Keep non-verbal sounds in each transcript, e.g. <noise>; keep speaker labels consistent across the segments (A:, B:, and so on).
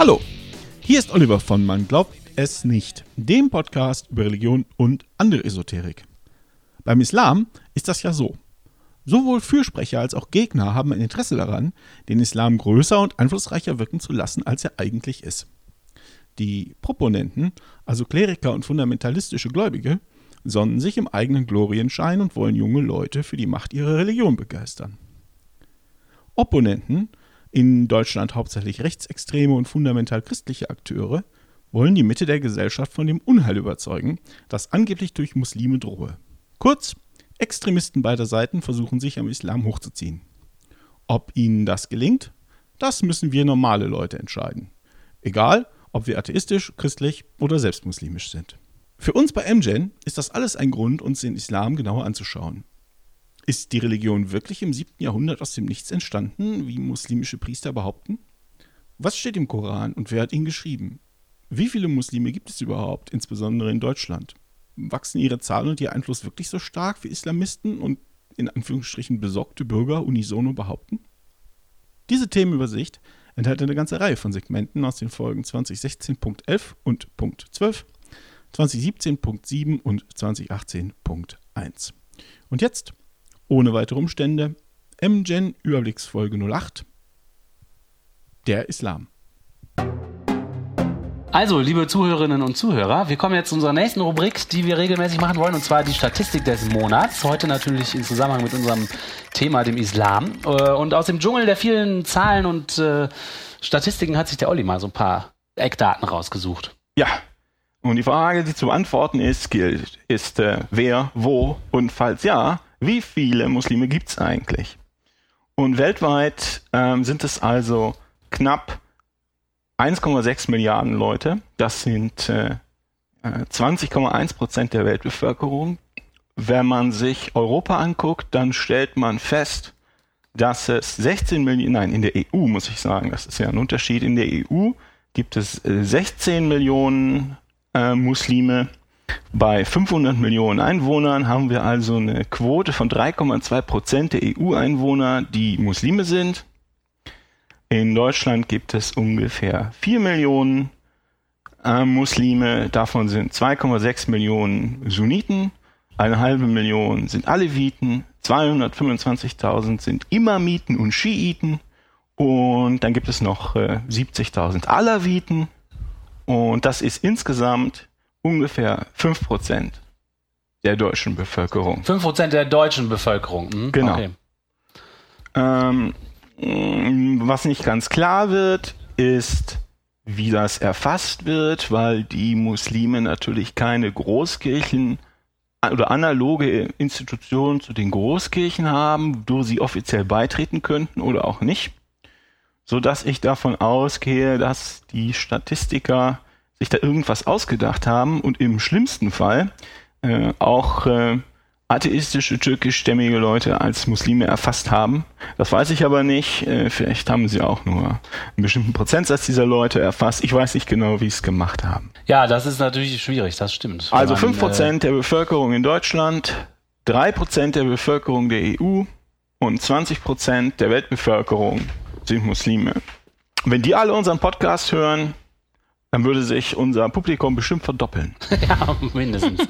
A: Hallo, hier ist Oliver von Man glaubt es nicht, dem Podcast über Religion und andere Esoterik. Beim Islam ist das ja so. Sowohl Fürsprecher als auch Gegner haben ein Interesse daran, den Islam größer und einflussreicher wirken zu lassen, als er eigentlich ist. Die Proponenten, also Kleriker und fundamentalistische Gläubige, sonnen sich im eigenen Glorienschein und wollen junge Leute für die Macht ihrer Religion begeistern. Opponenten, in Deutschland hauptsächlich rechtsextreme und fundamental christliche Akteure, wollen die Mitte der Gesellschaft von dem Unheil überzeugen, das angeblich durch Muslime drohe. Kurz, Extremisten beider Seiten versuchen sich am Islam hochzuziehen. Ob ihnen das gelingt, das müssen wir normale Leute entscheiden. Egal, ob wir atheistisch, christlich oder selbst muslimisch sind. Für uns bei MGen ist das alles ein Grund, uns den Islam genauer anzuschauen. Ist die Religion wirklich im 7. Jahrhundert aus dem Nichts entstanden, wie muslimische Priester behaupten? Was steht im Koran und wer hat ihn geschrieben? Wie viele Muslime gibt es überhaupt, insbesondere in Deutschland? Wachsen ihre Zahlen und ihr Einfluss wirklich so stark wie Islamisten und in Anführungsstrichen besorgte Bürger unisono behaupten? Diese Themenübersicht enthält eine ganze Reihe von Segmenten aus den Folgen 2016.11 und Punkt 12, 2017.7 und 2018.1. Und jetzt, ohne weitere Umstände, MGen Überblicksfolge 08, der Islam.
B: Also, liebe Zuhörerinnen und Zuhörer, wir kommen jetzt zu unserer nächsten Rubrik, die wir regelmäßig machen wollen, und zwar die Statistik des Monats. Heute natürlich in Zusammenhang mit unserem Thema, dem Islam. Äh, und aus dem Dschungel der vielen Zahlen und äh, Statistiken hat sich der Olli mal so ein paar Eckdaten rausgesucht.
C: Ja. Und die Frage, die zu beantworten ist, gilt, ist äh, wer, wo und falls ja, wie viele Muslime gibt es eigentlich? Und weltweit ähm, sind es also knapp 1,6 Milliarden Leute. Das sind äh, 20,1 Prozent der Weltbevölkerung. Wenn man sich Europa anguckt, dann stellt man fest, dass es 16 Millionen, nein, in der EU muss ich sagen, das ist ja ein Unterschied. In der EU gibt es 16 Millionen äh, Muslime. Bei 500 Millionen Einwohnern haben wir also eine Quote von 3,2 Prozent der EU-Einwohner, die Muslime sind. In Deutschland gibt es ungefähr 4 Millionen äh, Muslime, davon sind 2,6 Millionen Sunniten, eine halbe Million sind Aleviten, 225.000 sind Imamiten und Schiiten. Und dann gibt es noch äh, 70.000 Alawiten. Und das ist insgesamt ungefähr 5% der deutschen Bevölkerung.
B: 5% der deutschen Bevölkerung.
C: Mhm. Genau. Okay. Ähm, was nicht ganz klar wird, ist, wie das erfasst wird, weil die Muslime natürlich keine Großkirchen oder analoge Institutionen zu den Großkirchen haben, wo sie offiziell beitreten könnten oder auch nicht, so dass ich davon ausgehe, dass die Statistiker sich da irgendwas ausgedacht haben und im schlimmsten Fall äh, auch äh, atheistische türkischstämmige Leute als Muslime erfasst haben. Das weiß ich aber nicht. Äh, vielleicht haben sie auch nur einen bestimmten Prozentsatz dieser Leute erfasst. Ich weiß nicht genau, wie sie es gemacht haben.
B: Ja, das ist natürlich schwierig, das stimmt.
C: Also fünf Prozent der Bevölkerung in Deutschland, drei Prozent der Bevölkerung der EU und 20 Prozent der Weltbevölkerung sind Muslime. Wenn die alle unseren Podcast hören, dann würde sich unser Publikum bestimmt verdoppeln. <laughs>
B: ja, mindestens. <laughs>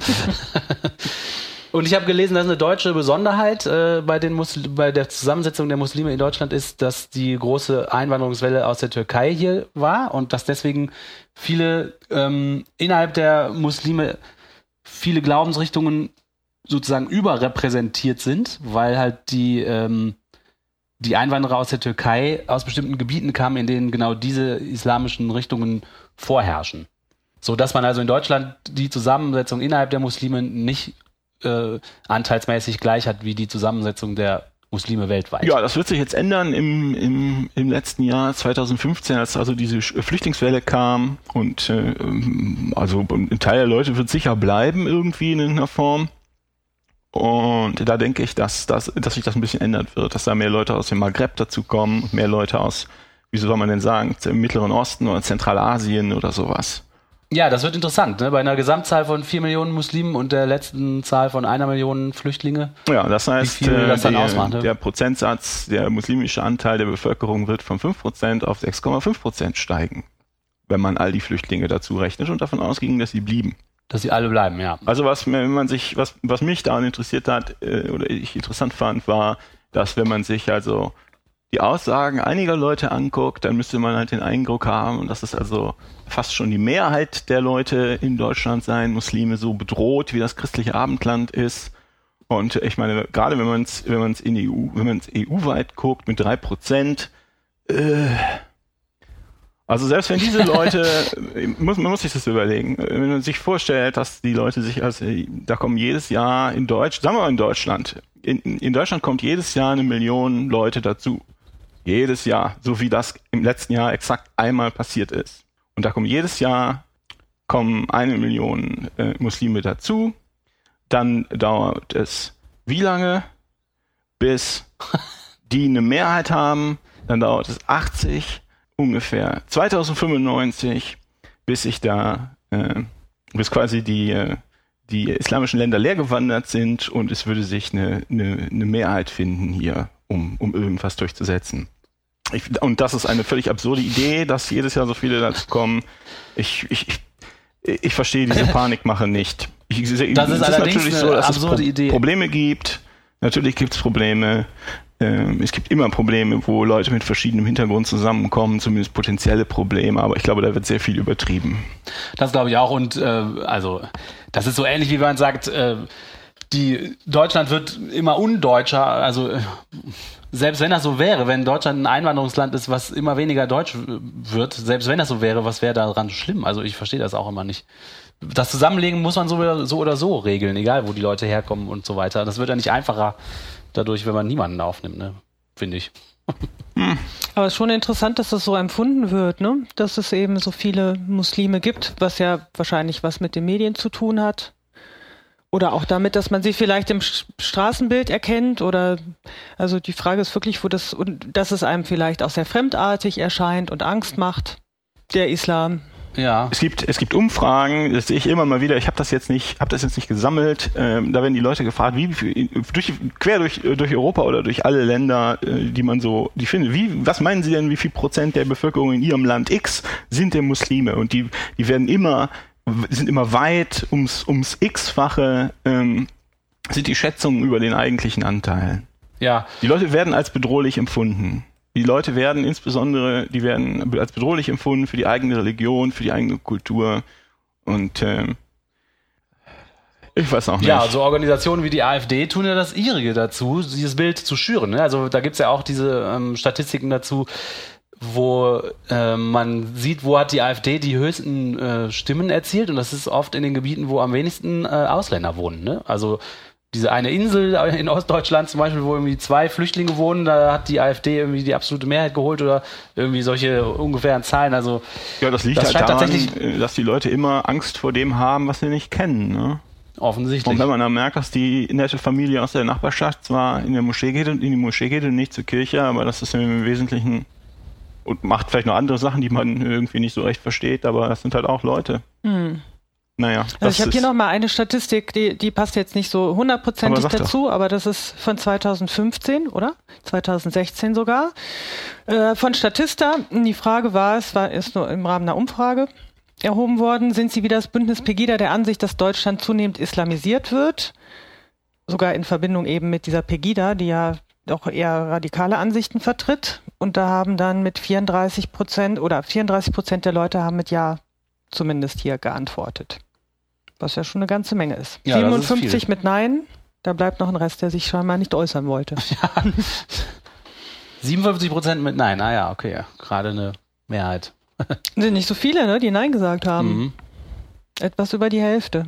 B: Und ich habe gelesen, dass eine deutsche Besonderheit äh, bei, den bei der Zusammensetzung der Muslime in Deutschland ist, dass die große Einwanderungswelle aus der Türkei hier war und dass deswegen viele ähm, innerhalb der Muslime viele Glaubensrichtungen sozusagen überrepräsentiert sind, weil halt die ähm, die Einwanderer aus der Türkei aus bestimmten Gebieten kamen, in denen genau diese islamischen Richtungen vorherrschen. So dass man also in Deutschland die Zusammensetzung innerhalb der Muslime nicht äh, anteilsmäßig gleich hat wie die Zusammensetzung der Muslime weltweit.
C: Ja, das wird sich jetzt ändern im, im, im letzten Jahr 2015, als also diese Flüchtlingswelle kam und äh, also ein Teil der Leute wird sicher bleiben irgendwie in irgendeiner Form. Und da denke ich, dass, dass, dass sich das ein bisschen ändern wird, dass da mehr Leute aus dem Maghreb dazu kommen und mehr Leute aus, wie soll man denn sagen, im Mittleren Osten oder Zentralasien oder sowas.
B: Ja, das wird interessant. Ne? Bei einer Gesamtzahl von vier Millionen Muslimen und der letzten Zahl von einer Million Flüchtlinge.
C: Ja, das heißt, das die, ausmacht, ne? der Prozentsatz, der muslimische Anteil der Bevölkerung wird von 5% auf 6,5% steigen. wenn man all die Flüchtlinge dazu rechnet und davon ausging, dass sie blieben.
B: Dass sie alle bleiben, ja.
C: Also was, wenn man sich, was, was mich daran interessiert hat, äh, oder ich interessant fand, war, dass wenn man sich also die Aussagen einiger Leute anguckt, dann müsste man halt den Eindruck haben, dass es also fast schon die Mehrheit der Leute in Deutschland sein, Muslime so bedroht, wie das christliche Abendland ist. Und ich meine, gerade wenn man es wenn man es in EU, wenn man es EU-weit guckt mit drei Prozent, äh, also selbst wenn diese Leute, <laughs> muss, man muss sich das überlegen, wenn man sich vorstellt, dass die Leute sich, also da kommen jedes Jahr in Deutsch, sagen wir mal in Deutschland, in, in Deutschland kommt jedes Jahr eine Million Leute dazu. Jedes Jahr, so wie das im letzten Jahr exakt einmal passiert ist. Und da kommen jedes Jahr kommen eine Million äh, Muslime dazu. Dann dauert es wie lange, bis <laughs> die eine Mehrheit haben? Dann dauert es 80, ungefähr 2095, bis sich da, äh, bis quasi die, äh, die islamischen Länder leergewandert sind und es würde sich eine, eine, eine Mehrheit finden hier um, um irgendwas durchzusetzen. Ich, und das ist eine völlig absurde Idee, dass jedes Jahr so viele dazu kommen. Ich, ich, ich, verstehe diese <laughs> Panikmache nicht. Ich,
B: das ist, das ist natürlich so, dass es Pro Idee.
C: Probleme gibt. Natürlich gibt es Probleme. Ähm, es gibt immer Probleme, wo Leute mit verschiedenem Hintergrund zusammenkommen, zumindest potenzielle Probleme, aber ich glaube, da wird sehr viel übertrieben.
B: Das glaube ich auch und äh, also das ist so ähnlich, wie man sagt, äh, die Deutschland wird immer undeutscher, also selbst wenn das so wäre, wenn Deutschland ein Einwanderungsland ist, was immer weniger deutsch wird, selbst wenn das so wäre, was wäre daran schlimm? Also ich verstehe das auch immer nicht. Das Zusammenlegen muss man so oder, so oder so regeln, egal wo die Leute herkommen und so weiter. Das wird ja nicht einfacher dadurch, wenn man niemanden aufnimmt, ne? Finde ich.
D: Hm. Aber es ist schon interessant, dass das so empfunden wird, ne? Dass es eben so viele Muslime gibt, was ja wahrscheinlich was mit den Medien zu tun hat. Oder auch damit, dass man sie vielleicht im Straßenbild erkennt oder also die Frage ist wirklich, wo das und dass es einem vielleicht auch sehr fremdartig erscheint und Angst macht, der Islam.
C: Ja. Es gibt es gibt Umfragen, das sehe ich immer mal wieder. Ich habe das jetzt nicht habe das jetzt nicht gesammelt. Ähm, da werden die Leute gefragt, wie, durch, quer durch durch Europa oder durch alle Länder, äh, die man so die findet. Wie was meinen Sie denn, wie viel Prozent der Bevölkerung in Ihrem Land X sind denn Muslime? Und die die werden immer sind immer weit ums, ums X-fache ähm, sind die Schätzungen über den eigentlichen Anteil.
B: Ja.
C: Die Leute werden als bedrohlich empfunden. Die Leute werden insbesondere, die werden als bedrohlich empfunden für die eigene Religion, für die eigene Kultur und ähm, ich weiß auch nicht.
B: Ja, so Organisationen wie die AfD tun ja das ihrige dazu, dieses Bild zu schüren. Ne? Also da gibt's ja auch diese ähm, Statistiken dazu, wo äh, man sieht, wo hat die AfD die höchsten äh, Stimmen erzielt und das ist oft in den Gebieten, wo am wenigsten äh, Ausländer wohnen. Ne? Also diese eine Insel in Ostdeutschland zum Beispiel, wo irgendwie zwei Flüchtlinge wohnen, da hat die AfD irgendwie die absolute Mehrheit geholt oder irgendwie solche ungefähren Zahlen. Also
C: ja, das liegt das halt daran, dass die Leute immer Angst vor dem haben, was sie nicht kennen. Ne?
B: Offensichtlich.
C: Und wenn man dann merkt, dass die nette Familie aus der Nachbarschaft zwar in der Moschee geht und in die Moschee geht und nicht zur Kirche, aber das ist im Wesentlichen und macht vielleicht noch andere Sachen, die man irgendwie nicht so recht versteht, aber das sind halt auch Leute. Hm. Naja.
D: Also ich habe hier noch mal eine Statistik, die, die passt jetzt nicht so hundertprozentig dazu, doch. aber das ist von 2015, oder? 2016 sogar. Äh, von Statista. Die Frage war, es war ist nur im Rahmen einer Umfrage erhoben worden, sind Sie wie das Bündnis Pegida der Ansicht, dass Deutschland zunehmend islamisiert wird? Sogar in Verbindung eben mit dieser Pegida, die ja doch eher radikale Ansichten vertritt. Und da haben dann mit 34 Prozent oder 34 Prozent der Leute haben mit Ja zumindest hier geantwortet. Was ja schon eine ganze Menge ist. Ja, 57 ist mit Nein, da bleibt noch ein Rest, der sich scheinbar nicht äußern wollte. <laughs> Ja.
B: 57 Prozent mit Nein, ah ja, okay, gerade eine Mehrheit. <laughs>
D: sind nicht so viele, ne, die Nein gesagt haben. Mhm. Etwas über die Hälfte.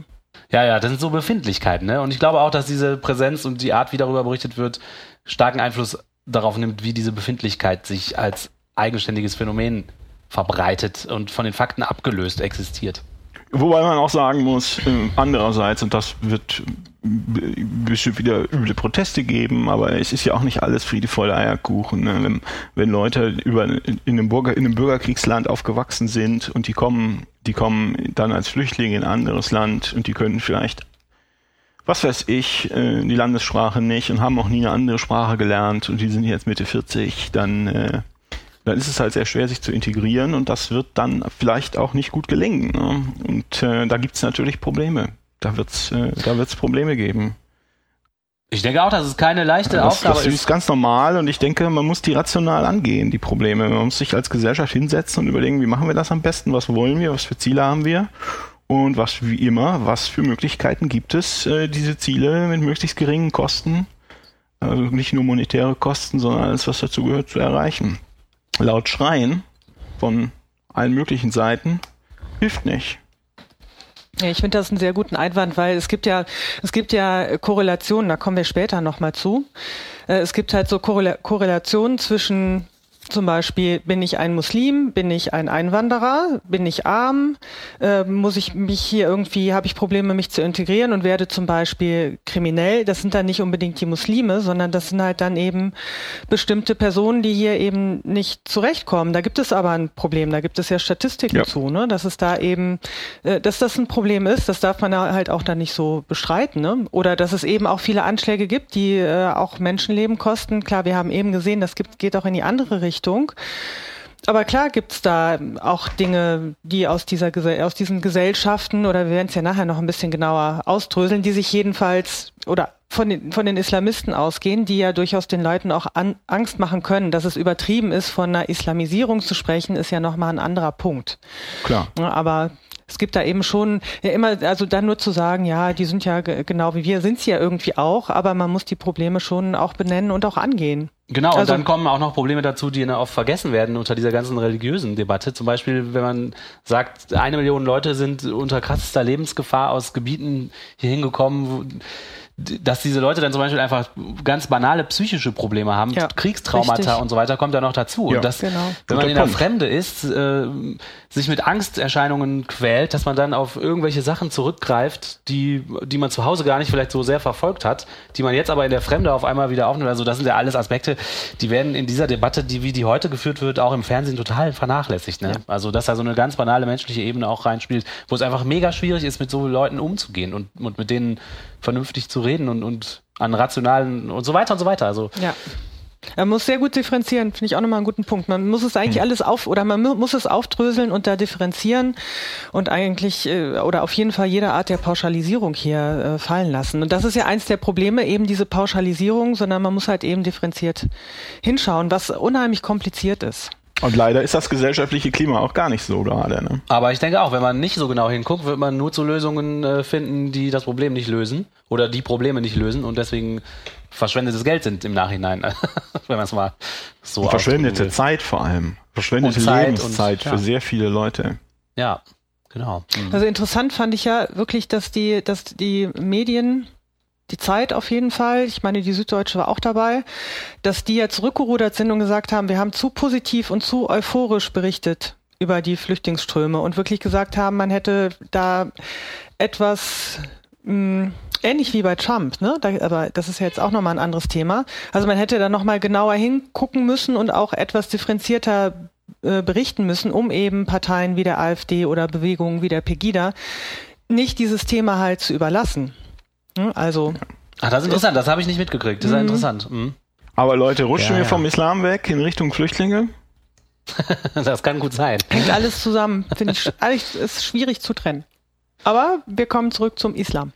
B: Ja, ja, das sind so Befindlichkeiten, ne? Und ich glaube auch, dass diese Präsenz und die Art, wie darüber berichtet wird, starken Einfluss darauf nimmt, wie diese Befindlichkeit sich als eigenständiges Phänomen verbreitet und von den Fakten abgelöst existiert.
C: Wobei man auch sagen muss, äh, andererseits, und das wird bestimmt wieder üble Proteste geben, aber es ist ja auch nicht alles friedevoller Eierkuchen. Ne? Wenn, wenn, Leute über, in, einem Bürger, in einem Bürgerkriegsland aufgewachsen sind und die kommen, die kommen dann als Flüchtlinge in ein anderes Land und die können vielleicht was weiß ich, äh, die Landessprache nicht und haben auch nie eine andere Sprache gelernt und die sind jetzt Mitte 40, dann äh, dann ist es halt sehr schwer, sich zu integrieren und das wird dann vielleicht auch nicht gut gelingen. Ne? Und äh, da gibt es natürlich Probleme. Da wird es äh, da wird's Probleme geben.
B: Ich denke auch, dass es keine leichte
C: das,
B: Aufgabe
C: das ist. Das ist ganz normal und ich denke, man muss die rational angehen, die Probleme. Man muss sich als Gesellschaft hinsetzen und überlegen, wie machen wir das am besten, was wollen wir, was für Ziele haben wir und was wie immer, was für Möglichkeiten gibt es, äh, diese Ziele mit möglichst geringen Kosten, also nicht nur monetäre Kosten, sondern alles, was dazu gehört, zu erreichen laut Schreien von allen möglichen Seiten hilft nicht.
D: Ja, ich finde das einen sehr guten Einwand, weil es gibt ja, es gibt ja Korrelationen, da kommen wir später nochmal zu. Äh, es gibt halt so Korrelationen zwischen zum Beispiel, bin ich ein Muslim, bin ich ein Einwanderer, bin ich arm, äh, muss ich mich hier irgendwie, habe ich Probleme, mich zu integrieren und werde zum Beispiel kriminell. Das sind dann nicht unbedingt die Muslime, sondern das sind halt dann eben bestimmte Personen, die hier eben nicht zurechtkommen. Da gibt es aber ein Problem, da gibt es ja Statistiken ja. zu, ne? dass es da eben, äh, dass das ein Problem ist, das darf man halt auch dann nicht so bestreiten. Ne? Oder dass es eben auch viele Anschläge gibt, die äh, auch Menschenleben kosten. Klar, wir haben eben gesehen, das gibt, geht auch in die andere Richtung. Richtung. Aber klar gibt's da auch Dinge, die aus, dieser, aus diesen Gesellschaften, oder wir werden es ja nachher noch ein bisschen genauer ausdröseln, die sich jedenfalls oder von den, von den Islamisten ausgehen, die ja durchaus den Leuten auch an, Angst machen können. Dass es übertrieben ist, von einer Islamisierung zu sprechen, ist ja nochmal ein anderer Punkt.
C: Klar.
D: Aber es gibt da eben schon ja immer, also dann nur zu sagen, ja, die sind ja genau wie wir, sind sie ja irgendwie auch, aber man muss die Probleme schon auch benennen und auch angehen.
B: Genau, also, und dann kommen auch noch Probleme dazu, die oft vergessen werden unter dieser ganzen religiösen Debatte. Zum Beispiel, wenn man sagt, eine Million Leute sind unter krassester Lebensgefahr aus Gebieten hier hingekommen, dass diese Leute dann zum Beispiel einfach ganz banale psychische Probleme haben, ja, Kriegstraumata richtig. und so weiter, kommt ja noch dazu. Ja, und das, genau. wenn man in der Fremde ist, äh, sich mit Angsterscheinungen quält, dass man dann auf irgendwelche Sachen zurückgreift, die, die man zu Hause gar nicht vielleicht so sehr verfolgt hat, die man jetzt aber in der Fremde auf einmal wieder aufnimmt. Also das sind ja alles Aspekte, die werden in dieser Debatte, die wie die heute geführt wird, auch im Fernsehen total vernachlässigt. Ne? Ja. Also dass da so eine ganz banale menschliche Ebene auch reinspielt, wo es einfach mega schwierig ist, mit so Leuten umzugehen und, und mit denen vernünftig zu reden und, und an rationalen und so weiter und so weiter. Also
D: ja. Man muss sehr gut differenzieren, finde ich auch nochmal einen guten Punkt. Man muss es eigentlich hm. alles auf oder man muss es aufdröseln und da differenzieren und eigentlich äh, oder auf jeden Fall jede Art der Pauschalisierung hier äh, fallen lassen. Und das ist ja eins der Probleme, eben diese Pauschalisierung, sondern man muss halt eben differenziert hinschauen, was unheimlich kompliziert ist.
C: Und leider ist das gesellschaftliche Klima auch gar nicht so gerade. Ne?
B: Aber ich denke auch, wenn man nicht so genau hinguckt, wird man nur zu Lösungen äh, finden, die das Problem nicht lösen oder die Probleme nicht lösen und deswegen verschwendetes Geld sind im Nachhinein, <laughs> wenn man es mal so
C: Verschwendete Zeit vor allem. Verschwendete Zeit Lebenszeit und, ja. für sehr viele Leute.
B: Ja, genau.
D: Mhm. Also interessant fand ich ja wirklich, dass die, dass die Medien die Zeit auf jeden Fall, ich meine, die Süddeutsche war auch dabei, dass die ja zurückgerudert sind und gesagt haben, wir haben zu positiv und zu euphorisch berichtet über die Flüchtlingsströme und wirklich gesagt haben, man hätte da etwas mh, hm, ähnlich wie bei Trump, ne? Da, aber das ist ja jetzt auch nochmal ein anderes Thema. Also man hätte da nochmal genauer hingucken müssen und auch etwas differenzierter äh, berichten müssen, um eben Parteien wie der AfD oder Bewegungen wie der Pegida nicht dieses Thema halt zu überlassen. Ne? Also.
B: Ach, das ist interessant, das habe ich nicht mitgekriegt. Das ist ja mhm. interessant. Mhm.
C: Aber Leute, rutschen ja, wir ja. vom Islam weg in Richtung Flüchtlinge? <laughs>
B: das kann gut sein.
D: Hängt alles zusammen. Finde ich, <laughs> eigentlich ist schwierig zu trennen. Aber wir kommen zurück zum Islam.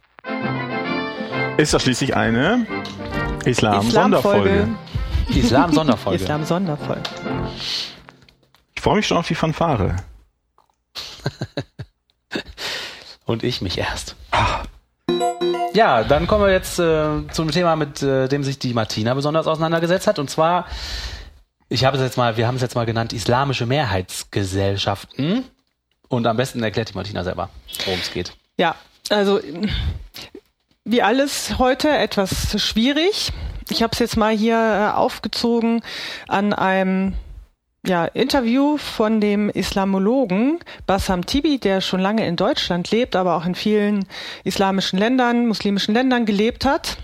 C: Ist das schließlich eine Islam-Sonderfolge?
B: Islam-Sonderfolge. <laughs>
D: Islam-Sonderfolge.
C: Ich freue mich schon auf die Fanfare. <laughs>
B: Und ich mich erst. Ah. Ja, dann kommen wir jetzt äh, zum Thema, mit äh, dem sich die Martina besonders auseinandergesetzt hat. Und zwar, ich habe es jetzt mal, wir haben es jetzt mal genannt, islamische Mehrheitsgesellschaften. Und am besten erklärt die Martina selber, worum es geht.
D: Ja, also wie alles heute etwas schwierig. Ich habe es jetzt mal hier äh, aufgezogen an einem ja, Interview von dem Islamologen Bassam Tibi, der schon lange in Deutschland lebt, aber auch in vielen islamischen Ländern, muslimischen Ländern gelebt hat.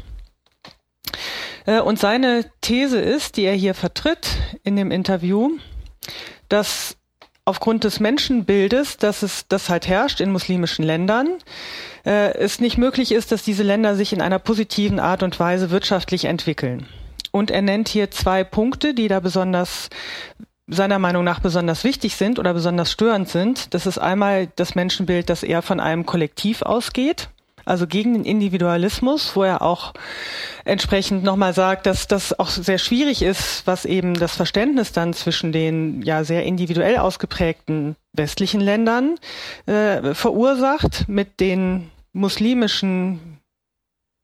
D: Äh, und seine These ist, die er hier vertritt in dem Interview, dass aufgrund des Menschenbildes, dass es das halt herrscht in muslimischen Ländern, äh, es nicht möglich ist, dass diese Länder sich in einer positiven Art und Weise wirtschaftlich entwickeln. Und er nennt hier zwei Punkte, die da besonders seiner Meinung nach besonders wichtig sind oder besonders störend sind. Das ist einmal das Menschenbild, das eher von einem Kollektiv ausgeht, also gegen den Individualismus, wo er auch entsprechend nochmal sagt, dass das auch sehr schwierig ist, was eben das Verständnis dann zwischen den ja sehr individuell ausgeprägten westlichen Ländern äh, verursacht mit den muslimischen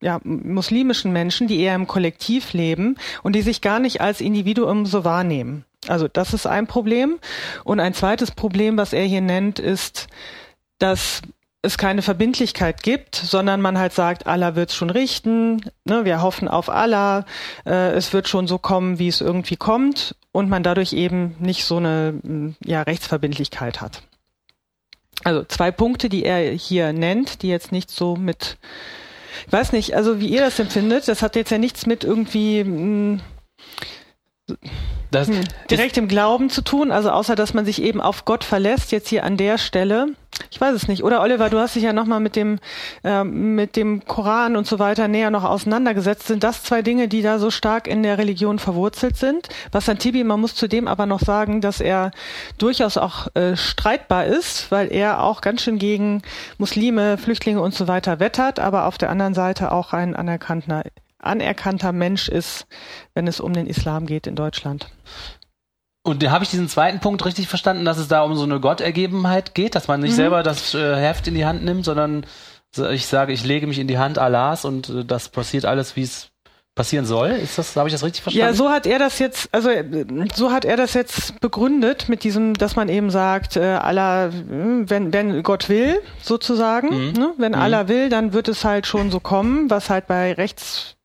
D: ja, muslimischen Menschen, die eher im Kollektiv leben und die sich gar nicht als Individuum so wahrnehmen. Also das ist ein Problem. Und ein zweites Problem, was er hier nennt, ist, dass es keine Verbindlichkeit gibt, sondern man halt sagt, Allah wird es schon richten, ne, wir hoffen auf Allah, äh, es wird schon so kommen, wie es irgendwie kommt und man dadurch eben nicht so eine ja, Rechtsverbindlichkeit hat. Also zwei Punkte, die er hier nennt, die jetzt nicht so mit, ich weiß nicht, also wie ihr das empfindet, das hat jetzt ja nichts mit irgendwie mh, das hm, direkt im Glauben zu tun, also außer dass man sich eben auf Gott verlässt, jetzt hier an der Stelle. Ich weiß es nicht. Oder Oliver, du hast dich ja nochmal mit dem äh, mit dem Koran und so weiter näher noch auseinandergesetzt. Sind das zwei Dinge, die da so stark in der Religion verwurzelt sind? Was an Tibi, man muss zudem aber noch sagen, dass er durchaus auch äh, streitbar ist, weil er auch ganz schön gegen Muslime, Flüchtlinge und so weiter wettert, aber auf der anderen Seite auch ein anerkannter anerkannter Mensch ist, wenn es um den Islam geht in Deutschland.
B: Und habe ich diesen zweiten Punkt richtig verstanden, dass es da um so eine Gottergebenheit geht, dass man nicht mhm. selber das äh, Heft in die Hand nimmt, sondern ich sage, ich lege mich in die Hand Allahs und äh, das passiert alles, wie es passieren soll. Ist das, habe ich das richtig verstanden?
D: Ja, so hat er das jetzt, also so hat er das jetzt begründet mit diesem, dass man eben sagt, äh, Allah, wenn, wenn Gott will, sozusagen, mhm. ne? wenn mhm. Allah will, dann wird es halt schon so kommen, was halt bei Rechts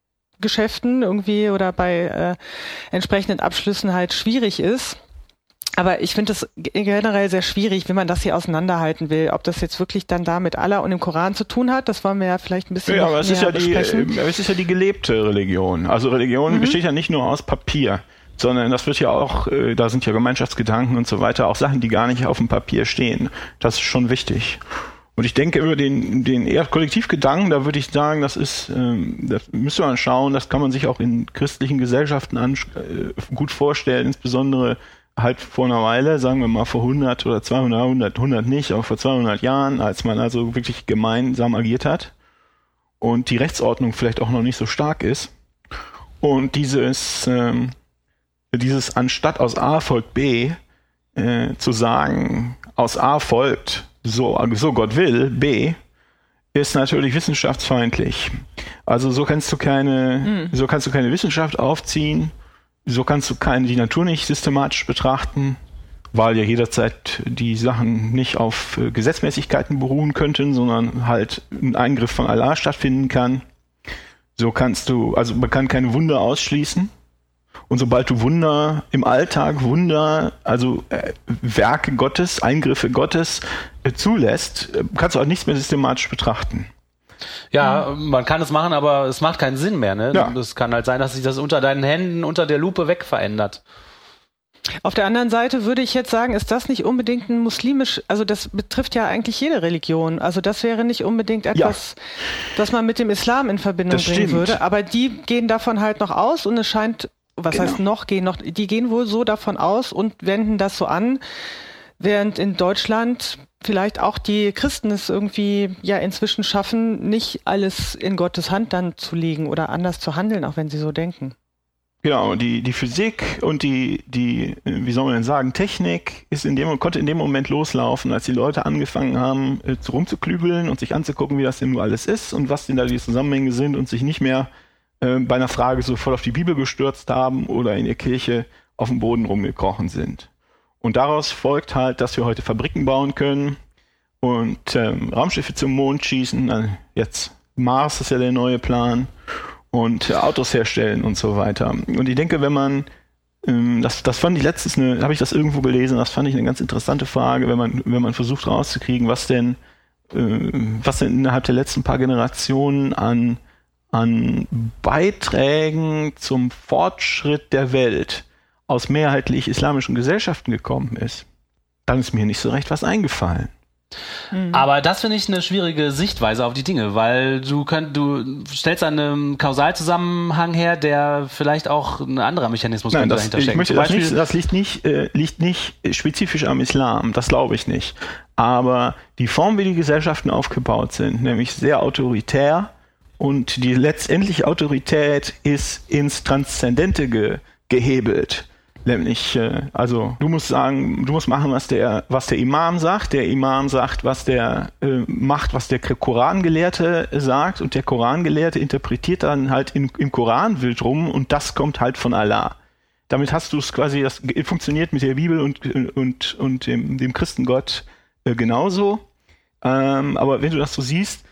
D: Geschäften irgendwie oder bei äh, entsprechenden Abschlüssen halt schwierig ist. Aber ich finde es generell sehr schwierig, wenn man das hier auseinanderhalten will. Ob das jetzt wirklich dann da mit Allah und dem Koran zu tun hat, das wollen wir ja vielleicht ein bisschen
C: ja, aber es ist ja die, es ist ja die gelebte Religion. Also Religion mhm. besteht ja nicht nur aus Papier, sondern das wird ja auch, äh, da sind ja Gemeinschaftsgedanken und so weiter, auch Sachen, die gar nicht auf dem Papier stehen. Das ist schon wichtig. Und ich denke über den, den eher Kollektivgedanken, da würde ich sagen, das ist, ähm, das müsste man schauen, das kann man sich auch in christlichen Gesellschaften an, äh, gut vorstellen, insbesondere halt vor einer Weile, sagen wir mal vor 100 oder 200, 100, 100 nicht, aber vor 200 Jahren, als man also wirklich gemeinsam agiert hat und die Rechtsordnung vielleicht auch noch nicht so stark ist. Und dieses, ähm, dieses anstatt aus A folgt B äh, zu sagen, aus A folgt so, so Gott will, B, ist natürlich wissenschaftsfeindlich. Also so kannst du keine, mhm. so kannst du keine Wissenschaft aufziehen, so kannst du keine, die Natur nicht systematisch betrachten, weil ja jederzeit die Sachen nicht auf äh, Gesetzmäßigkeiten beruhen könnten, sondern halt ein Eingriff von Allah stattfinden kann. So kannst du, also man kann keine Wunder ausschließen. Und sobald du Wunder im Alltag, Wunder, also äh, Werke Gottes, Eingriffe Gottes äh, zulässt, äh, kannst du auch nichts mehr systematisch betrachten.
B: Ja, man kann es machen, aber es macht keinen Sinn mehr. Ne? Ja. Es kann halt sein, dass sich das unter deinen Händen, unter der Lupe wegverändert.
D: Auf der anderen Seite würde ich jetzt sagen, ist das nicht unbedingt ein muslimisch, also das betrifft ja eigentlich jede Religion. Also das wäre nicht unbedingt etwas, ja. das man mit dem Islam in Verbindung das bringen stimmt. würde. Aber die gehen davon halt noch aus und es scheint was genau. heißt noch gehen noch, die gehen wohl so davon aus und wenden das so an, während in Deutschland vielleicht auch die Christen es irgendwie ja inzwischen schaffen, nicht alles in Gottes Hand dann zu legen oder anders zu handeln, auch wenn sie so denken.
C: Genau, die, die Physik und die, die, wie soll man denn sagen, Technik ist in dem, konnte in dem Moment loslaufen, als die Leute angefangen haben, äh, rumzuklügeln und sich anzugucken, wie das denn nur alles ist und was denn da die Zusammenhänge sind und sich nicht mehr äh, bei einer Frage so voll auf die Bibel gestürzt haben oder in der Kirche auf dem Boden rumgekrochen sind. Und daraus folgt halt, dass wir heute Fabriken bauen können und ähm, Raumschiffe zum Mond schießen. Also jetzt Mars ist ja der neue Plan und äh, Autos herstellen und so weiter. Und ich denke, wenn man ähm, das, das fand ich letztens, eine, habe ich das irgendwo gelesen, das fand ich eine ganz interessante Frage, wenn man, wenn man versucht rauszukriegen, was denn, äh, was denn innerhalb der letzten paar Generationen an an Beiträgen zum Fortschritt der Welt aus mehrheitlich islamischen Gesellschaften gekommen ist, dann ist mir nicht so recht was eingefallen.
B: Mhm. Aber das finde ich eine schwierige Sichtweise auf die Dinge, weil du könnt, du stellst einen Kausalzusammenhang her, der vielleicht auch ein anderer Mechanismus
C: Nein, das, dahinter steckt. Möchte, das, nicht, das, liegt nicht, äh, liegt nicht spezifisch am Islam, das glaube ich nicht. Aber die Form, wie die Gesellschaften aufgebaut sind, nämlich sehr autoritär und die letztendliche Autorität ist ins Transzendente ge, gehebelt Nämlich, äh, also du musst sagen, du musst machen, was der, was der Imam sagt. Der Imam sagt, was der äh, macht, was der Korangelehrte sagt, und der Korangelehrte interpretiert dann halt im, im Koran wild rum und das kommt halt von Allah. Damit hast du es quasi, das funktioniert mit der Bibel und, und, und dem, dem Christengott äh, genauso. Ähm, aber wenn du das so siehst,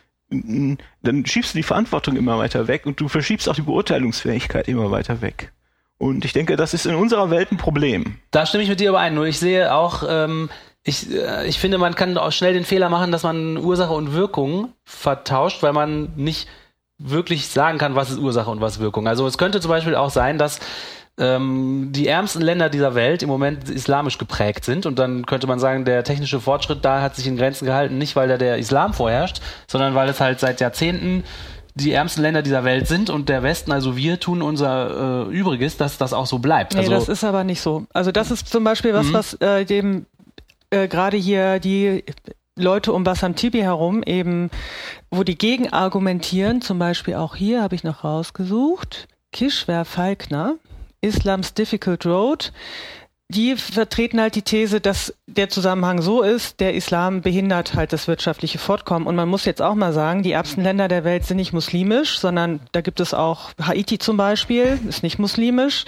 C: dann schiebst du die Verantwortung immer weiter weg und du verschiebst auch die Beurteilungsfähigkeit immer weiter weg. Und ich denke, das ist in unserer Welt ein Problem.
B: Da stimme ich mit dir überein. Nur ich sehe auch, ähm, ich, äh, ich finde, man kann auch schnell den Fehler machen, dass man Ursache und Wirkung vertauscht, weil man nicht wirklich sagen kann, was ist Ursache und was Wirkung. Also es könnte zum Beispiel auch sein, dass ähm, die ärmsten Länder dieser Welt im Moment islamisch geprägt sind und dann könnte man sagen, der technische Fortschritt da hat sich in Grenzen gehalten, nicht weil da der Islam vorherrscht, sondern weil es halt seit Jahrzehnten die ärmsten Länder dieser Welt sind und der Westen, also wir, tun unser äh, Übriges, dass das auch so bleibt.
D: Nee,
B: also,
D: das ist aber nicht so. Also das ist zum Beispiel was, mhm. was äh, dem äh, gerade hier die Leute um Bassam Tibi herum eben, wo die gegen argumentieren, zum Beispiel auch hier habe ich noch rausgesucht, Kishwer Falkner, Islam's Difficult Road, die vertreten halt die These, dass der Zusammenhang so ist, der Islam behindert halt das wirtschaftliche Fortkommen. Und man muss jetzt auch mal sagen, die ärmsten Länder der Welt sind nicht muslimisch, sondern da gibt es auch Haiti zum Beispiel, ist nicht muslimisch.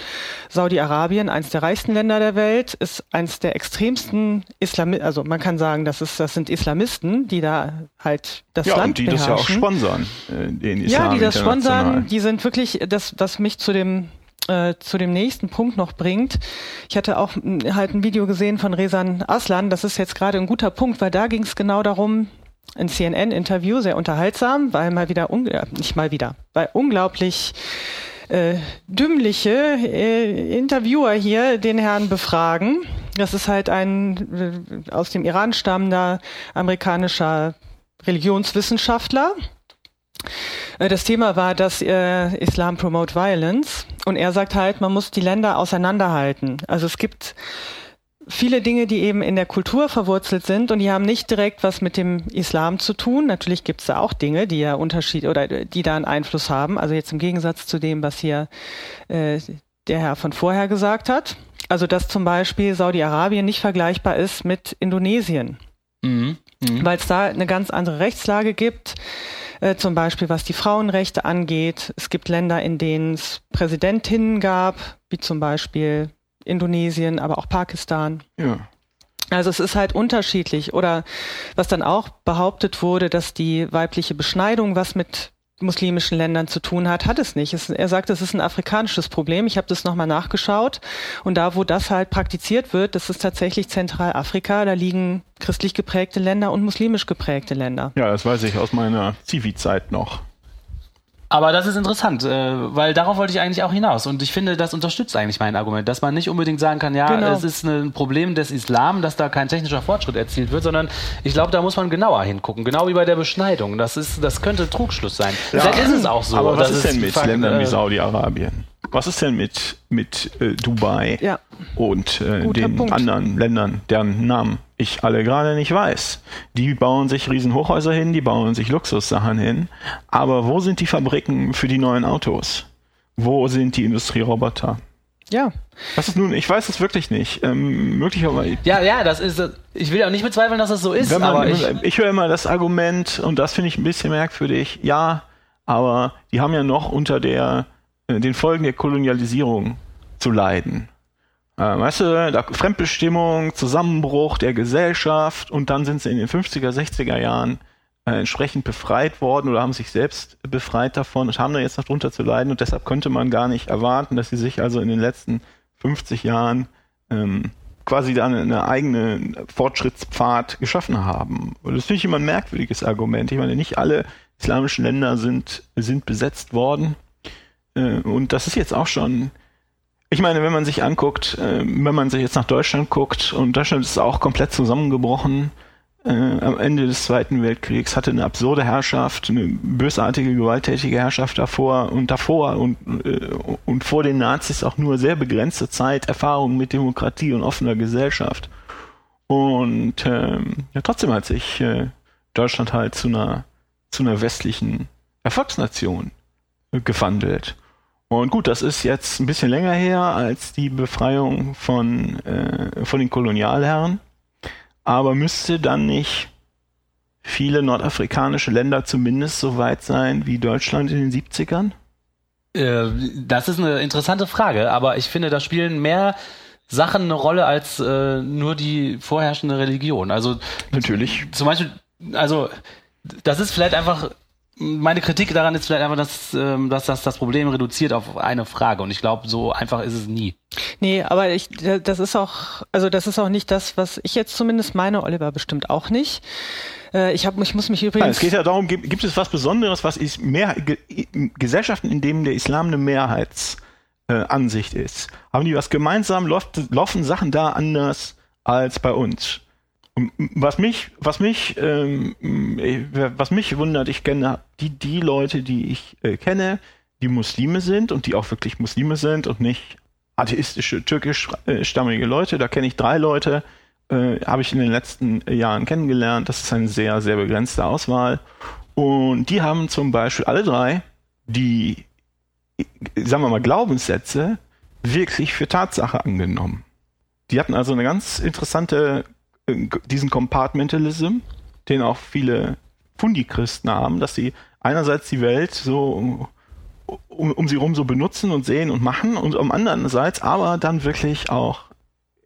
D: Saudi-Arabien, eins der reichsten Länder der Welt, ist eins der extremsten Islamisten, also man kann sagen, das, ist, das sind Islamisten, die da halt das ja, Land und
C: die
D: beherrschen.
C: das ja auch sponsern, äh,
D: den Islam Ja, die das sponsern, die sind wirklich, das, was mich zu dem äh, zu dem nächsten Punkt noch bringt. Ich hatte auch halt ein Video gesehen von Resan Aslan. Das ist jetzt gerade ein guter Punkt, weil da ging es genau darum, ein CNN-Interview, sehr unterhaltsam, weil mal wieder, äh, nicht mal wieder, weil unglaublich äh, dümmliche äh, Interviewer hier den Herrn befragen. Das ist halt ein äh, aus dem Iran stammender amerikanischer Religionswissenschaftler, das Thema war, dass äh, Islam promote violence und er sagt halt, man muss die Länder auseinanderhalten. Also es gibt viele Dinge, die eben in der Kultur verwurzelt sind und die haben nicht direkt was mit dem Islam zu tun. Natürlich gibt es da auch Dinge, die ja Unterschied oder die da einen Einfluss haben. Also jetzt im Gegensatz zu dem, was hier äh, der Herr von vorher gesagt hat. Also dass zum Beispiel Saudi-Arabien nicht vergleichbar ist mit Indonesien, mhm. mhm. weil es da eine ganz andere Rechtslage gibt äh, zum Beispiel was die Frauenrechte angeht. Es gibt Länder, in denen es Präsidentinnen gab, wie zum Beispiel Indonesien, aber auch Pakistan. Ja. Also es ist halt unterschiedlich. Oder was dann auch behauptet wurde, dass die weibliche Beschneidung was mit muslimischen Ländern zu tun hat, hat es nicht. Es, er sagt, es ist ein afrikanisches Problem. Ich habe das nochmal nachgeschaut. Und da, wo das halt praktiziert wird, das ist tatsächlich Zentralafrika. Da liegen christlich geprägte Länder und muslimisch geprägte Länder.
C: Ja, das weiß ich aus meiner Zivi-Zeit noch.
B: Aber das ist interessant, äh, weil darauf wollte ich eigentlich auch hinaus. Und ich finde, das unterstützt eigentlich mein Argument, dass man nicht unbedingt sagen kann, ja, genau. es ist ein Problem des Islam, dass da kein technischer Fortschritt erzielt wird, sondern ich glaube, da muss man genauer hingucken. Genau wie bei der Beschneidung. Das, ist, das könnte Trugschluss sein. Ja. Vielleicht ist es auch so.
C: Aber was ist denn mit Ländern wie äh, Saudi-Arabien? Was ist denn mit, mit äh, Dubai ja. und äh, den Punkt. anderen Ländern, deren Namen ich alle gerade nicht weiß? Die bauen sich Riesenhochhäuser hin, die bauen sich Luxussachen hin. Aber wo sind die Fabriken für die neuen Autos? Wo sind die Industrieroboter?
D: Ja.
C: Was ist nun, ich weiß es wirklich nicht. Ähm, möglicherweise.
B: Ja, ja, das ist, ich will auch nicht bezweifeln, dass das so ist.
C: Man,
B: aber
C: ich, ich höre immer das Argument, und das finde ich ein bisschen merkwürdig, ja, aber die haben ja noch unter der äh, den Folgen der Kolonialisierung zu leiden. Äh, weißt du, da Fremdbestimmung, Zusammenbruch der Gesellschaft und dann sind sie in den 50er, 60er Jahren äh, entsprechend befreit worden oder haben sich selbst befreit davon und haben da jetzt noch drunter zu leiden und deshalb könnte man gar nicht erwarten, dass sie sich also in den letzten 50 Jahren ähm, quasi da eine, eine eigene Fortschrittspfad geschaffen haben. Und das finde ich immer ein merkwürdiges Argument. Ich meine, nicht alle islamischen Länder sind, sind besetzt worden äh, und das ist jetzt auch schon, ich meine, wenn man sich anguckt, äh, wenn man sich jetzt nach Deutschland guckt, und Deutschland ist auch komplett zusammengebrochen, äh, am Ende des Zweiten Weltkriegs, hatte eine absurde Herrschaft, eine bösartige, gewalttätige Herrschaft davor und davor und, äh, und vor den Nazis auch nur sehr begrenzte Zeit Erfahrung mit Demokratie und offener Gesellschaft. Und ähm, ja, trotzdem hat sich äh, Deutschland halt zu einer, zu einer westlichen Erfolgsnation gewandelt. Und gut, das ist jetzt ein bisschen länger her als die Befreiung von, äh, von den Kolonialherren. Aber müsste dann nicht viele nordafrikanische Länder zumindest so weit sein wie Deutschland in den 70ern?
B: Äh, das ist eine interessante Frage, aber ich finde, da spielen mehr Sachen eine Rolle als äh, nur die vorherrschende Religion. Also
C: natürlich.
B: Zum Beispiel, also das ist vielleicht einfach meine Kritik daran ist vielleicht einfach, dass, ähm, dass das das Problem reduziert auf eine Frage. Und ich glaube, so einfach ist es nie.
D: Nee, aber ich, das ist auch, also das ist auch nicht das, was ich jetzt zumindest meine, Oliver bestimmt auch nicht. Äh, ich, hab, ich muss mich übrigens. Ja,
C: es geht ja darum, gibt, gibt es was Besonderes, was ist mehr Gesellschaften, in denen der Islam eine Mehrheitsansicht äh, ist? Haben die was gemeinsam? Laufen Sachen da anders als bei uns? Was mich, was mich, ähm, was mich wundert, ich kenne die, die Leute, die ich äh, kenne, die Muslime sind und die auch wirklich Muslime sind und nicht atheistische, türkischstammige äh, Leute. Da kenne ich drei Leute, äh, habe ich in den letzten Jahren kennengelernt. Das ist eine sehr, sehr begrenzte Auswahl. Und die haben zum Beispiel alle drei die, sagen wir mal, Glaubenssätze wirklich für Tatsache angenommen. Die hatten also eine ganz interessante diesen Compartmentalism, den auch viele Fundi-Christen haben, dass sie einerseits die Welt so um, um sie rum so benutzen und sehen und machen und um andererseits aber dann wirklich auch,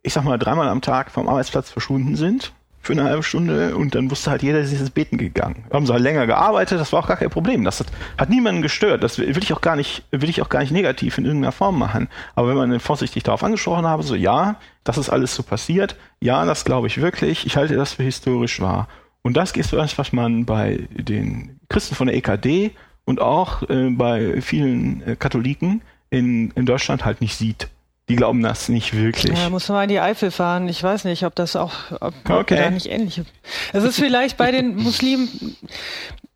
C: ich sag mal, dreimal am Tag vom Arbeitsplatz verschwunden sind für eine halbe Stunde und dann wusste halt jeder, sie ist beten gegangen. Haben sie halt länger gearbeitet, das war auch gar kein Problem. Das hat, hat niemanden gestört. Das will ich auch gar nicht, will ich auch gar nicht negativ in irgendeiner Form machen. Aber wenn man vorsichtig darauf angesprochen habe, so ja, das ist alles so passiert, ja, das glaube ich wirklich, ich halte das für historisch wahr. Und das ist das, was man bei den Christen von der EKD und auch äh, bei vielen äh, Katholiken in, in Deutschland halt nicht sieht die glauben das nicht wirklich.
D: Ja, muss man in die Eifel fahren. Ich weiß nicht, ob das auch ob okay. da nicht ähnlich ist. Es ist vielleicht bei den Muslimen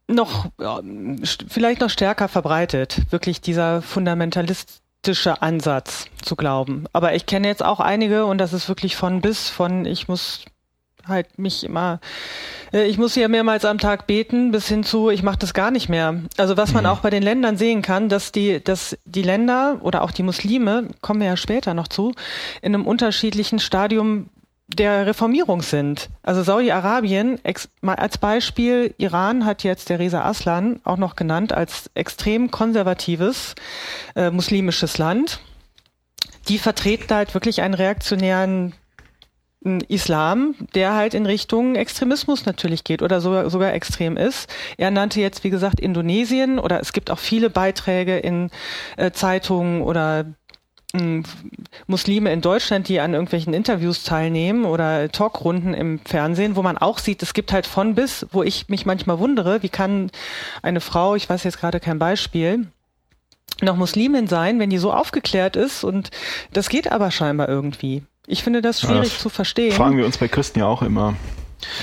D: noch, vielleicht noch stärker verbreitet, wirklich dieser fundamentalistische Ansatz zu glauben. Aber ich kenne jetzt auch einige und das ist wirklich von bis von, ich muss halt mich immer, ich muss hier mehrmals am Tag beten, bis hin zu, ich mache das gar nicht mehr. Also was man mhm. auch bei den Ländern sehen kann, dass die, dass die Länder oder auch die Muslime, kommen wir ja später noch zu, in einem unterschiedlichen Stadium der Reformierung sind. Also Saudi-Arabien, als Beispiel, Iran hat jetzt der Reza Aslan auch noch genannt als extrem konservatives äh, muslimisches Land. Die vertreten halt wirklich einen reaktionären Islam, der halt in Richtung Extremismus natürlich geht oder sogar, sogar extrem ist. Er nannte jetzt, wie gesagt, Indonesien oder es gibt auch viele Beiträge in äh, Zeitungen oder äh, Muslime in Deutschland, die an irgendwelchen Interviews teilnehmen oder Talkrunden im Fernsehen, wo man auch sieht, es gibt halt von bis, wo ich mich manchmal wundere, wie kann eine Frau, ich weiß jetzt gerade kein Beispiel, noch Muslimin sein, wenn die so aufgeklärt ist und das geht aber scheinbar irgendwie. Ich finde das schwierig das zu verstehen.
C: Fragen wir uns bei Christen ja auch immer.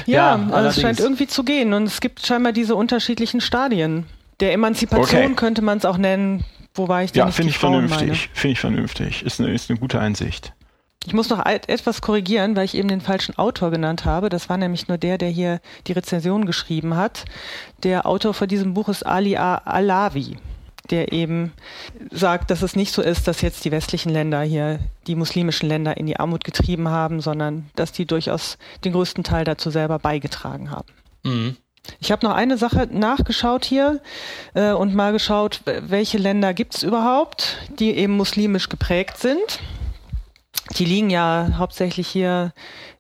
D: Ja, ja also es scheint irgendwie zu gehen und es gibt scheinbar diese unterschiedlichen Stadien. Der Emanzipation okay. könnte man es auch nennen, wobei ich
C: Ja, finde ich vernünftig. Finde ich vernünftig. Ist eine, ist eine gute Einsicht.
D: Ich muss noch etwas korrigieren, weil ich eben den falschen Autor genannt habe. Das war nämlich nur der, der hier die Rezension geschrieben hat. Der Autor von diesem Buch ist Ali Alawi der eben sagt, dass es nicht so ist, dass jetzt die westlichen Länder hier die muslimischen Länder in die Armut getrieben haben, sondern dass die durchaus den größten Teil dazu selber beigetragen haben. Mhm. Ich habe noch eine Sache nachgeschaut hier äh, und mal geschaut, welche Länder gibt es überhaupt, die eben muslimisch geprägt sind. Die liegen ja hauptsächlich hier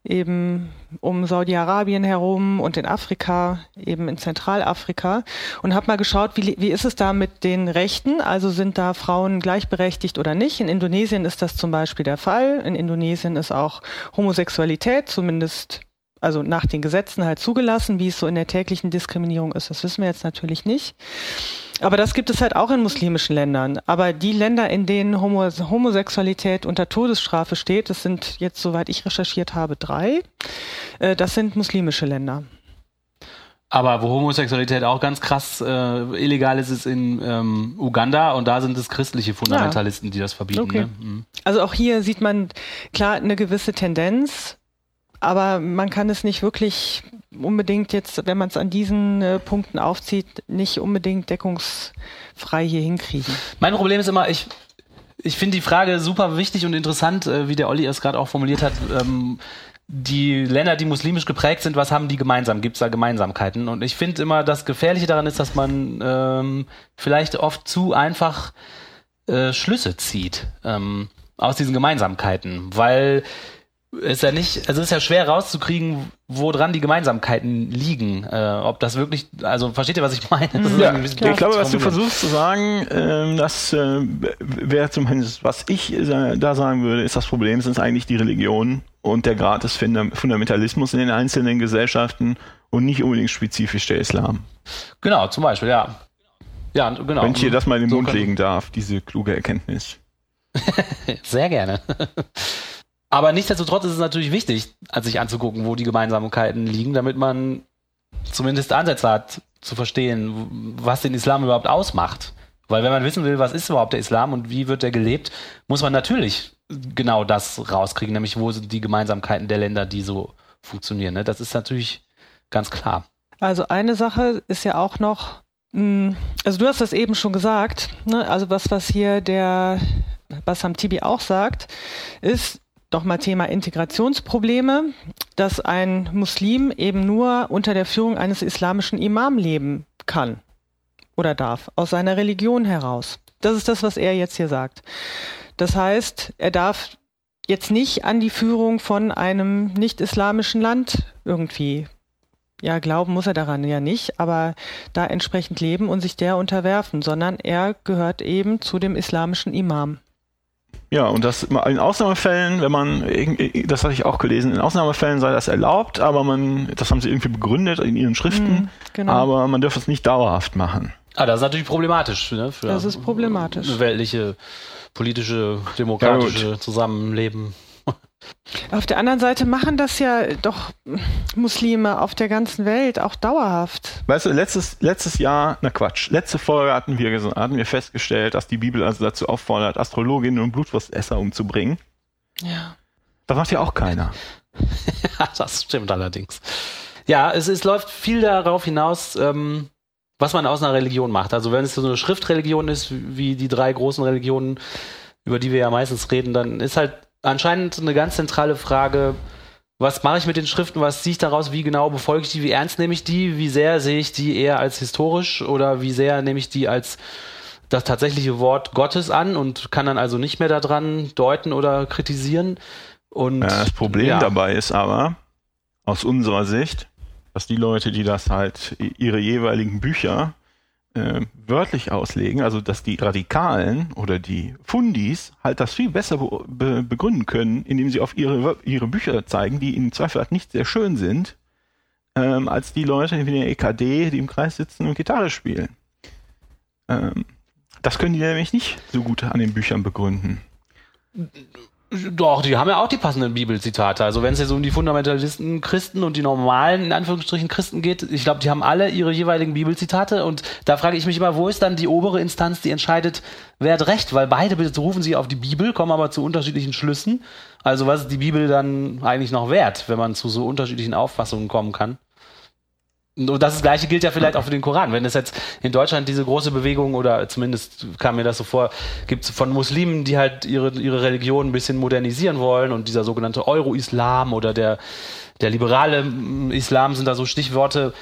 D: eben um Saudi-Arabien herum und in Afrika, eben in Zentralafrika und habe mal geschaut, wie, wie ist es da mit den Rechten? Also sind da Frauen gleichberechtigt oder nicht? In Indonesien ist das zum Beispiel der Fall. In Indonesien ist auch Homosexualität zumindest also nach den Gesetzen halt zugelassen. Wie es so in der täglichen Diskriminierung ist, das wissen wir jetzt natürlich nicht. Aber das gibt es halt auch in muslimischen Ländern. Aber die Länder, in denen Homo Homosexualität unter Todesstrafe steht, das sind jetzt, soweit ich recherchiert habe, drei. Äh, das sind muslimische Länder.
B: Aber wo Homosexualität auch ganz krass äh, illegal ist, ist in ähm, Uganda und da sind es christliche Fundamentalisten, ja. die das verbieten. Okay. Ne? Mhm.
D: Also auch hier sieht man klar eine gewisse Tendenz, aber man kann es nicht wirklich unbedingt jetzt, wenn man es an diesen äh, Punkten aufzieht, nicht unbedingt deckungsfrei hier hinkriegen.
B: Mein Problem ist immer, ich ich finde die Frage super wichtig und interessant, äh, wie der Olli es gerade auch formuliert hat. Ähm, die Länder, die muslimisch geprägt sind, was haben die gemeinsam? Gibt es da Gemeinsamkeiten? Und ich finde immer, das Gefährliche daran ist, dass man ähm, vielleicht oft zu einfach äh, Schlüsse zieht ähm, aus diesen Gemeinsamkeiten, weil ist ja nicht, also es ist ja schwer rauszukriegen, wo dran die Gemeinsamkeiten liegen. Äh, ob das wirklich, also versteht ihr, was ich meine?
C: Ja, ich glaube, was du versuchst zu sagen, äh, das äh, wäre zumindest, was ich äh, da sagen würde, ist das Problem, sind eigentlich die Religionen und der Grad des Fundamentalismus in den einzelnen Gesellschaften und nicht unbedingt spezifisch der Islam.
B: Genau, zum Beispiel, ja. Ja, genau.
C: Wenn ich dir das mal in den so Mund legen darf, diese kluge Erkenntnis. <laughs>
B: Sehr gerne. Aber nichtsdestotrotz ist es natürlich wichtig, sich anzugucken, wo die Gemeinsamkeiten liegen, damit man zumindest Ansätze hat, zu verstehen, was den Islam überhaupt ausmacht. Weil wenn man wissen will, was ist überhaupt der Islam und wie wird der gelebt, muss man natürlich genau das rauskriegen, nämlich wo sind die Gemeinsamkeiten der Länder, die so funktionieren. Ne? Das ist natürlich ganz klar.
D: Also eine Sache ist ja auch noch, hm, also du hast das eben schon gesagt, ne? also was, was hier der Bassam Tibi auch sagt, ist, doch mal Thema Integrationsprobleme, dass ein Muslim eben nur unter der Führung eines islamischen Imam leben kann oder darf, aus seiner Religion heraus. Das ist das, was er jetzt hier sagt. Das heißt, er darf jetzt nicht an die Führung von einem nicht-islamischen Land irgendwie, ja, glauben muss er daran ja nicht, aber da entsprechend leben und sich der unterwerfen, sondern er gehört eben zu dem islamischen Imam.
C: Ja, und das in Ausnahmefällen, wenn man, das hatte ich auch gelesen, in Ausnahmefällen sei das erlaubt, aber man, das haben sie irgendwie begründet in ihren Schriften, mhm, genau. aber man dürfe es nicht dauerhaft machen.
B: Ah, das ist natürlich problematisch, ne?
D: Für das ist problematisch.
B: Weltliche, politische, demokratische ja, Zusammenleben.
D: Auf der anderen Seite machen das ja doch Muslime auf der ganzen Welt auch dauerhaft.
C: Weißt du, letztes, letztes Jahr, na Quatsch, letzte Folge hatten wir, hatten wir festgestellt, dass die Bibel also dazu auffordert, Astrologinnen und Blutwurstesser umzubringen.
D: Ja.
C: Das macht ja auch keiner.
B: ja, <laughs> das stimmt allerdings. Ja, es, es läuft viel darauf hinaus, ähm, was man aus einer Religion macht. Also wenn es so eine Schriftreligion ist, wie die drei großen Religionen, über die wir ja meistens reden, dann ist halt anscheinend eine ganz zentrale Frage, was mache ich mit den Schriften, was ziehe ich daraus, wie genau befolge ich die, wie ernst nehme ich die, wie sehr sehe ich die eher als historisch oder wie sehr nehme ich die als das tatsächliche Wort Gottes an und kann dann also nicht mehr daran deuten oder kritisieren. Und,
C: ja, das Problem ja. dabei ist aber, aus unserer Sicht, dass die Leute, die das halt ihre jeweiligen Bücher äh, wörtlich auslegen, also dass die Radikalen oder die Fundis halt das viel besser be begründen können, indem sie auf ihre, ihre Bücher zeigen, die im Zweifel halt nicht sehr schön sind, ähm, als die Leute wie der EKD, die im Kreis sitzen und Gitarre spielen. Ähm, das können die nämlich nicht so gut an den Büchern begründen.
B: Doch, die haben ja auch die passenden Bibelzitate. Also wenn es jetzt um die Fundamentalisten Christen und die normalen, in Anführungsstrichen, Christen geht, ich glaube, die haben alle ihre jeweiligen Bibelzitate und da frage ich mich immer, wo ist dann die obere Instanz, die entscheidet, wer hat recht? Weil beide rufen sie auf die Bibel, kommen aber zu unterschiedlichen Schlüssen. Also was ist die Bibel dann eigentlich noch wert, wenn man zu so unterschiedlichen Auffassungen kommen kann? Und das Gleiche gilt ja vielleicht auch für den Koran. Wenn es jetzt in Deutschland diese große Bewegung oder zumindest kam mir das so vor, gibt von Muslimen, die halt ihre, ihre Religion ein bisschen modernisieren wollen und dieser sogenannte Euro-Islam oder der, der liberale Islam sind da so Stichworte,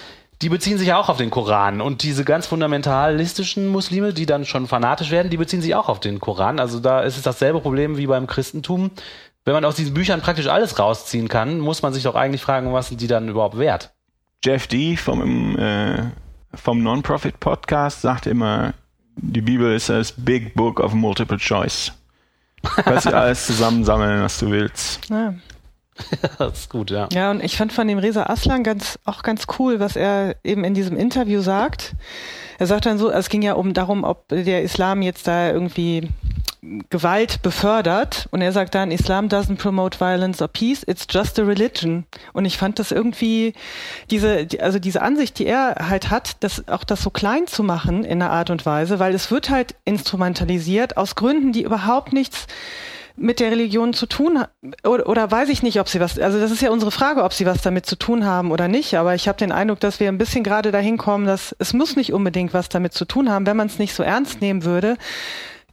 B: die beziehen sich auch auf den Koran. Und diese ganz fundamentalistischen Muslime, die dann schon fanatisch werden, die beziehen sich auch auf den Koran. Also da ist es dasselbe Problem wie beim Christentum. Wenn man aus diesen Büchern praktisch alles rausziehen kann, muss man sich doch eigentlich fragen, was sind die dann überhaupt wert?
C: Jeff Dee vom, äh, vom Non-Profit-Podcast sagt immer, die Bibel ist das Big Book of Multiple Choice. Du kannst dir alles zusammensammeln, was du willst. Ja. <laughs>
B: das ist gut, ja.
D: Ja, und ich fand von dem Reza Aslan ganz, auch ganz cool, was er eben in diesem Interview sagt. Er sagt dann so, es ging ja um darum, ob der Islam jetzt da irgendwie Gewalt befördert. Und er sagt dann, Islam doesn't promote violence or peace, it's just a religion. Und ich fand das irgendwie, diese, also diese Ansicht, die er halt hat, das, auch das so klein zu machen in einer Art und Weise, weil es wird halt instrumentalisiert aus Gründen, die überhaupt nichts mit der Religion zu tun oder, oder weiß ich nicht, ob sie was, also das ist ja unsere Frage, ob sie was damit zu tun haben oder nicht, aber ich habe den Eindruck, dass wir ein bisschen gerade dahin kommen, dass es muss nicht unbedingt was damit zu tun haben, wenn man es nicht so ernst nehmen würde.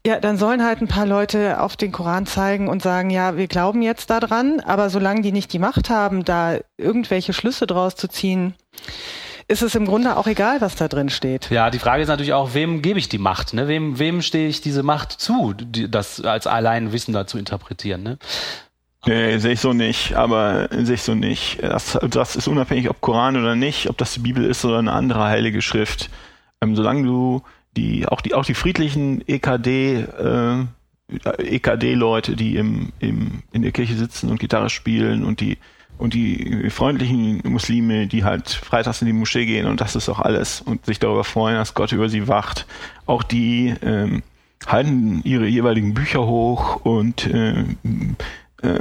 D: Ja, dann sollen halt ein paar Leute auf den Koran zeigen und sagen, ja, wir glauben jetzt daran, aber solange die nicht die Macht haben, da irgendwelche Schlüsse draus zu ziehen, ist es im Grunde auch egal, was da drin steht.
B: Ja, die Frage ist natürlich auch, wem gebe ich die Macht? Ne? Wem, wem stehe ich diese Macht zu, die, das als Alleinwissender zu interpretieren? Ne?
C: Nee, sehe ich so nicht, aber sehe ich so nicht. Das, das ist unabhängig, ob Koran oder nicht, ob das die Bibel ist oder eine andere heilige Schrift. Ähm, solange du die, auch die, auch die friedlichen EKD, äh, EKD-Leute, die im, im, in der Kirche sitzen und Gitarre spielen und die und die freundlichen Muslime, die halt freitags in die Moschee gehen und das ist auch alles und sich darüber freuen, dass Gott über sie wacht. Auch die ähm, halten ihre jeweiligen Bücher hoch und äh, äh,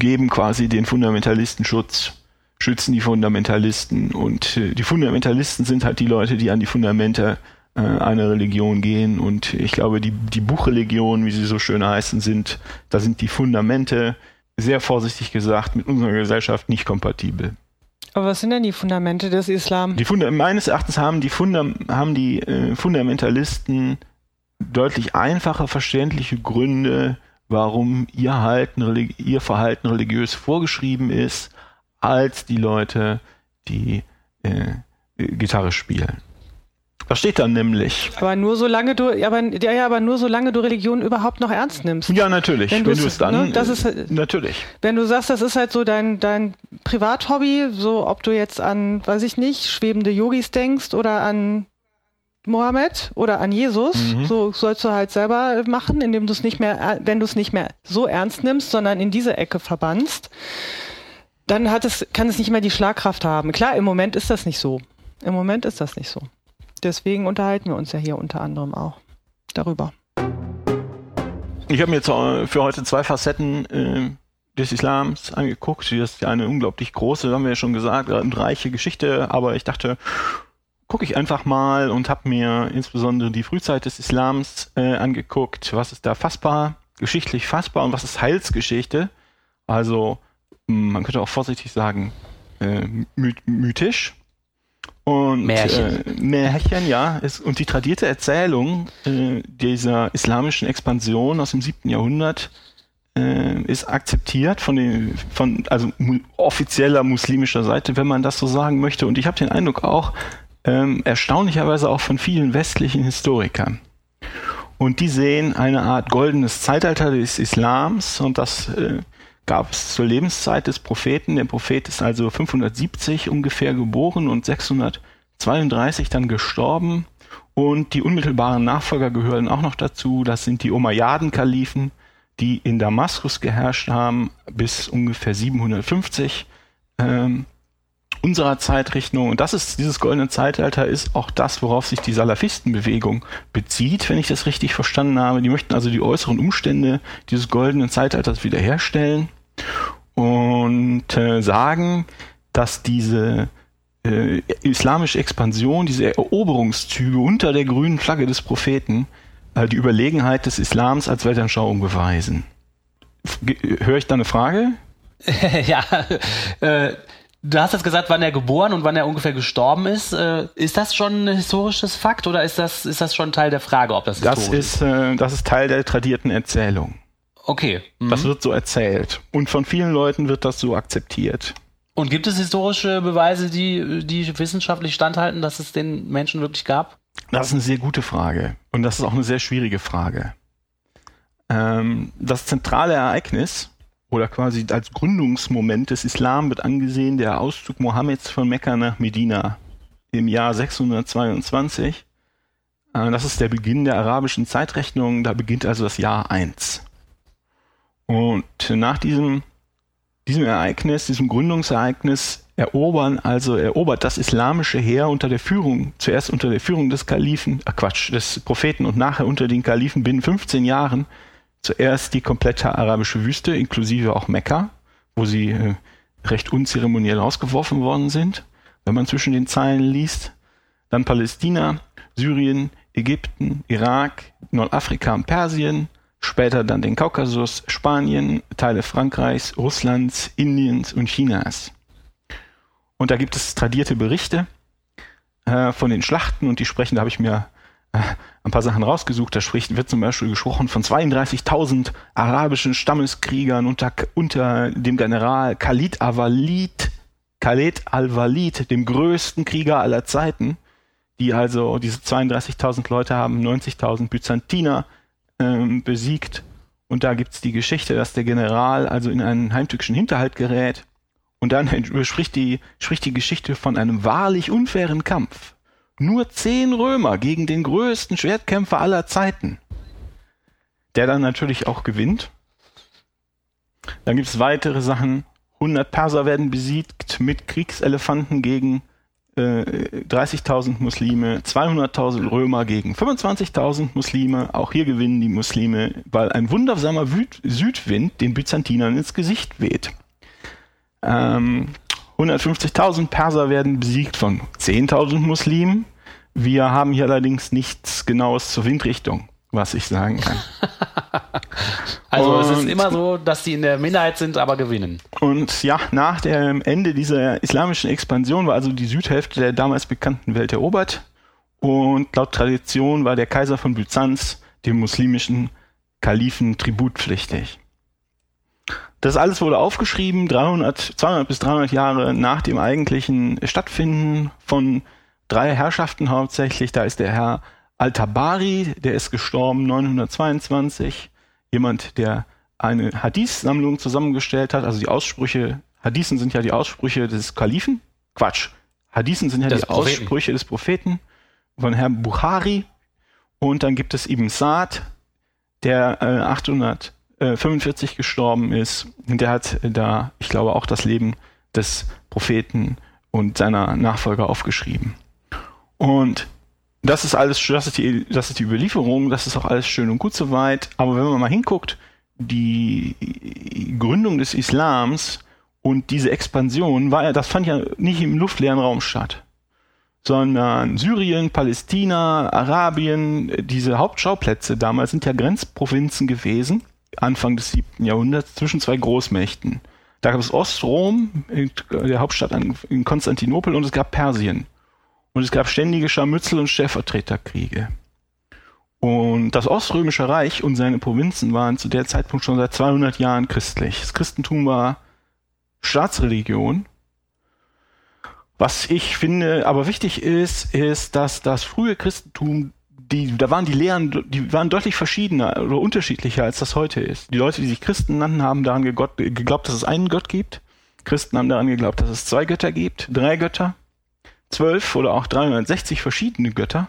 C: geben quasi den Fundamentalisten Schutz, schützen die Fundamentalisten und äh, die Fundamentalisten sind halt die Leute, die an die Fundamente äh, einer Religion gehen und ich glaube, die, die Buchreligionen, wie sie so schön heißen, sind, da sind die Fundamente sehr vorsichtig gesagt, mit unserer Gesellschaft nicht kompatibel.
D: Aber was sind denn die Fundamente des Islam?
C: Die Funda meines Erachtens haben die, Funda haben die äh, Fundamentalisten deutlich einfacher verständliche Gründe, warum ihr, Halten, ihr Verhalten religiös vorgeschrieben ist, als die Leute, die äh, Gitarre spielen. Das steht dann nämlich.
D: Aber nur solange du, aber, ja, ja, aber nur solange du Religion überhaupt noch ernst nimmst.
C: Ja, natürlich.
D: Wenn, wenn du es dann, ne, das ist,
C: halt, natürlich.
D: Wenn du sagst, das ist halt so dein, dein Privathobby, so ob du jetzt an, weiß ich nicht, schwebende Yogis denkst oder an Mohammed oder an Jesus, mhm. so sollst du halt selber machen, indem du es nicht mehr, wenn du es nicht mehr so ernst nimmst, sondern in diese Ecke verbannst, dann hat es, kann es nicht mehr die Schlagkraft haben. Klar, im Moment ist das nicht so. Im Moment ist das nicht so. Deswegen unterhalten wir uns ja hier unter anderem auch darüber.
C: Ich habe mir jetzt für heute zwei Facetten äh, des Islams angeguckt. Das ist ja eine unglaublich große, haben wir ja schon gesagt, und reiche Geschichte. Aber ich dachte, gucke ich einfach mal und habe mir insbesondere die Frühzeit des Islams äh, angeguckt. Was ist da fassbar, geschichtlich fassbar und was ist Heilsgeschichte? Also man könnte auch vorsichtig sagen, äh, mythisch. Und Märchen. Äh, Märchen, ja. Ist, und die tradierte Erzählung äh, dieser islamischen Expansion aus dem siebten Jahrhundert äh, ist akzeptiert von den, von, also mu offizieller muslimischer Seite, wenn man das so sagen möchte. Und ich habe den Eindruck auch, ähm, erstaunlicherweise auch von vielen westlichen Historikern. Und die sehen eine Art goldenes Zeitalter des Islams und das äh, gab es zur Lebenszeit des Propheten. Der Prophet ist also 570 ungefähr geboren und 632 dann gestorben. Und die unmittelbaren Nachfolger gehören auch noch dazu. Das sind die Umayyaden-Kalifen, die in Damaskus geherrscht haben bis ungefähr 750 ähm, unserer Zeitrechnung. Und das ist, dieses goldene Zeitalter ist auch das, worauf sich die Salafistenbewegung bezieht, wenn ich das richtig verstanden habe. Die möchten also die äußeren Umstände dieses goldenen Zeitalters wiederherstellen und äh, sagen, dass diese äh, islamische Expansion, diese Eroberungszüge unter der grünen Flagge des Propheten äh, die Überlegenheit des Islams als Weltanschauung beweisen. Höre ich da eine Frage? <laughs>
B: ja, äh, Du hast jetzt gesagt, wann er geboren und wann er ungefähr gestorben ist. Äh, ist das schon ein historisches Fakt oder ist das, ist das schon Teil der Frage, ob das
C: das ist? Äh, das ist Teil der tradierten Erzählung.
B: Okay.
C: Mhm. Das wird so erzählt. Und von vielen Leuten wird das so akzeptiert.
B: Und gibt es historische Beweise, die, die wissenschaftlich standhalten, dass es den Menschen wirklich gab?
C: Das ist eine sehr gute Frage. Und das ist auch eine sehr schwierige Frage. Ähm, das zentrale Ereignis oder quasi als Gründungsmoment des Islam wird angesehen der Auszug Mohammeds von Mekka nach Medina im Jahr 622. Äh, das ist der Beginn der arabischen Zeitrechnung. Da beginnt also das Jahr 1. Und nach diesem diesem Ereignis, diesem Gründungsereignis erobern, also erobert das islamische Heer unter der Führung, zuerst unter der Führung des Kalifen, äh Quatsch, des Propheten und nachher unter den Kalifen binnen 15 Jahren zuerst die komplette arabische Wüste, inklusive auch Mekka, wo sie äh, recht unzeremoniell rausgeworfen worden sind, wenn man zwischen den Zeilen liest. Dann Palästina, Syrien, Ägypten, Irak, Nordafrika und Persien, später dann den Kaukasus, Spanien, Teile Frankreichs, Russlands, Indiens und Chinas. Und da gibt es tradierte Berichte äh, von den Schlachten und die sprechen, da habe ich mir äh, ein paar Sachen rausgesucht. Da spricht, wird zum Beispiel gesprochen von 32.000 arabischen Stammeskriegern unter, unter dem General Khalid al-Walid, Khalid al-Walid, dem größten Krieger aller Zeiten, die also diese 32.000 Leute haben 90.000 Byzantiner ähm, besiegt. Und da gibt's die Geschichte, dass der General also in einen heimtückischen Hinterhalt gerät. Und dann <laughs> spricht die, spricht die Geschichte von einem wahrlich unfairen Kampf. Nur zehn Römer gegen den größten Schwertkämpfer aller Zeiten. Der dann natürlich auch gewinnt. Dann gibt's weitere Sachen. 100 Perser werden besiegt mit Kriegselefanten gegen 30.000 äh, Muslime, 200.000 Römer gegen 25.000 Muslime. Auch hier gewinnen die Muslime, weil ein wundersamer Südwind den Byzantinern ins Gesicht weht. Ähm, 150.000 Perser werden besiegt von 10.000 Muslimen. Wir haben hier allerdings nichts Genaues zur Windrichtung was ich sagen kann. <laughs>
B: also und, es ist immer so, dass sie in der Minderheit sind, aber gewinnen.
C: Und ja, nach dem Ende dieser islamischen Expansion war also die Südhälfte der damals bekannten Welt erobert. Und laut Tradition war der Kaiser von Byzanz dem muslimischen Kalifen tributpflichtig. Das alles wurde aufgeschrieben, 300, 200 bis 300 Jahre nach dem eigentlichen Stattfinden von drei Herrschaften hauptsächlich. Da ist der Herr Al-Tabari, der ist gestorben 922. Jemand, der eine Hadith-Sammlung zusammengestellt hat, also die Aussprüche, Hadithen sind ja die Aussprüche des Kalifen. Quatsch. Hadithen sind ja des die Propheten. Aussprüche des Propheten von Herrn Bukhari. Und dann gibt es Ibn Sa'd, der äh, 845 gestorben ist. Und der hat da, ich glaube, auch das Leben des Propheten und seiner Nachfolger aufgeschrieben. Und das ist alles, das ist die, das ist die Überlieferung, das ist auch alles schön und gut soweit. Aber wenn man mal hinguckt, die Gründung des Islams und diese Expansion war ja, das fand ja nicht im luftleeren Raum statt, sondern Syrien, Palästina, Arabien, diese Hauptschauplätze damals sind ja Grenzprovinzen gewesen, Anfang des siebten Jahrhunderts, zwischen zwei Großmächten. Da gab es Ostrom, der Hauptstadt in Konstantinopel, und es gab Persien. Und es gab ständige Scharmützel und Stellvertreterkriege. Und das Oströmische Reich und seine Provinzen waren zu der Zeitpunkt schon seit 200 Jahren christlich. Das Christentum war Staatsreligion. Was ich finde aber wichtig ist, ist, dass das frühe Christentum, die, da waren die Lehren, die waren deutlich verschiedener oder unterschiedlicher, als das heute ist. Die Leute, die sich Christen nannten, haben daran geglaubt, dass es einen Gott gibt. Christen haben daran geglaubt, dass es zwei Götter gibt, drei Götter zwölf oder auch 360 verschiedene Götter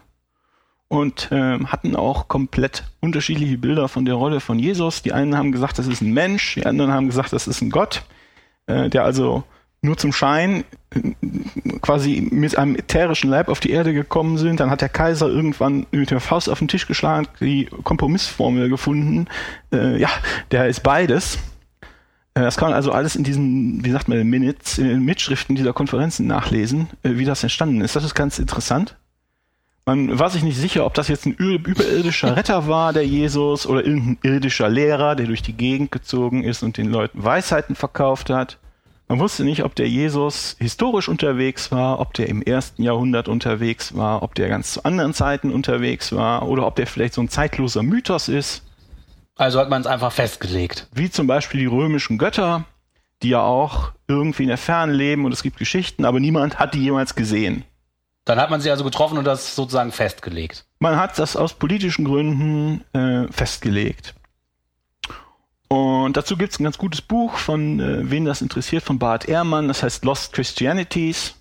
C: und äh, hatten auch komplett unterschiedliche Bilder von der Rolle von Jesus. Die einen haben gesagt, das ist ein Mensch, die anderen haben gesagt, das ist ein Gott, äh, der also nur zum Schein äh, quasi mit einem ätherischen Leib auf die Erde gekommen sind. Dann hat der Kaiser irgendwann mit der Faust auf den Tisch geschlagen, die Kompromissformel gefunden. Äh, ja, der ist beides. Äh, das kann man also alles in diesen, wie sagt man, Minutes, in den Mitschriften dieser Konferenzen nachlesen, äh, wie das entstanden ist. Das ist ganz interessant. Man war sich nicht sicher, ob das jetzt ein überirdischer Retter war, der Jesus, oder irgendein irdischer Lehrer, der durch die Gegend gezogen ist und den Leuten Weisheiten verkauft hat. Man wusste nicht, ob der Jesus historisch unterwegs war, ob der im ersten Jahrhundert unterwegs war, ob der ganz zu anderen Zeiten unterwegs war oder ob der vielleicht so ein zeitloser Mythos ist.
B: Also hat man es einfach festgelegt.
C: Wie zum Beispiel die römischen Götter, die ja auch irgendwie in der Ferne leben und es gibt Geschichten, aber niemand hat die jemals gesehen.
B: Dann hat man sie also getroffen und das sozusagen festgelegt.
C: Man hat das aus politischen Gründen äh, festgelegt. Und dazu gibt es ein ganz gutes Buch von, äh, wen das interessiert, von Bart Ehrmann, das heißt Lost Christianities,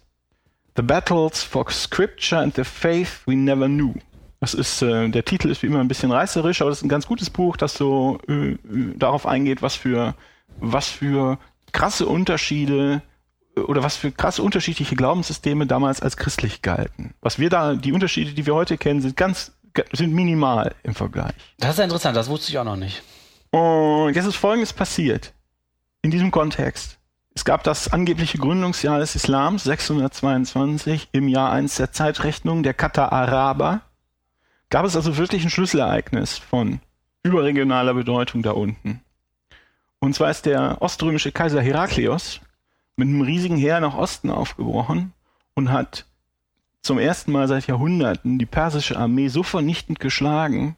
C: The Battles for Scripture and the Faith We Never Knew. Das ist, äh, der Titel ist wie immer ein bisschen reißerisch, aber das ist ein ganz gutes Buch, das so äh, darauf eingeht, was für, was für krasse Unterschiede oder was für krasse unterschiedliche Glaubenssysteme damals als christlich galten. Was wir da, die Unterschiede, die wir heute kennen, sind ganz, sind minimal im Vergleich.
B: Das ist ja interessant, das wusste ich auch noch nicht.
C: Und jetzt ist Folgendes passiert. In diesem Kontext. Es gab das angebliche Gründungsjahr des Islams, 622, im Jahr 1 der Zeitrechnung der Kata Araber. Gab es also wirklich ein Schlüsselereignis von überregionaler Bedeutung da unten. Und zwar ist der oströmische Kaiser Heraklios mit einem riesigen Heer nach Osten aufgebrochen und hat zum ersten Mal seit Jahrhunderten die persische Armee so vernichtend geschlagen,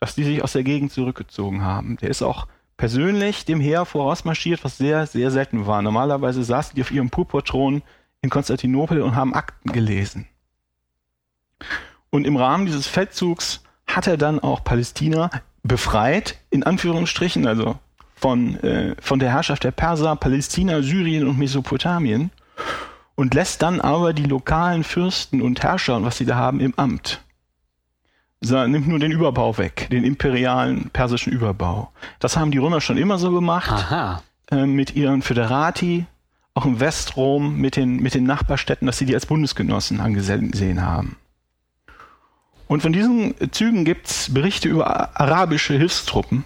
C: dass die sich aus der Gegend zurückgezogen haben. Der ist auch persönlich dem Heer vorausmarschiert, was sehr, sehr selten war. Normalerweise saßen die auf ihrem Purpurthron in Konstantinopel und haben Akten gelesen. Und im Rahmen dieses Feldzugs hat er dann auch Palästina befreit, in Anführungsstrichen, also von, äh, von der Herrschaft der Perser, Palästina, Syrien und Mesopotamien und lässt dann aber die lokalen Fürsten und Herrscher und was sie da haben im Amt. So, nimmt nur den Überbau weg, den imperialen persischen Überbau. Das haben die Römer schon immer so gemacht. Äh, mit ihren Föderati, auch im Westrom mit den, mit den Nachbarstädten, dass sie die als Bundesgenossen angesehen haben. Und von diesen Zügen gibt's Berichte über arabische Hilfstruppen,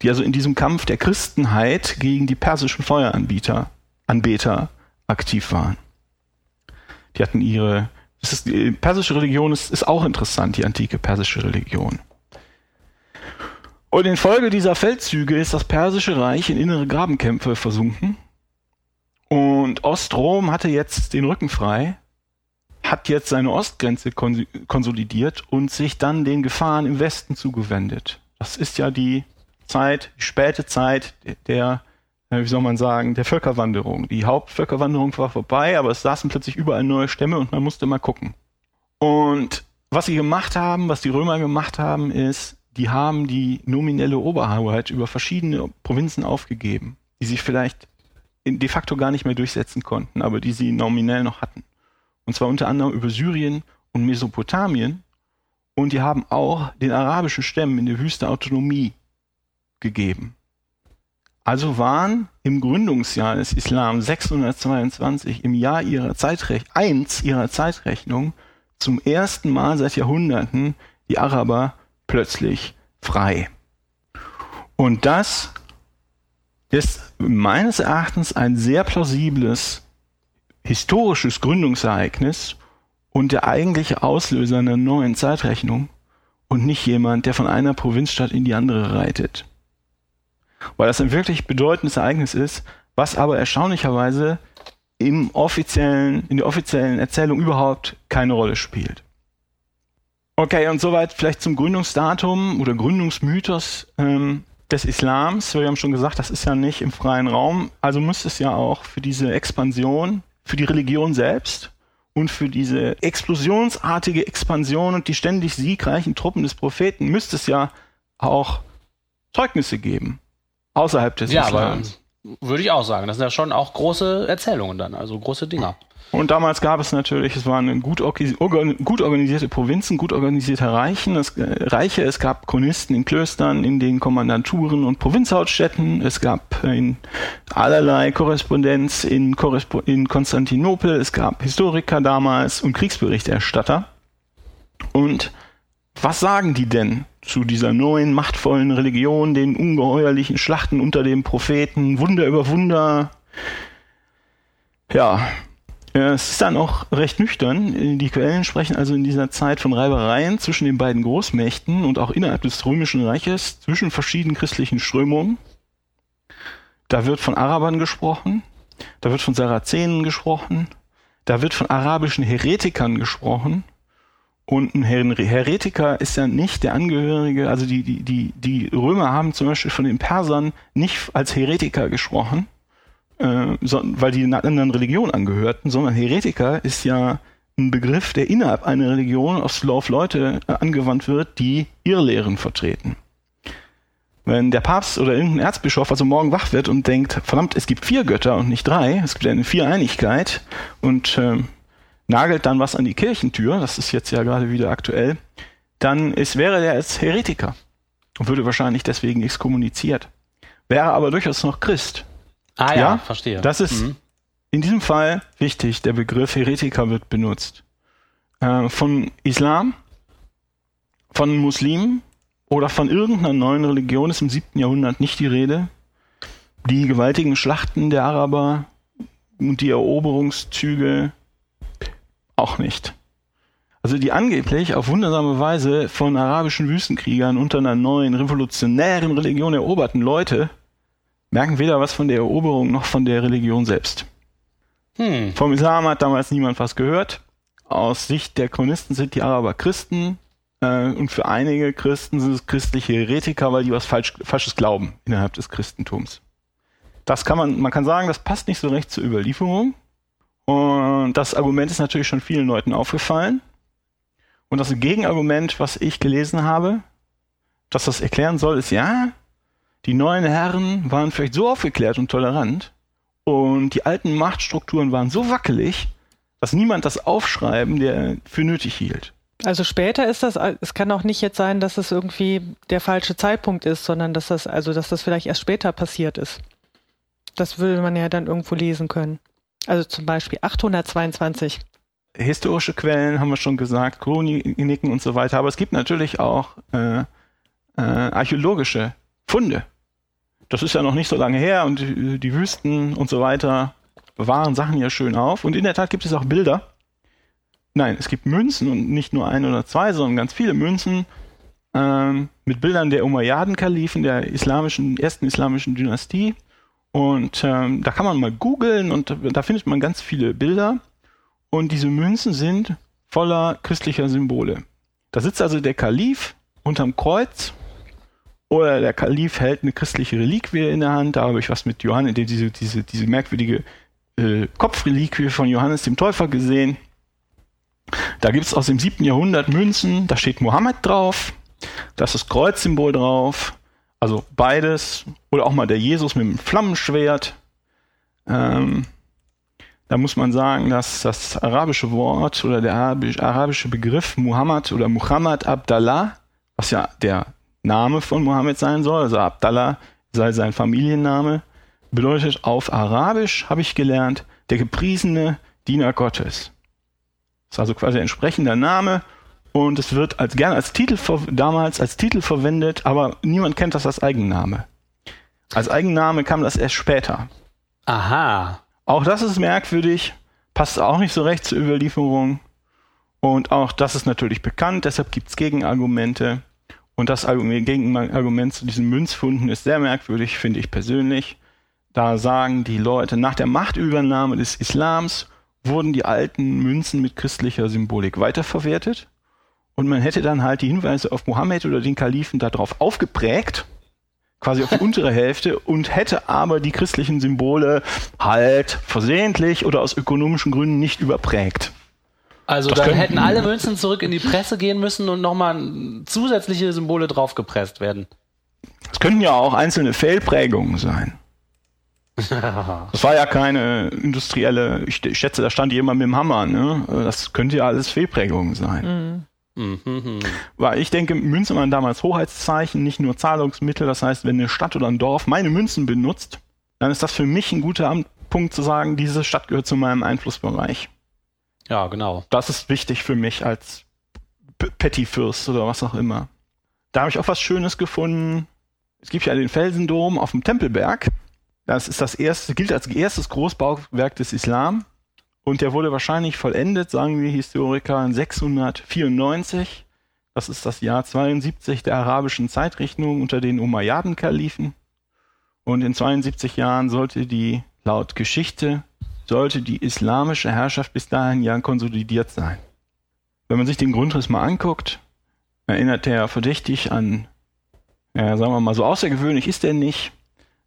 C: die also in diesem Kampf der Christenheit gegen die persischen Feueranbieter, Anbeter aktiv waren. Die hatten ihre, das ist, die persische Religion ist, ist auch interessant, die antike persische Religion. Und in Folge dieser Feldzüge ist das persische Reich in innere Grabenkämpfe versunken. Und Ostrom hatte jetzt den Rücken frei, hat jetzt seine Ostgrenze konsolidiert und sich dann den Gefahren im Westen zugewendet. Das ist ja die Zeit, die späte Zeit der, äh, wie soll man sagen, der Völkerwanderung. Die Hauptvölkerwanderung war vorbei, aber es saßen plötzlich überall neue Stämme und man musste mal gucken. Und was sie gemacht haben, was die Römer gemacht haben, ist, die haben die nominelle Oberhoheit über verschiedene Provinzen aufgegeben, die sich vielleicht de facto gar nicht mehr durchsetzen konnten, aber die sie nominell noch hatten. Und zwar unter anderem über Syrien und Mesopotamien. Und die haben auch den arabischen Stämmen in der Wüste Autonomie gegeben. Also waren im Gründungsjahr des Islam 622 im Jahr ihrer Zeitrech 1 ihrer Zeitrechnung zum ersten Mal seit Jahrhunderten die Araber plötzlich frei. Und das ist meines Erachtens ein sehr plausibles historisches Gründungsereignis und der eigentliche Auslöser einer neuen Zeitrechnung und nicht jemand, der von einer Provinzstadt in die andere reitet weil das ein wirklich bedeutendes Ereignis ist, was aber erstaunlicherweise im offiziellen, in der offiziellen Erzählung überhaupt keine Rolle spielt. Okay, und soweit vielleicht zum Gründungsdatum oder Gründungsmythos ähm, des Islams. Wir haben schon gesagt, das ist ja nicht im freien Raum. Also muss es ja auch für diese Expansion, für die Religion selbst und für diese explosionsartige Expansion und die ständig siegreichen Truppen des Propheten müsste es ja auch Zeugnisse geben außerhalb des ja, Islams.
B: Aber würde ich auch sagen. Das sind ja schon auch große Erzählungen dann, also große Dinger.
C: Und damals gab es natürlich, es waren gut, gut organisierte Provinzen, gut organisierte Reichen, es, äh, Reiche, es gab Chronisten in Klöstern, in den Kommandanturen und Provinzhauptstädten, es gab in allerlei Korrespondenz in, Korrespo in Konstantinopel, es gab Historiker damals und Kriegsberichterstatter. Und was sagen die denn zu dieser neuen machtvollen Religion, den ungeheuerlichen Schlachten unter dem Propheten, Wunder über Wunder? Ja, es ist dann auch recht nüchtern. Die Quellen sprechen also in dieser Zeit von Reibereien zwischen den beiden Großmächten und auch innerhalb des Römischen Reiches zwischen verschiedenen christlichen Strömungen. Da wird von Arabern gesprochen, da wird von Sarazenen gesprochen, da wird von arabischen Heretikern gesprochen und ein Heretiker ist ja nicht der Angehörige, also die, die, die, die Römer haben zum Beispiel von den Persern nicht als Heretiker gesprochen, äh, so, weil die einer anderen Religion angehörten, sondern Heretiker ist ja ein Begriff, der innerhalb einer Religion auf, auf Leute äh, angewandt wird, die Irrlehren vertreten. Wenn der Papst oder irgendein Erzbischof also morgen wach wird und denkt, verdammt, es gibt vier Götter und nicht drei, es gibt eine Viereinigkeit und äh, nagelt dann was an die Kirchentür, das ist jetzt ja gerade wieder aktuell, dann ist, wäre der als Heretiker und würde wahrscheinlich deswegen exkommuniziert. Wäre aber durchaus noch Christ
B: Ah ja, ja verstehe.
C: Das ist mhm. in diesem Fall wichtig. Der Begriff Heretiker wird benutzt. Äh, von Islam, von Muslimen oder von irgendeiner neuen Religion ist im siebten Jahrhundert nicht die Rede. Die gewaltigen Schlachten der Araber und die Eroberungszüge auch nicht. Also die angeblich auf wundersame Weise von arabischen Wüstenkriegern unter einer neuen revolutionären Religion eroberten Leute merken weder was von der Eroberung noch von der Religion selbst. Hm. Vom Islam hat damals niemand was gehört. Aus Sicht der Chronisten sind die Araber Christen äh, und für einige Christen sind es christliche Heretiker, weil die was falsch, Falsches glauben innerhalb des Christentums. Das kann man, man kann sagen, das passt nicht so recht zur Überlieferung. Und das Argument ist natürlich schon vielen Leuten aufgefallen. Und das Gegenargument, was ich gelesen habe, dass das erklären soll, ist ja, die neuen Herren waren vielleicht so aufgeklärt und tolerant und die alten Machtstrukturen waren so wackelig, dass niemand das Aufschreiben der für nötig hielt.
D: Also später ist das, es kann auch nicht jetzt sein, dass es irgendwie der falsche Zeitpunkt ist, sondern dass das, also dass das vielleicht erst später passiert ist. Das würde man ja dann irgendwo lesen können. Also zum Beispiel 822.
C: Historische Quellen haben wir schon gesagt, Chroniken und so weiter, aber es gibt natürlich auch äh, äh, archäologische Funde. Das ist ja noch nicht so lange her und die, Wüsten und so weiter bewahren Sachen ja schön auf. Und in der Tat gibt es auch Bilder. Nein, es gibt Münzen und nicht nur ein oder zwei, sondern ganz viele Münzen ähm, mit Bildern der Umayyaden-Kalifen, der islamischen, ersten islamischen Dynastie und ähm, da kann man mal googeln und da findet man ganz viele Bilder. Und diese Münzen sind voller christlicher Symbole. Da sitzt also der Kalif unterm Kreuz oder der Kalif hält eine christliche Reliquie in der Hand. Da habe ich was mit Johannes, diese, diese, diese merkwürdige äh, Kopfreliquie von Johannes dem Täufer gesehen. Da gibt es aus dem siebten Jahrhundert Münzen, da steht Mohammed drauf, da ist das Kreuzsymbol drauf, also beides. Oder auch mal der Jesus mit dem Flammenschwert. Ähm, da muss man sagen, dass das arabische Wort oder der arabische Begriff Muhammad oder Muhammad Abdallah, was ja der Name von Muhammad sein soll, also Abdallah sei sein Familienname, bedeutet auf Arabisch, habe ich gelernt, der gepriesene Diener Gottes. Das ist also quasi ein entsprechender Name und es wird als gern als Titel damals als Titel verwendet, aber niemand kennt das als Eigenname. Als Eigenname kam das erst später.
B: Aha.
C: Auch das ist merkwürdig, passt auch nicht so recht zur Überlieferung. Und auch das ist natürlich bekannt, deshalb gibt es Gegenargumente. Und das Gegenargument zu diesen Münzfunden ist sehr merkwürdig, finde ich persönlich. Da sagen die Leute, nach der Machtübernahme des Islams wurden die alten Münzen mit christlicher Symbolik weiterverwertet. Und man hätte dann halt die Hinweise auf Mohammed oder den Kalifen darauf aufgeprägt, quasi auf die <laughs> untere Hälfte, und hätte aber die christlichen Symbole halt versehentlich oder aus ökonomischen Gründen nicht überprägt.
B: Also das dann hätten alle Münzen zurück in die Presse gehen müssen und nochmal zusätzliche Symbole draufgepresst werden.
C: Es könnten ja auch einzelne Fehlprägungen sein. <laughs> Das war ja keine industrielle, ich schätze, da stand jemand mit dem Hammer, ne? Das könnte ja alles Fehlprägungen sein. Mhm. Mhm. Weil ich denke, Münzen waren damals Hoheitszeichen, nicht nur Zahlungsmittel. Das heißt, wenn eine Stadt oder ein Dorf meine Münzen benutzt, dann ist das für mich ein guter Punkt zu sagen, diese Stadt gehört zu meinem Einflussbereich.
B: Ja, genau.
C: Das ist wichtig für mich als Petty-Fürst oder was auch immer. Da habe ich auch was Schönes gefunden. Es gibt ja den Felsendom auf dem Tempelberg. Das ist das erste, gilt als erstes Großbauwerk des Islam. Und der wurde wahrscheinlich vollendet, sagen die Historiker, in 694. Das ist das Jahr 72 der arabischen Zeitrechnung unter den Umayyaden-Kalifen. Und in 72 Jahren sollte die, laut Geschichte, sollte die islamische Herrschaft bis dahin ja konsolidiert sein. Wenn man sich den Grundriss mal anguckt, erinnert er verdächtig an, ja, sagen wir mal, so außergewöhnlich ist er nicht.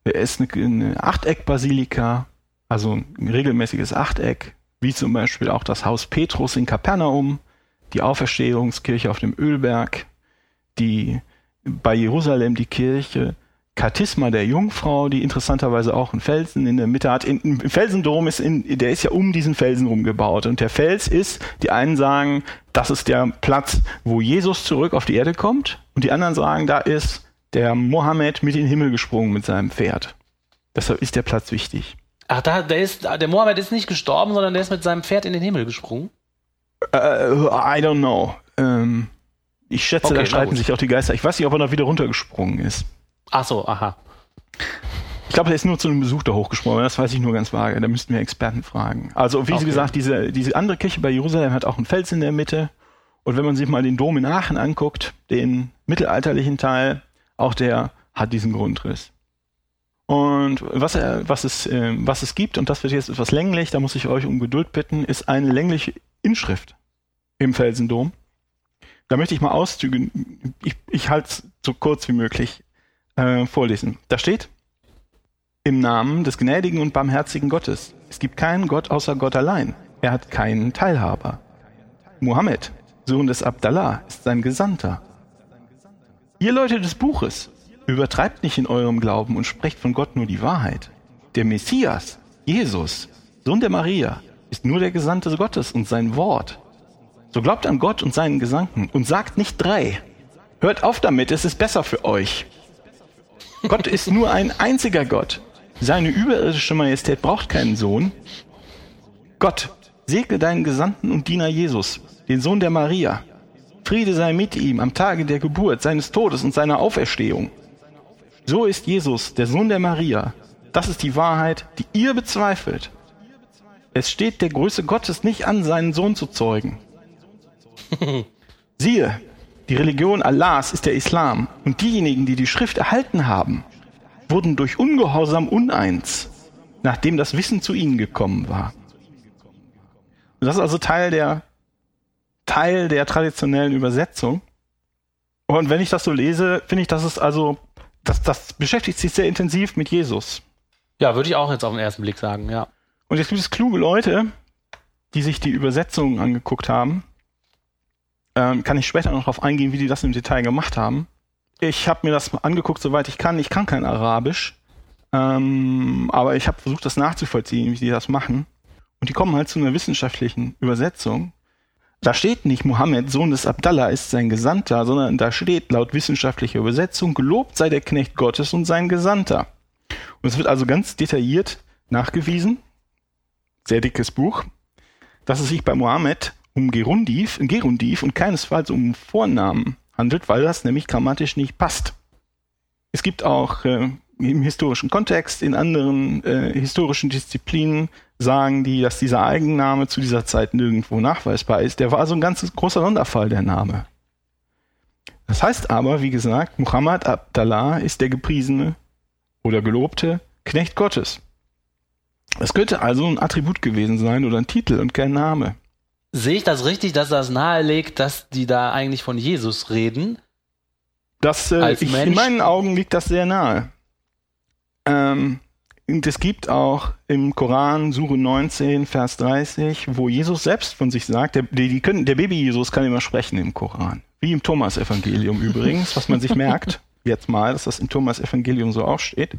C: Er ist eine, eine Achteckbasilika, also ein regelmäßiges Achteck, wie zum Beispiel auch das Haus Petrus in Kapernaum, die Auferstehungskirche auf dem Ölberg, die bei Jerusalem die Kirche Katisma der Jungfrau, die interessanterweise auch einen Felsen in der Mitte hat. Im Felsendom ist in, der ist ja um diesen Felsen rumgebaut. Und der Fels ist, die einen sagen, das ist der Platz, wo Jesus zurück auf die Erde kommt. Und die anderen sagen, da ist der Mohammed mit in den Himmel gesprungen mit seinem Pferd. Deshalb ist der Platz wichtig.
B: Ach, da, der ist, der Mohammed ist nicht gestorben, sondern der ist mit seinem Pferd in den Himmel gesprungen.
C: Uh, I don't know. Ähm, ich schätze, okay, da streiten sich auch die Geister. Ich weiß nicht, ob er da wieder runtergesprungen ist.
B: Ach so, aha.
C: Ich glaube, er ist nur zu einem Besuch da hochgesprungen, das weiß ich nur ganz vage. Da müssten wir Experten fragen. Also, wie okay. gesagt, diese, diese andere Kirche bei Jerusalem hat auch einen Fels in der Mitte. Und wenn man sich mal den Dom in Aachen anguckt, den mittelalterlichen Teil, auch der hat diesen Grundriss. Und was, er, was, es, äh, was es gibt, und das wird jetzt etwas länglich, da muss ich euch um Geduld bitten, ist eine längliche Inschrift im Felsendom. Da möchte ich mal Auszüge, ich, ich halte es so kurz wie möglich, äh, vorlesen. Da steht, im Namen des gnädigen und barmherzigen Gottes. Es gibt keinen Gott außer Gott allein. Er hat keinen Teilhaber. Mohammed, Sohn des Abdallah, ist sein Gesandter. Ihr Leute des Buches, Übertreibt nicht in eurem Glauben und sprecht von Gott nur die Wahrheit. Der Messias, Jesus, Sohn der Maria, ist nur der Gesandte Gottes und sein Wort. So glaubt an Gott und seinen Gesandten und sagt nicht drei. Hört auf damit, es ist besser für euch. Gott ist nur ein einziger Gott. Seine überirdische Majestät braucht keinen Sohn. Gott, segne deinen Gesandten und Diener Jesus, den Sohn der Maria. Friede sei mit ihm am Tage der Geburt, seines Todes und seiner Auferstehung. So ist Jesus, der Sohn der Maria. Das ist die Wahrheit, die ihr bezweifelt. Es steht der Größe Gottes nicht an, seinen Sohn zu zeugen. <laughs> Siehe, die Religion Allahs ist der Islam und diejenigen, die die Schrift erhalten haben, wurden durch Ungehorsam uneins, nachdem das Wissen zu ihnen gekommen war. Und das ist also Teil der, Teil der traditionellen Übersetzung. Und wenn ich das so lese, finde ich, dass es also das, das beschäftigt sich sehr intensiv mit Jesus.
B: Ja, würde ich auch jetzt auf den ersten Blick sagen, ja.
C: Und jetzt gibt es kluge Leute, die sich die Übersetzungen angeguckt haben. Ähm, kann ich später noch darauf eingehen, wie die das im Detail gemacht haben. Ich habe mir das angeguckt, soweit ich kann. Ich kann kein Arabisch, ähm, aber ich habe versucht, das nachzuvollziehen, wie die das machen. Und die kommen halt zu einer wissenschaftlichen Übersetzung. Da steht nicht Mohammed, Sohn des Abdallah, ist sein Gesandter, sondern da steht laut wissenschaftlicher Übersetzung, gelobt sei der Knecht Gottes und sein Gesandter. Und es wird also ganz detailliert nachgewiesen, sehr dickes Buch, dass es sich bei Mohammed um Gerundiv, Gerundiv und keinesfalls um Vornamen handelt, weil das nämlich grammatisch nicht passt. Es gibt auch äh, im historischen Kontext, in anderen äh, historischen Disziplinen sagen die, dass dieser Eigenname zu dieser Zeit nirgendwo nachweisbar ist. Der war also ein ganz großer Sonderfall, der Name. Das heißt aber, wie gesagt, Muhammad Abdallah ist der gepriesene oder gelobte Knecht Gottes. Es könnte also ein Attribut gewesen sein oder ein Titel und kein Name.
B: Sehe ich das richtig, dass das nahelegt, dass die da eigentlich von Jesus reden?
C: Das, äh, ich, in meinen Augen liegt das sehr nahe. Ähm, und es gibt auch im Koran, Suche 19, Vers 30, wo Jesus selbst von sich sagt, der, die können, der Baby-Jesus kann immer sprechen im Koran. Wie im Thomas-Evangelium übrigens, was man sich <laughs> merkt, jetzt mal, dass das im Thomas-Evangelium so auch steht.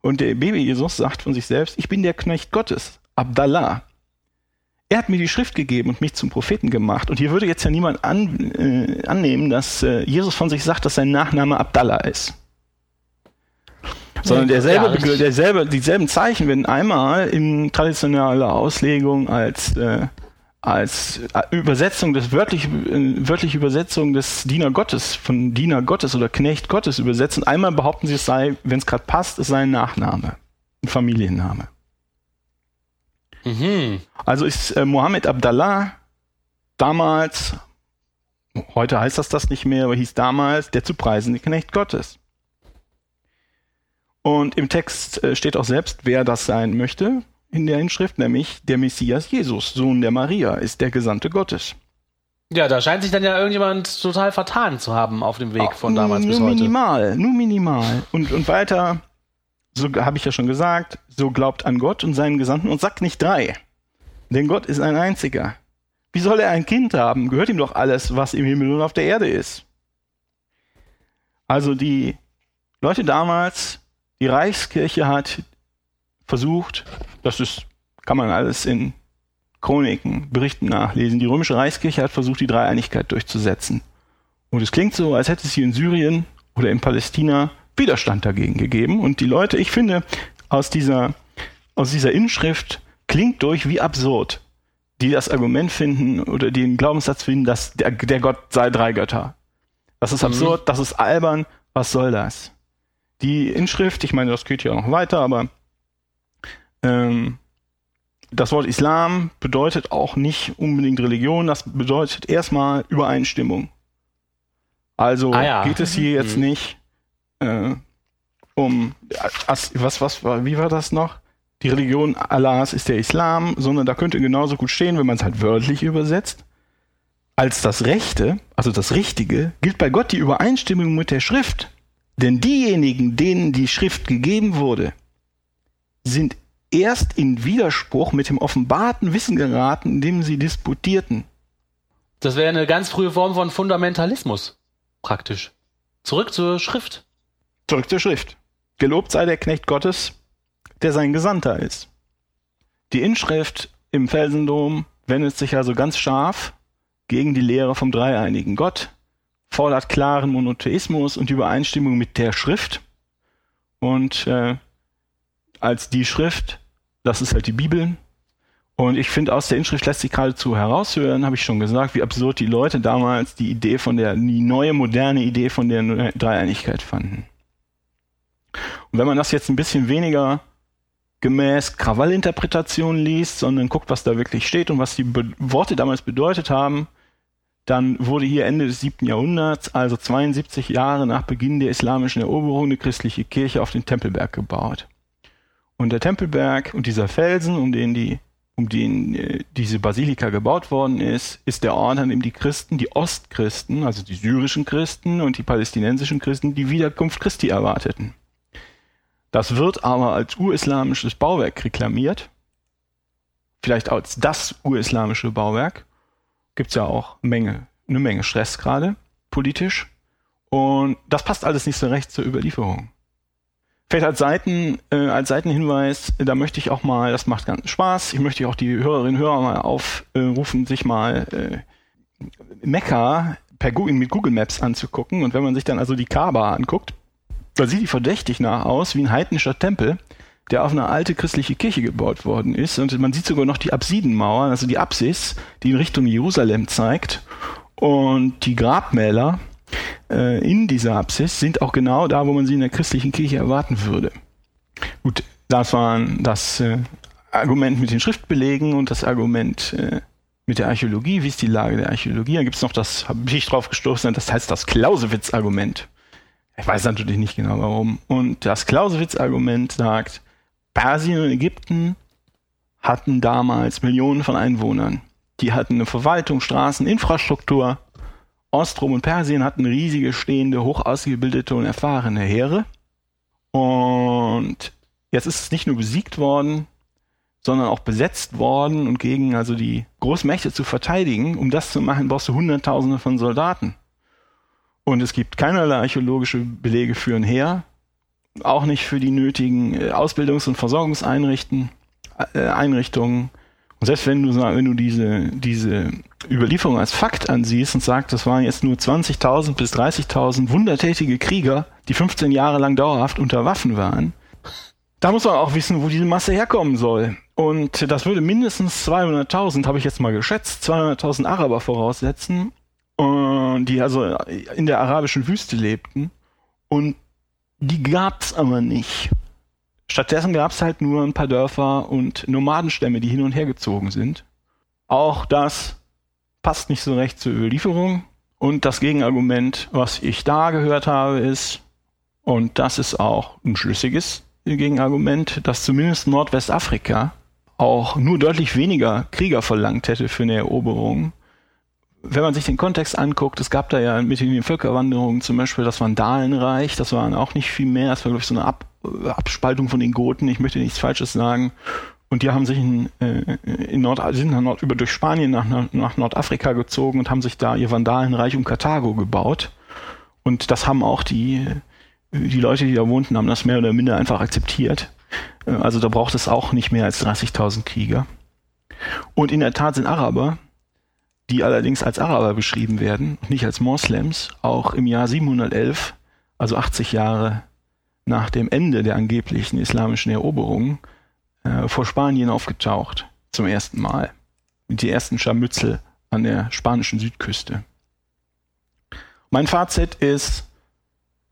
C: Und der Baby-Jesus sagt von sich selbst, ich bin der Knecht Gottes, Abdallah. Er hat mir die Schrift gegeben und mich zum Propheten gemacht. Und hier würde jetzt ja niemand an, äh, annehmen, dass äh, Jesus von sich sagt, dass sein Nachname Abdallah ist sondern derselbe, ja, derselbe, dieselben Zeichen werden einmal in traditioneller Auslegung als äh, als äh, Übersetzung des wörtlich, äh, wörtliche Übersetzung des Diener Gottes von Diener Gottes oder Knecht Gottes übersetzen. Einmal behaupten sie, es sei, wenn es gerade passt, es sei ein Nachname, ein Familienname. Mhm. Also ist äh, Mohammed Abdallah damals, heute heißt das das nicht mehr, aber hieß damals der zu preisende Knecht Gottes. Und im Text äh, steht auch selbst, wer das sein möchte in der Inschrift, nämlich der Messias Jesus, Sohn der Maria, ist der Gesandte Gottes.
B: Ja, da scheint sich dann ja irgendjemand total vertan zu haben auf dem Weg von damals
C: nur
B: bis heute.
C: Minimal, nur minimal. Und, und weiter, so habe ich ja schon gesagt, so glaubt an Gott und seinen Gesandten und sagt nicht drei. Denn Gott ist ein einziger. Wie soll er ein Kind haben? Gehört ihm doch alles, was im Himmel und auf der Erde ist. Also die Leute damals die Reichskirche hat versucht, das ist, kann man alles in Chroniken, Berichten nachlesen, die römische Reichskirche hat versucht, die Dreieinigkeit durchzusetzen. Und es klingt so, als hätte es hier in Syrien oder in Palästina Widerstand dagegen gegeben. Und die Leute, ich finde, aus dieser, aus dieser Inschrift klingt durch wie absurd, die das Argument finden oder den Glaubenssatz finden, dass der, der Gott sei drei Götter. Das ist mhm. absurd, mhm. das ist albern, was soll das? Die Inschrift, ich meine, das geht ja noch weiter, aber ähm, das Wort Islam bedeutet auch nicht unbedingt Religion, das bedeutet erstmal Übereinstimmung. Also ah, ja. geht es hier jetzt mhm. nicht äh, um was, was, wie war das noch? Die Religion Allahs ist der Islam, sondern da könnte genauso gut stehen, wenn man es halt wörtlich übersetzt. Als das Rechte, also das Richtige, gilt bei Gott die Übereinstimmung mit der Schrift. Denn diejenigen, denen die Schrift gegeben wurde, sind erst in Widerspruch mit dem offenbarten Wissen geraten, indem sie disputierten.
B: Das wäre eine ganz frühe Form von Fundamentalismus, praktisch. Zurück zur Schrift.
C: Zurück zur Schrift. Gelobt sei der Knecht Gottes, der sein Gesandter ist. Die Inschrift im Felsendom wendet sich also ganz scharf gegen die Lehre vom dreieinigen Gott, fordert klaren Monotheismus und Übereinstimmung mit der Schrift und äh, als die Schrift, das ist halt die Bibel. Und ich finde, aus der Inschrift lässt sich geradezu heraushören, habe ich schon gesagt, wie absurd die Leute damals die Idee von der, die neue moderne Idee von der Dreieinigkeit fanden. Und wenn man das jetzt ein bisschen weniger gemäß Krawallinterpretation liest, sondern guckt, was da wirklich steht und was die Be Worte damals bedeutet haben, dann wurde hier Ende des siebten Jahrhunderts, also 72 Jahre nach Beginn der islamischen Eroberung, eine christliche Kirche auf den Tempelberg gebaut. Und der Tempelberg und dieser Felsen, um den die um den äh, diese Basilika gebaut worden ist, ist der Ort, an dem die Christen, die Ostchristen, also die syrischen Christen und die palästinensischen Christen, die Wiederkunft Christi erwarteten. Das wird aber als urislamisches Bauwerk reklamiert. Vielleicht als das urislamische Bauwerk. Gibt's ja auch Menge, eine Menge Stress gerade, politisch. Und das passt alles nicht so recht zur Überlieferung. Vielleicht als, Seiten, äh, als Seitenhinweis, da möchte ich auch mal, das macht ganz Spaß, ich möchte auch die Hörerinnen und Hörer mal aufrufen, sich mal äh, Mekka per Google, mit Google Maps anzugucken. Und wenn man sich dann also die Kaaba anguckt, da sieht die verdächtig nach aus wie ein heidnischer Tempel, der auf eine alte christliche Kirche gebaut worden ist. Und man sieht sogar noch die Apsidenmauer, also die Apsis, die in Richtung Jerusalem zeigt. Und die Grabmäler äh, in dieser Apsis sind auch genau da, wo man sie in der christlichen Kirche erwarten würde. Gut, das waren das äh, Argument mit den Schriftbelegen und das Argument äh, mit der Archäologie. Wie ist die Lage der Archäologie? Da gibt es noch das, habe ich drauf gestoßen, das heißt das Clausewitz-Argument. Ich weiß natürlich nicht genau warum. Und das Clausewitz-Argument sagt, Persien und Ägypten hatten damals Millionen von Einwohnern. Die hatten eine Verwaltung, Straßen, Infrastruktur. Ostrom und Persien hatten riesige, stehende, hoch ausgebildete und erfahrene Heere. Und jetzt ist es nicht nur besiegt worden, sondern auch besetzt worden und gegen also die Großmächte zu verteidigen. Um das zu machen, brauchst du Hunderttausende von Soldaten. Und es gibt keinerlei archäologische Belege für ein Heer, auch nicht für die nötigen äh, Ausbildungs- und Versorgungseinrichtungen. Äh. Und selbst wenn du, wenn du diese, diese Überlieferung als Fakt ansiehst und sagst, das waren jetzt nur 20.000 bis 30.000 wundertätige Krieger, die 15 Jahre lang dauerhaft unter Waffen waren, da muss man auch wissen, wo diese Masse herkommen soll. Und das würde mindestens 200.000, habe ich jetzt mal geschätzt, 200.000 Araber voraussetzen die also in der arabischen Wüste lebten. Und die gab's aber nicht. Stattdessen gab's halt nur ein paar Dörfer und Nomadenstämme, die hin und her gezogen sind. Auch das passt nicht so recht zur Überlieferung. Und das Gegenargument, was ich da gehört habe, ist, und das ist auch ein schlüssiges Gegenargument, dass zumindest Nordwestafrika auch nur deutlich weniger Krieger verlangt hätte für eine Eroberung wenn man sich den Kontext anguckt, es gab da ja mit den Völkerwanderungen zum Beispiel das Vandalenreich, das waren auch nicht viel mehr, das war, glaube ich, so eine Ab Abspaltung von den Goten, ich möchte nichts Falsches sagen. Und die haben sich in, äh, in Nord, sind nach Nord, über durch Spanien nach, nach Nordafrika gezogen und haben sich da ihr Vandalenreich um Karthago gebaut. Und das haben auch die, die Leute, die da wohnten, haben das mehr oder minder einfach akzeptiert. Äh, also da braucht es auch nicht mehr als 30.000 Krieger. Und in der Tat sind Araber die allerdings als Araber beschrieben werden, nicht als Moslems, auch im Jahr 711, also 80 Jahre nach dem Ende der angeblichen islamischen Eroberung äh, vor Spanien aufgetaucht, zum ersten Mal. Die ersten Scharmützel an der spanischen Südküste. Mein Fazit ist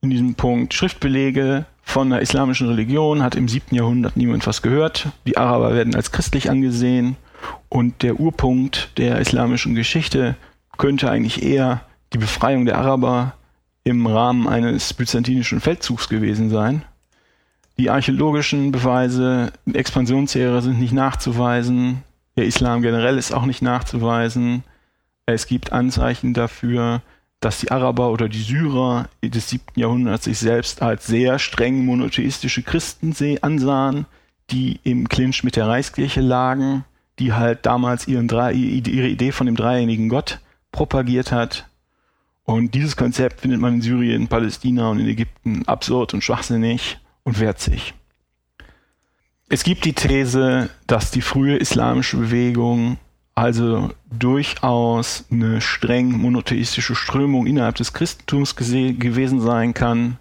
C: in diesem Punkt, Schriftbelege von der islamischen Religion hat im siebten Jahrhundert niemand was gehört. Die Araber werden als christlich angesehen und der Urpunkt der islamischen Geschichte könnte eigentlich eher die Befreiung der Araber im Rahmen eines byzantinischen Feldzugs gewesen sein. Die archäologischen Beweise, Expansionsjahre sind nicht nachzuweisen. Der Islam generell ist auch nicht nachzuweisen. Es gibt Anzeichen dafür, dass die Araber oder die Syrer des siebten Jahrhunderts sich selbst als sehr streng monotheistische Christen ansahen, die im Clinch mit der Reichskirche lagen, die halt damals ihren, ihre Idee von dem dreieinigen Gott propagiert hat. Und dieses Konzept findet man in Syrien, Palästina und in Ägypten absurd und schwachsinnig und wehrt sich. Es gibt die These, dass die frühe islamische Bewegung also durchaus eine streng monotheistische Strömung innerhalb des Christentums gewesen sein kann,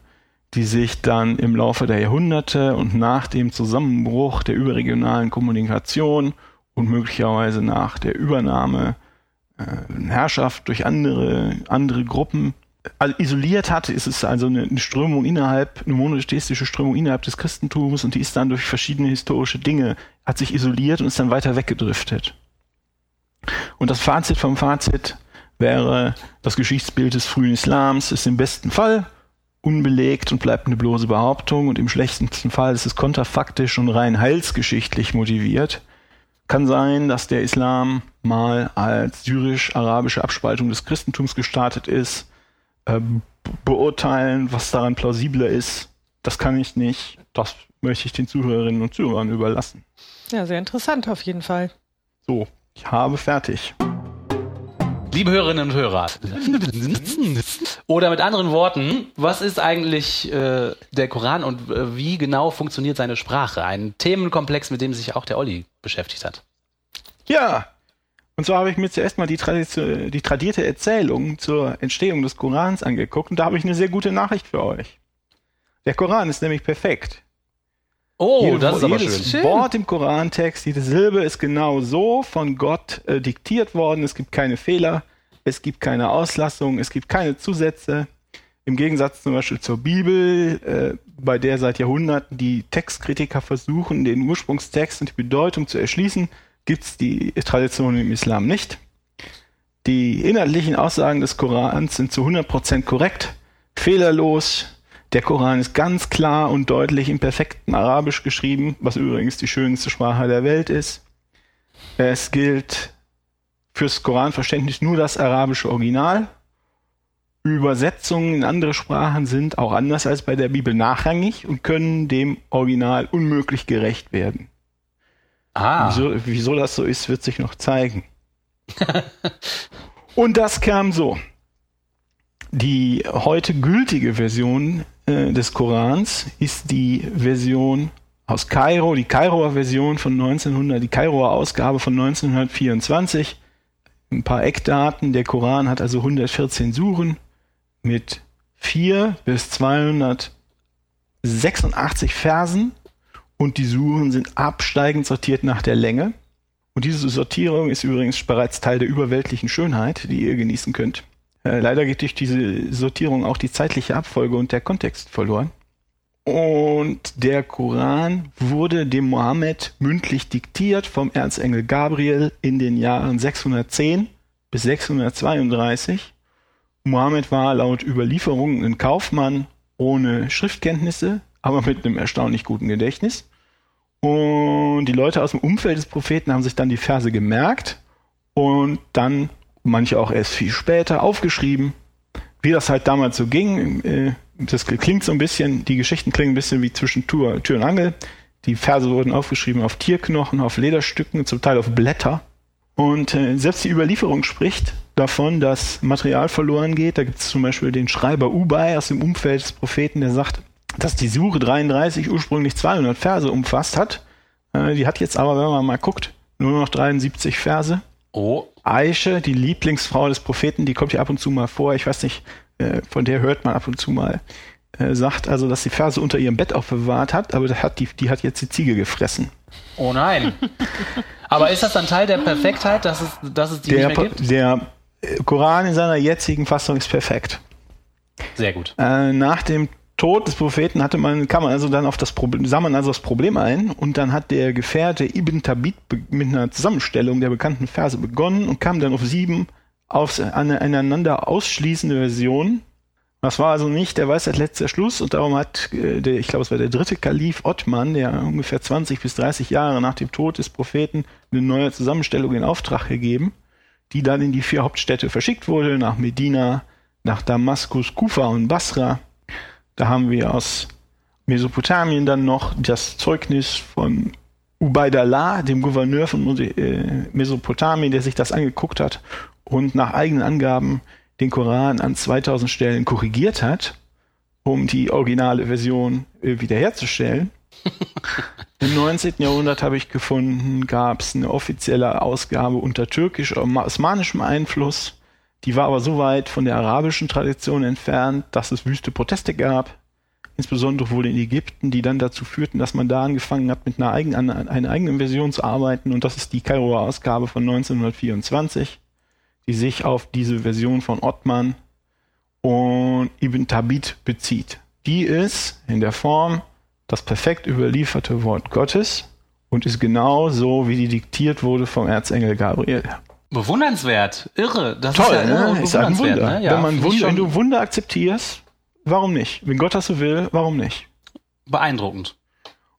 C: die sich dann im Laufe der Jahrhunderte und nach dem Zusammenbruch der überregionalen Kommunikation und möglicherweise nach der Übernahme äh, Herrschaft durch andere, andere Gruppen isoliert hat, ist es also eine, eine, Strömung innerhalb, eine monotheistische Strömung innerhalb des Christentums und die ist dann durch verschiedene historische Dinge, hat sich isoliert und ist dann weiter weggedriftet. Und das Fazit vom Fazit wäre, das Geschichtsbild des frühen Islams ist im besten Fall unbelegt und bleibt eine bloße Behauptung und im schlechtesten Fall ist es konterfaktisch und rein heilsgeschichtlich motiviert. Kann sein, dass der Islam mal als syrisch-arabische Abspaltung des Christentums gestartet ist. Äh, beurteilen, was daran plausibler ist, das kann ich nicht. Das möchte ich den Zuhörerinnen und Zuhörern überlassen.
D: Ja, sehr interessant auf jeden Fall.
C: So, ich habe fertig.
B: Liebe Hörerinnen und Hörer. Oder mit anderen Worten, was ist eigentlich äh, der Koran und äh, wie genau funktioniert seine Sprache? Ein Themenkomplex, mit dem sich auch der Olli beschäftigt hat.
C: Ja, und zwar habe ich mir zuerst mal die, die tradierte Erzählung zur Entstehung des Korans angeguckt und da habe ich eine sehr gute Nachricht für euch. Der Koran ist nämlich perfekt.
B: Oh, Jede, das ist aber
C: jedes schön. Wort im Korantext, jede Silbe ist genau so von Gott äh, diktiert worden. Es gibt keine Fehler, es gibt keine Auslassung, es gibt keine Zusätze. Im Gegensatz zum Beispiel zur Bibel, äh, bei der seit Jahrhunderten die Textkritiker versuchen, den Ursprungstext und die Bedeutung zu erschließen, gibt es die Tradition im Islam nicht. Die inhaltlichen Aussagen des Korans sind zu 100% korrekt, fehlerlos, der Koran ist ganz klar und deutlich im perfekten Arabisch geschrieben, was übrigens die schönste Sprache der Welt ist. Es gilt fürs Koranverständnis nur das arabische Original. Übersetzungen in andere Sprachen sind auch anders als bei der Bibel nachrangig und können dem Original unmöglich gerecht werden. Ah. Wieso, wieso das so ist, wird sich noch zeigen. <laughs> und das kam so. Die heute gültige Version äh, des Korans ist die Version aus Kairo, die Kairoer Version von 1900, die Kairoer Ausgabe von 1924. Ein paar Eckdaten. Der Koran hat also 114 Suren mit 4 bis 286 Versen und die Suren sind absteigend sortiert nach der Länge. Und diese Sortierung ist übrigens bereits Teil der überweltlichen Schönheit, die ihr genießen könnt. Äh, leider geht durch diese Sortierung auch die zeitliche Abfolge und der Kontext verloren. Und der Koran wurde dem Mohammed mündlich diktiert vom Erzengel Gabriel in den Jahren 610 bis 632. Mohammed war laut Überlieferungen ein Kaufmann ohne Schriftkenntnisse, aber mit einem erstaunlich guten Gedächtnis. Und die Leute aus dem Umfeld des Propheten haben sich dann die Verse gemerkt und dann manche auch erst viel später aufgeschrieben. Wie das halt damals so ging, äh, das klingt so ein bisschen, die Geschichten klingen ein bisschen wie zwischen Tür, Tür und Angel. Die Verse wurden aufgeschrieben auf Tierknochen, auf Lederstücken, zum Teil auf Blätter. Und äh, selbst die Überlieferung spricht davon, dass Material verloren geht. Da gibt es zum Beispiel den Schreiber Ubay aus dem Umfeld des Propheten, der sagt, dass die Suche 33 ursprünglich 200 Verse umfasst hat. Äh, die hat jetzt aber, wenn man mal guckt, nur noch 73 Verse.
B: Oh.
C: Aische, die Lieblingsfrau des Propheten, die kommt hier ab und zu mal vor. Ich weiß nicht, äh, von der hört man ab und zu mal. äh, sagt also, dass die Verse unter ihrem Bett aufbewahrt hat, aber hat die, die hat jetzt die Ziege gefressen.
B: Oh nein. <laughs> aber ist das dann Teil der Perfektheit, dass es, dass es die
C: der,
B: nicht mehr gibt?
C: Der Koran in seiner jetzigen Fassung ist perfekt.
B: Sehr gut.
C: Äh, nach dem Tod des Propheten hatte man, kam man also dann auf das Problem, sah man also das Problem ein und dann hat der Gefährte Ibn Tabit mit einer Zusammenstellung der bekannten Verse begonnen und kam dann auf sieben auf eine einander ausschließende Versionen. Das war also nicht der Weisheit letzter Schluss und darum hat äh, der, ich glaube, es war der dritte Kalif Ottman, der ungefähr 20 bis 30 Jahre nach dem Tod des Propheten eine neue Zusammenstellung in Auftrag gegeben, die dann in die vier Hauptstädte verschickt wurde, nach Medina, nach Damaskus, Kufa und Basra. Da haben wir aus Mesopotamien dann noch das Zeugnis von Ubaidallah, dem Gouverneur von äh, Mesopotamien, der sich das angeguckt hat und nach eigenen Angaben den Koran an 2000 Stellen korrigiert hat, um die originale Version äh, wiederherzustellen. Im 19. Jahrhundert habe ich gefunden, gab es eine offizielle Ausgabe unter türkisch-osmanischem Einfluss die war aber so weit von der arabischen Tradition entfernt, dass es wüste Proteste gab, insbesondere wohl in Ägypten, die dann dazu führten, dass man da angefangen hat, mit einer eigenen, einer eigenen Version zu arbeiten. Und das ist die Kairoer Ausgabe von 1924, die sich auf diese Version von Ottman und Ibn Tabit bezieht. Die ist in der Form das perfekt überlieferte Wort Gottes und ist genau so, wie die diktiert wurde vom Erzengel Gabriel.
B: Bewundernswert, irre.
C: Das Toll, ist ja ne? Ist ein Wunder. Ne? Ja, wenn, man Wunder wenn du Wunder akzeptierst, warum nicht? Wenn Gott das so will, warum nicht?
B: Beeindruckend.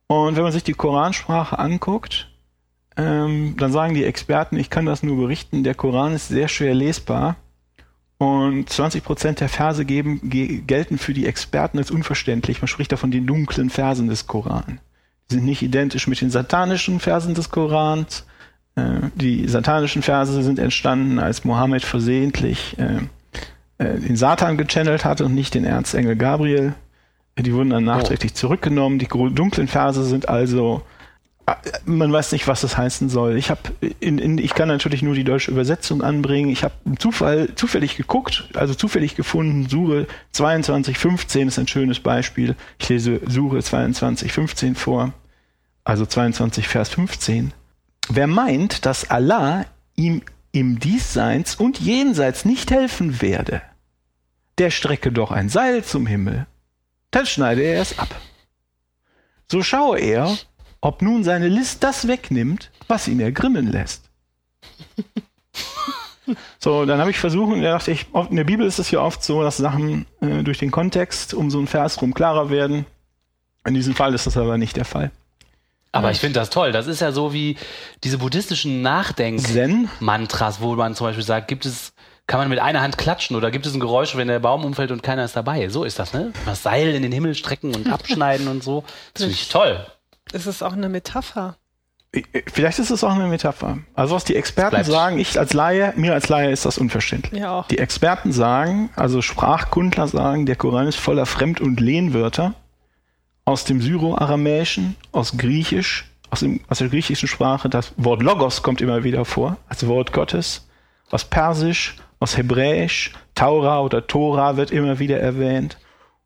C: Und wenn man sich die Koransprache anguckt, ähm, dann sagen die Experten, ich kann das nur berichten, der Koran ist sehr schwer lesbar und 20 Prozent der Verse geben, gelten für die Experten als unverständlich. Man spricht da von den dunklen Versen des Koran. Die sind nicht identisch mit den satanischen Versen des Korans, äh, die satanischen Verse sind entstanden, als Mohammed versehentlich äh, äh, den Satan gechannelt hatte und nicht den Erzengel Gabriel. Die wurden dann nachträglich oh. zurückgenommen. Die dunklen Verse sind also, man weiß nicht, was das heißen soll. Ich habe, ich kann natürlich nur die deutsche Übersetzung anbringen. Ich habe Zufall, zufällig geguckt, also zufällig gefunden. Sure 2215 ist ein schönes Beispiel. Ich lese Sure 2215 vor, also 22 Vers 15. Wer meint, dass Allah ihm im Diesseits und Jenseits nicht helfen werde, der strecke doch ein Seil zum Himmel, dann schneide er es ab. So schaue er, ob nun seine List das wegnimmt, was ihn ergrimmen lässt. So, dann habe ich versucht, und da dachte ich, in der Bibel ist es ja oft so, dass Sachen äh, durch den Kontext um so einen Vers rum klarer werden. In diesem Fall ist das aber nicht der Fall.
B: Aber ich finde das toll. Das ist ja so wie diese buddhistischen Nachdenk-Mantras, wo man zum Beispiel sagt, gibt es, kann man mit einer Hand klatschen oder gibt es ein Geräusch, wenn der Baum umfällt und keiner ist dabei? So ist das, ne? Das Seil in den Himmel strecken und abschneiden und so. Das finde ich toll.
D: Ist es auch eine Metapher?
C: Vielleicht ist es auch eine Metapher. Also was die Experten sagen, ich als Laie, mir als Laie ist das unverständlich. Ja auch. Die Experten sagen, also Sprachkundler sagen, der Koran ist voller Fremd- und Lehnwörter aus dem Syro-Aramäischen, aus Griechisch, aus, dem, aus der griechischen Sprache. Das Wort Logos kommt immer wieder vor, als Wort Gottes. Aus Persisch, aus Hebräisch, Taura oder Tora wird immer wieder erwähnt.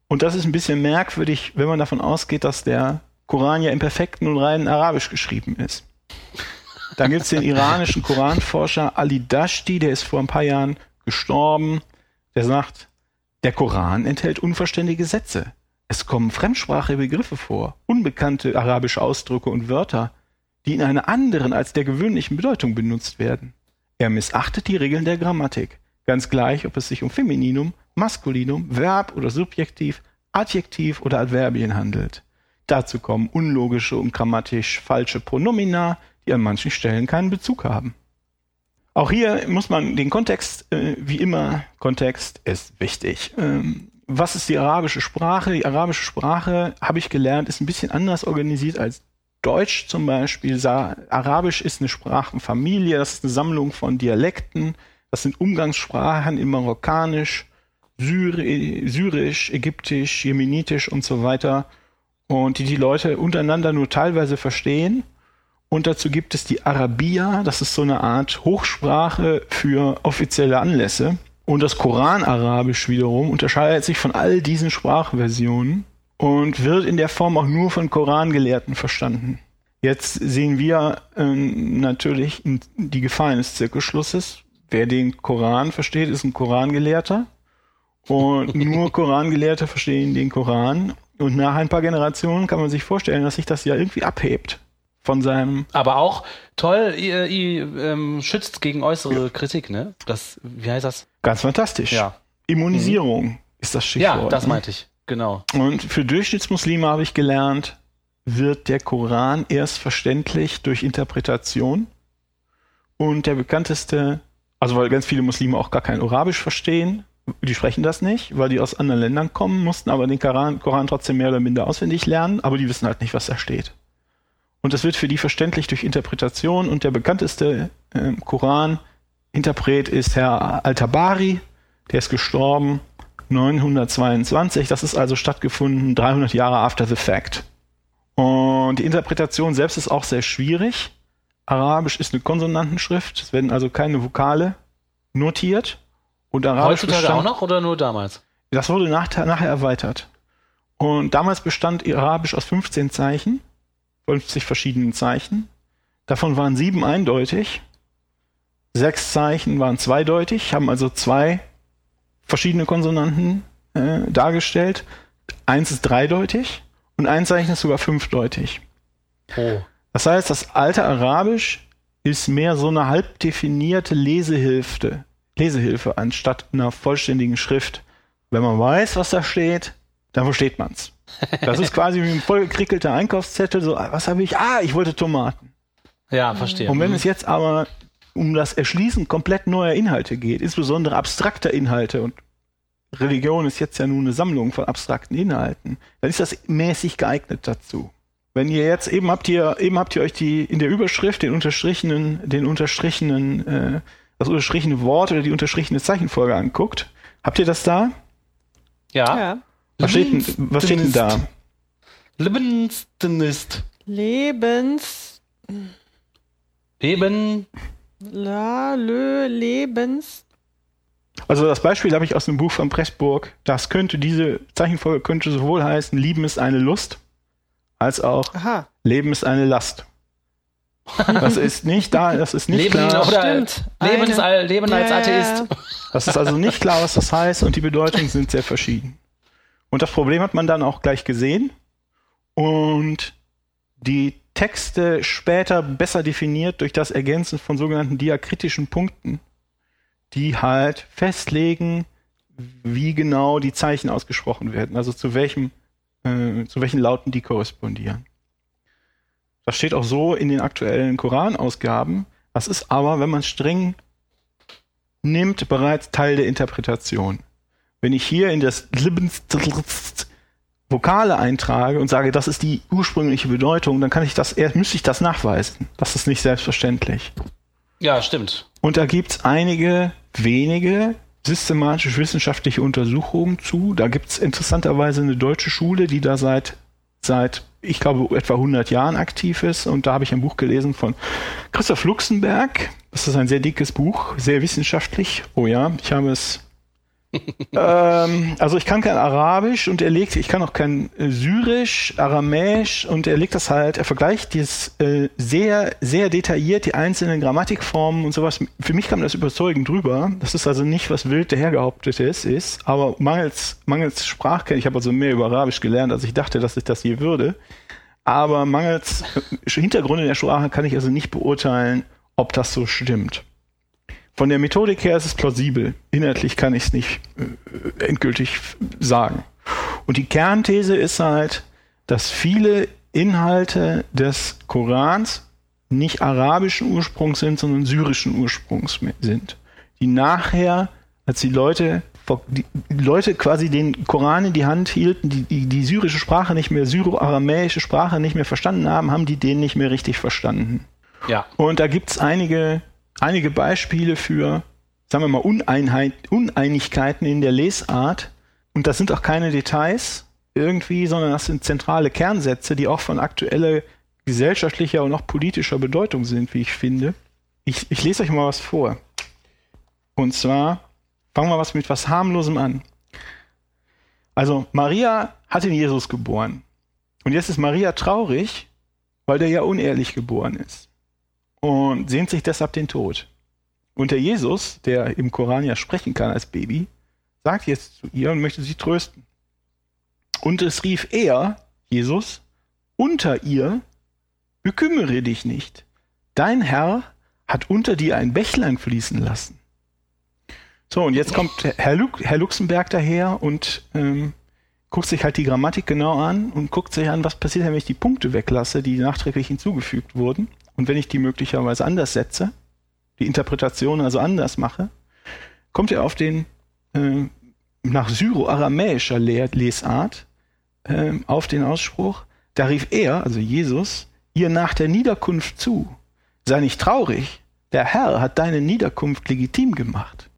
C: Und das ist ein bisschen merkwürdig, wenn man davon ausgeht, dass der Koran ja im perfekten und reinen Arabisch geschrieben ist. Dann gibt es den iranischen Koranforscher Ali Dashti, der ist vor ein paar Jahren gestorben. Der sagt, der Koran enthält unverständige Sätze. Es kommen fremdsprachige Begriffe vor, unbekannte arabische Ausdrücke und Wörter, die in einer anderen als der gewöhnlichen Bedeutung benutzt werden. Er missachtet die Regeln der Grammatik, ganz gleich, ob es sich um Femininum, Maskulinum, Verb oder Subjektiv, Adjektiv oder Adverbien handelt. Dazu kommen unlogische und grammatisch falsche Pronomina, die an manchen Stellen keinen Bezug haben. Auch hier muss man den Kontext, äh, wie immer, Kontext ist wichtig. Ähm, was ist die arabische Sprache? Die arabische Sprache, habe ich gelernt, ist ein bisschen anders organisiert als Deutsch zum Beispiel. Arabisch ist eine Sprachenfamilie, das ist eine Sammlung von Dialekten, das sind Umgangssprachen in Marokkanisch, Syri Syrisch, Ägyptisch, Jemenitisch und so weiter. Und die die Leute untereinander nur teilweise verstehen. Und dazu gibt es die Arabia, das ist so eine Art Hochsprache für offizielle Anlässe. Und das Koran-Arabisch wiederum unterscheidet sich von all diesen Sprachversionen und wird in der Form auch nur von Korangelehrten verstanden. Jetzt sehen wir äh, natürlich die Gefahr eines Zirkelschlusses. Wer den Koran versteht, ist ein Korangelehrter. Und nur Korangelehrte verstehen den Koran. Und nach ein paar Generationen kann man sich vorstellen, dass sich das ja irgendwie abhebt von seinem.
B: Aber auch toll, ihr, ihr ähm, schützt gegen äußere ja. Kritik, ne? Das, wie heißt das?
C: Ganz fantastisch.
B: Ja.
C: Immunisierung mhm. ist das Stichwort.
B: Ja, das ne? meinte ich. Genau.
C: Und für Durchschnittsmuslime habe ich gelernt, wird der Koran erst verständlich durch Interpretation. Und der bekannteste, also weil ganz viele Muslime auch gar kein Arabisch verstehen, die sprechen das nicht, weil die aus anderen Ländern kommen, mussten aber den Koran, Koran trotzdem mehr oder minder auswendig lernen, aber die wissen halt nicht, was da steht. Und das wird für die verständlich durch Interpretation. Und der bekannteste äh, Koran-Interpret ist Herr Al-Tabari, der ist gestorben 922. Das ist also stattgefunden 300 Jahre after the fact. Und die Interpretation selbst ist auch sehr schwierig. Arabisch ist eine Konsonantenschrift. Es werden also keine Vokale notiert.
B: Und Arabisch Heutzutage bestand, auch noch oder nur damals?
C: Das wurde nach, nachher erweitert. Und damals bestand Arabisch aus 15 Zeichen, 50 verschiedenen Zeichen. Davon waren sieben eindeutig. Sechs Zeichen waren zweideutig, haben also zwei verschiedene Konsonanten äh, dargestellt. Eins ist dreideutig und ein Zeichen ist sogar fünfdeutig. Oh. Das heißt, das alte Arabisch ist mehr so eine halb definierte Lesehilfe, Lesehilfe anstatt einer vollständigen Schrift. Wenn man weiß, was da steht, dann versteht man's. Das ist quasi wie ein vollgekrickelter Einkaufszettel. So, was habe ich? Ah, ich wollte Tomaten.
B: Ja, verstehe.
C: Und wenn es jetzt aber um das Erschließen komplett neuer Inhalte geht, insbesondere abstrakter Inhalte und Religion ist jetzt ja nun eine Sammlung von abstrakten Inhalten, dann ist das mäßig geeignet dazu. Wenn ihr jetzt eben habt ihr eben habt ihr euch die in der Überschrift den unterstrichenen den unterstrichenen äh, das unterstrichene Wort oder die unterstrichene Zeichenfolge anguckt, habt ihr das da?
B: Ja. ja.
C: Was, steht denn, was steht denn da?
B: Lebensdenist.
D: Lebens.
B: Leben.
D: La, lö, Lebens.
C: Also das Beispiel habe ich aus dem Buch von Pressburg. Das könnte, diese Zeichenfolge könnte sowohl heißen, Lieben ist eine Lust, als auch Aha. Leben ist eine Last. Das ist nicht da, das ist nicht
B: Leben
C: klar.
B: Oder Leben, ist, Leben als Atheist.
C: Das ist also nicht klar, was das heißt und die Bedeutungen sind sehr verschieden. Und das Problem hat man dann auch gleich gesehen und die Texte später besser definiert durch das Ergänzen von sogenannten diakritischen Punkten die halt festlegen, wie genau die Zeichen ausgesprochen werden, also zu welchem, äh, zu welchen Lauten die korrespondieren. Das steht auch so in den aktuellen Koranausgaben. Das ist aber, wenn man streng nimmt, bereits Teil der Interpretation. Wenn ich hier in das Vokale eintrage und sage, das ist die ursprüngliche Bedeutung, dann kann ich das, müsste ich das nachweisen. Das ist nicht selbstverständlich.
B: Ja, stimmt.
C: Und da gibt es einige wenige systematisch-wissenschaftliche Untersuchungen zu. Da gibt es interessanterweise eine deutsche Schule, die da seit, seit ich glaube, etwa 100 Jahren aktiv ist. Und da habe ich ein Buch gelesen von Christoph Luxemberg. Das ist ein sehr dickes Buch, sehr wissenschaftlich. Oh ja, ich habe es ähm, also ich kann kein Arabisch und er legt, ich kann auch kein äh, Syrisch, Aramäisch und er legt das halt, er vergleicht dieses äh, sehr, sehr detailliert die einzelnen Grammatikformen und sowas. Für mich kam das überzeugend drüber. Das ist also nicht, was wild dahergehauptetes ist, aber mangels, mangels Sprachkenntnis, ich habe also mehr über Arabisch gelernt, als ich dachte, dass ich das je würde. Aber mangels äh, Hintergrund in der Sprache kann ich also nicht beurteilen, ob das so stimmt. Von der Methodik her ist es plausibel. Inhaltlich kann ich es nicht äh, endgültig sagen. Und die Kernthese ist halt, dass viele Inhalte des Korans nicht arabischen Ursprungs sind, sondern syrischen Ursprungs sind. Die nachher, als die Leute, die Leute quasi den Koran in die Hand hielten, die, die, die syrische Sprache nicht mehr, syro-aramäische Sprache nicht mehr verstanden haben, haben die den nicht mehr richtig verstanden.
B: Ja.
C: Und da gibt es einige einige Beispiele für, sagen wir mal, Uneinheit, Uneinigkeiten in der Lesart. Und das sind auch keine Details irgendwie, sondern das sind zentrale Kernsätze, die auch von aktueller gesellschaftlicher und auch politischer Bedeutung sind, wie ich finde. Ich, ich lese euch mal was vor. Und zwar Fangen wir was mit was harmlosem an. Also Maria hat den Jesus geboren. Und jetzt ist Maria traurig, weil der ja unehrlich geboren ist. Und sehnt sich deshalb den Tod. Und der Jesus, der im Koran ja sprechen kann als Baby, sagt jetzt zu ihr und möchte sie trösten. Und es rief er, Jesus, unter ihr, bekümmere dich nicht. Dein Herr hat unter dir ein Bächlein fließen lassen. So, und jetzt kommt Herr, Lu Herr Luxemburg daher und ähm, guckt sich halt die Grammatik genau an und guckt sich an, was passiert, wenn ich die Punkte weglasse, die nachträglich hinzugefügt wurden. Und wenn ich die möglicherweise anders setze, die Interpretation also anders mache, kommt er auf den äh, nach syro-aramäischer Lesart äh, auf den Ausspruch, da rief er, also Jesus, ihr nach der Niederkunft zu. Sei nicht traurig, der Herr hat deine Niederkunft legitim gemacht.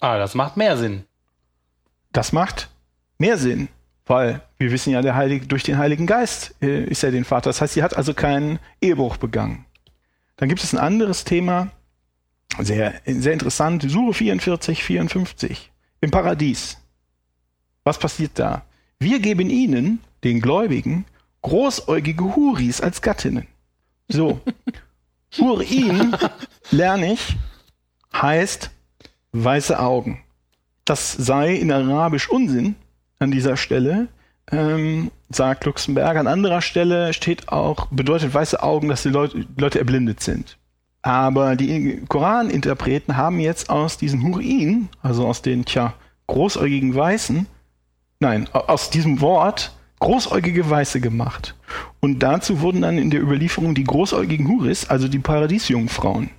B: Ah, das macht mehr Sinn.
C: Das macht mehr Sinn, weil wir wissen ja, der Heilige, durch den Heiligen Geist äh, ist er den Vater. Das heißt, sie hat also keinen Ehebruch begangen. Dann gibt es ein anderes Thema, sehr, sehr interessant, Sure 44, 54, im Paradies. Was passiert da? Wir geben ihnen, den Gläubigen, großäugige Huris als Gattinnen. So. <laughs> Hurin, lerne ich, heißt weiße Augen. Das sei in Arabisch Unsinn an dieser Stelle, ähm, sagt Luxemburg. An anderer Stelle steht auch, bedeutet weiße Augen, dass die Leute, Leute erblindet sind. Aber die Koraninterpreten haben jetzt aus diesen Hurin, also aus den, tja, großäugigen Weißen, nein, aus diesem Wort großäugige Weiße gemacht. Und dazu wurden dann in der Überlieferung die großäugigen Huris, also die Paradiesjungfrauen.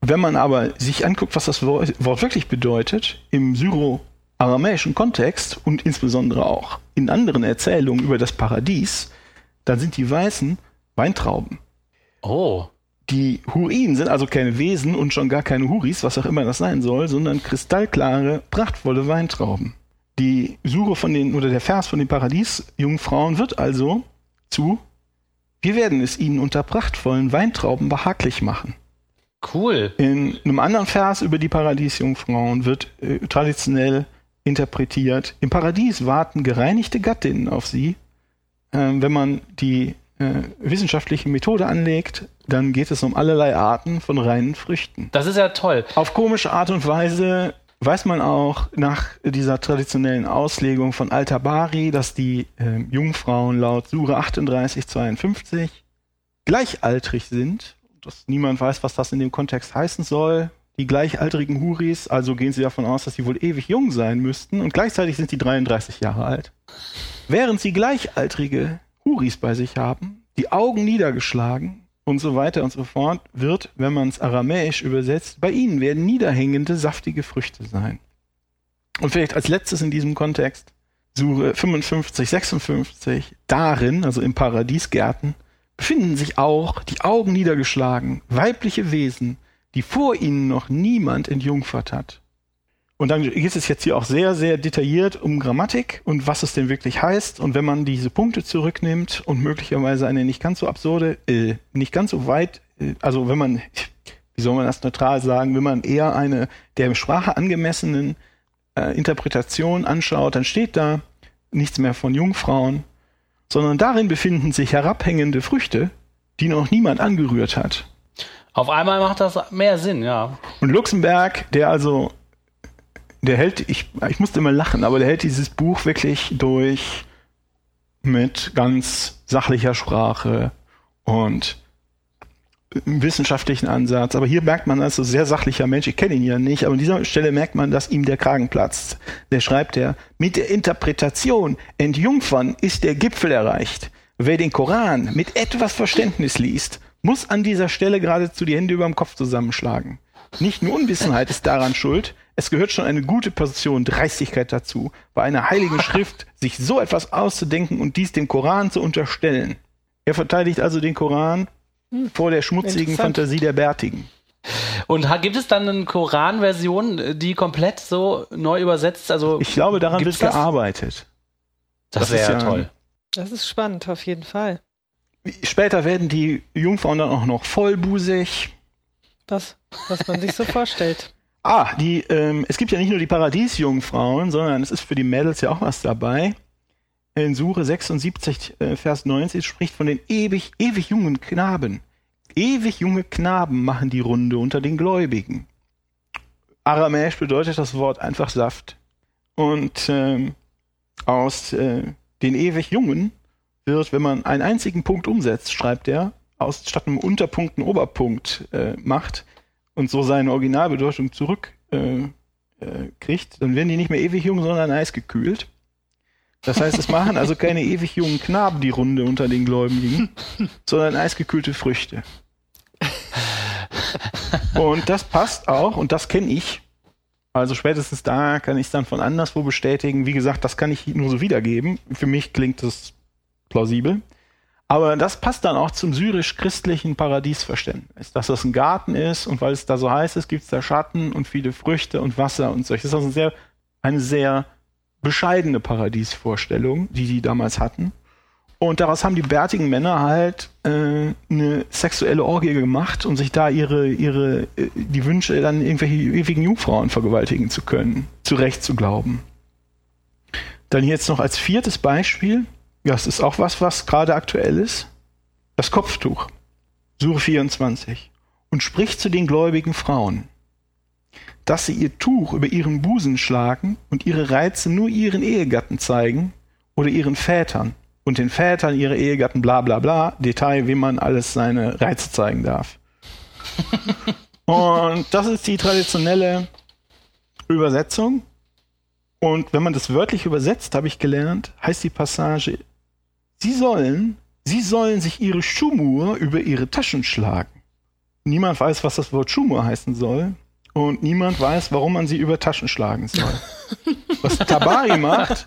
C: Wenn man aber sich anguckt, was das Wort wirklich bedeutet, im syro-aramäischen Kontext und insbesondere auch in anderen Erzählungen über das Paradies, dann sind die Weißen Weintrauben.
B: Oh.
C: Die Hurin sind also keine Wesen und schon gar keine Huris, was auch immer das sein soll, sondern kristallklare, prachtvolle Weintrauben. Die Suche von den, oder der Vers von den Paradiesjungfrauen wird also zu, wir werden es ihnen unter prachtvollen Weintrauben behaglich machen.
B: Cool.
C: In einem anderen Vers über die Paradiesjungfrauen wird äh, traditionell interpretiert, im Paradies warten gereinigte Gattinnen auf sie. Äh, wenn man die äh, wissenschaftliche Methode anlegt, dann geht es um allerlei Arten von reinen Früchten.
B: Das ist ja toll.
C: Auf komische Art und Weise weiß man auch nach dieser traditionellen Auslegung von Al-Tabari, dass die äh, Jungfrauen laut Sure 38, 52 gleichaltrig sind. Dass niemand weiß, was das in dem Kontext heißen soll. Die gleichaltrigen Huris, also gehen sie davon aus, dass sie wohl ewig jung sein müssten und gleichzeitig sind sie 33 Jahre alt. Während sie gleichaltrige Huris bei sich haben, die Augen niedergeschlagen, und so weiter und so fort, wird, wenn man es aramäisch übersetzt, bei ihnen werden niederhängende, saftige Früchte sein. Und vielleicht als letztes in diesem Kontext, Sure 55, 56, darin, also im Paradiesgärten, befinden sich auch die Augen niedergeschlagen, weibliche Wesen, die vor ihnen noch niemand entjungfert hat. Und dann geht es jetzt hier auch sehr, sehr detailliert um Grammatik und was es denn wirklich heißt. Und wenn man diese Punkte zurücknimmt und möglicherweise eine nicht ganz so absurde, äh, nicht ganz so weit, äh, also wenn man, <laughs> wie soll man das neutral sagen, wenn man eher eine der Sprache angemessenen äh, Interpretation anschaut, dann steht da nichts mehr von Jungfrauen, sondern darin befinden sich herabhängende Früchte, die noch niemand angerührt hat.
B: Auf einmal macht das mehr Sinn, ja.
C: Und Luxemburg, der also der hält, ich, ich musste immer lachen, aber der hält dieses Buch wirklich durch mit ganz sachlicher Sprache und wissenschaftlichen Ansatz. Aber hier merkt man, also sehr sachlicher Mensch, ich kenne ihn ja nicht, aber an dieser Stelle merkt man, dass ihm der Kragen platzt. Der schreibt er, mit der Interpretation entjungfern ist der Gipfel erreicht. Wer den Koran mit etwas Verständnis liest, muss an dieser Stelle geradezu die Hände über dem Kopf zusammenschlagen. Nicht nur Unwissenheit ist daran schuld, es gehört schon eine gute Portion Dreistigkeit dazu, bei einer heiligen Schrift sich so etwas auszudenken und dies dem Koran zu unterstellen. Er verteidigt also den Koran hm, vor der schmutzigen Fantasie der Bärtigen.
B: Und gibt es dann eine Koran-Version, die komplett so neu übersetzt? Also
C: ich glaube, daran wird das? gearbeitet.
B: Das, das wäre ja toll.
D: Das ist spannend, auf jeden Fall.
C: Später werden die Jungfrauen dann auch noch vollbusig.
D: Das, was man sich so vorstellt. <laughs>
C: Ah, die, ähm, es gibt ja nicht nur die Paradiesjungfrauen, sondern es ist für die Mädels ja auch was dabei. In Sure 76, äh, Vers 90 spricht von den ewig, ewig jungen Knaben. Ewig junge Knaben machen die Runde unter den Gläubigen. Aramäisch bedeutet das Wort einfach Saft. Und ähm, aus äh, den ewig Jungen wird, wenn man einen einzigen Punkt umsetzt, schreibt er, aus statt einem Unterpunkt einen Oberpunkt äh, macht, und so seine Originalbedeutung zurück äh, äh, dann werden die nicht mehr ewig jung, sondern eisgekühlt. Das heißt, es machen also keine ewig jungen Knaben die Runde unter den Gläubigen, sondern eisgekühlte Früchte. Und das passt auch, und das kenne ich. Also spätestens da kann ich es dann von anderswo bestätigen. Wie gesagt, das kann ich nur so wiedergeben. Für mich klingt das plausibel. Aber das passt dann auch zum syrisch-christlichen Paradiesverständnis, dass das ein Garten ist und weil es da so heiß ist, gibt es da Schatten und viele Früchte und Wasser und so. Das ist also eine sehr, eine sehr bescheidene Paradiesvorstellung, die die damals hatten. Und daraus haben die bärtigen Männer halt äh, eine sexuelle Orgie gemacht, um sich da ihre, ihre, äh, die Wünsche dann irgendwelche ewigen Jungfrauen vergewaltigen zu können, zurecht zu glauben. Dann jetzt noch als viertes Beispiel ja, es ist auch was, was gerade aktuell ist. Das Kopftuch. Sure 24. Und spricht zu den gläubigen Frauen, dass sie ihr Tuch über ihren Busen schlagen und ihre Reize nur ihren Ehegatten zeigen oder ihren Vätern und den Vätern ihre Ehegatten bla bla bla, Detail, wie man alles seine Reize zeigen darf. <laughs> und das ist die traditionelle Übersetzung. Und wenn man das wörtlich übersetzt, habe ich gelernt, heißt die Passage, Sie sollen, sie sollen sich ihre Schumur über ihre Taschen schlagen. Niemand weiß, was das Wort Schumur heißen soll. Und niemand weiß, warum man sie über Taschen schlagen soll. <laughs> Was Tabari macht,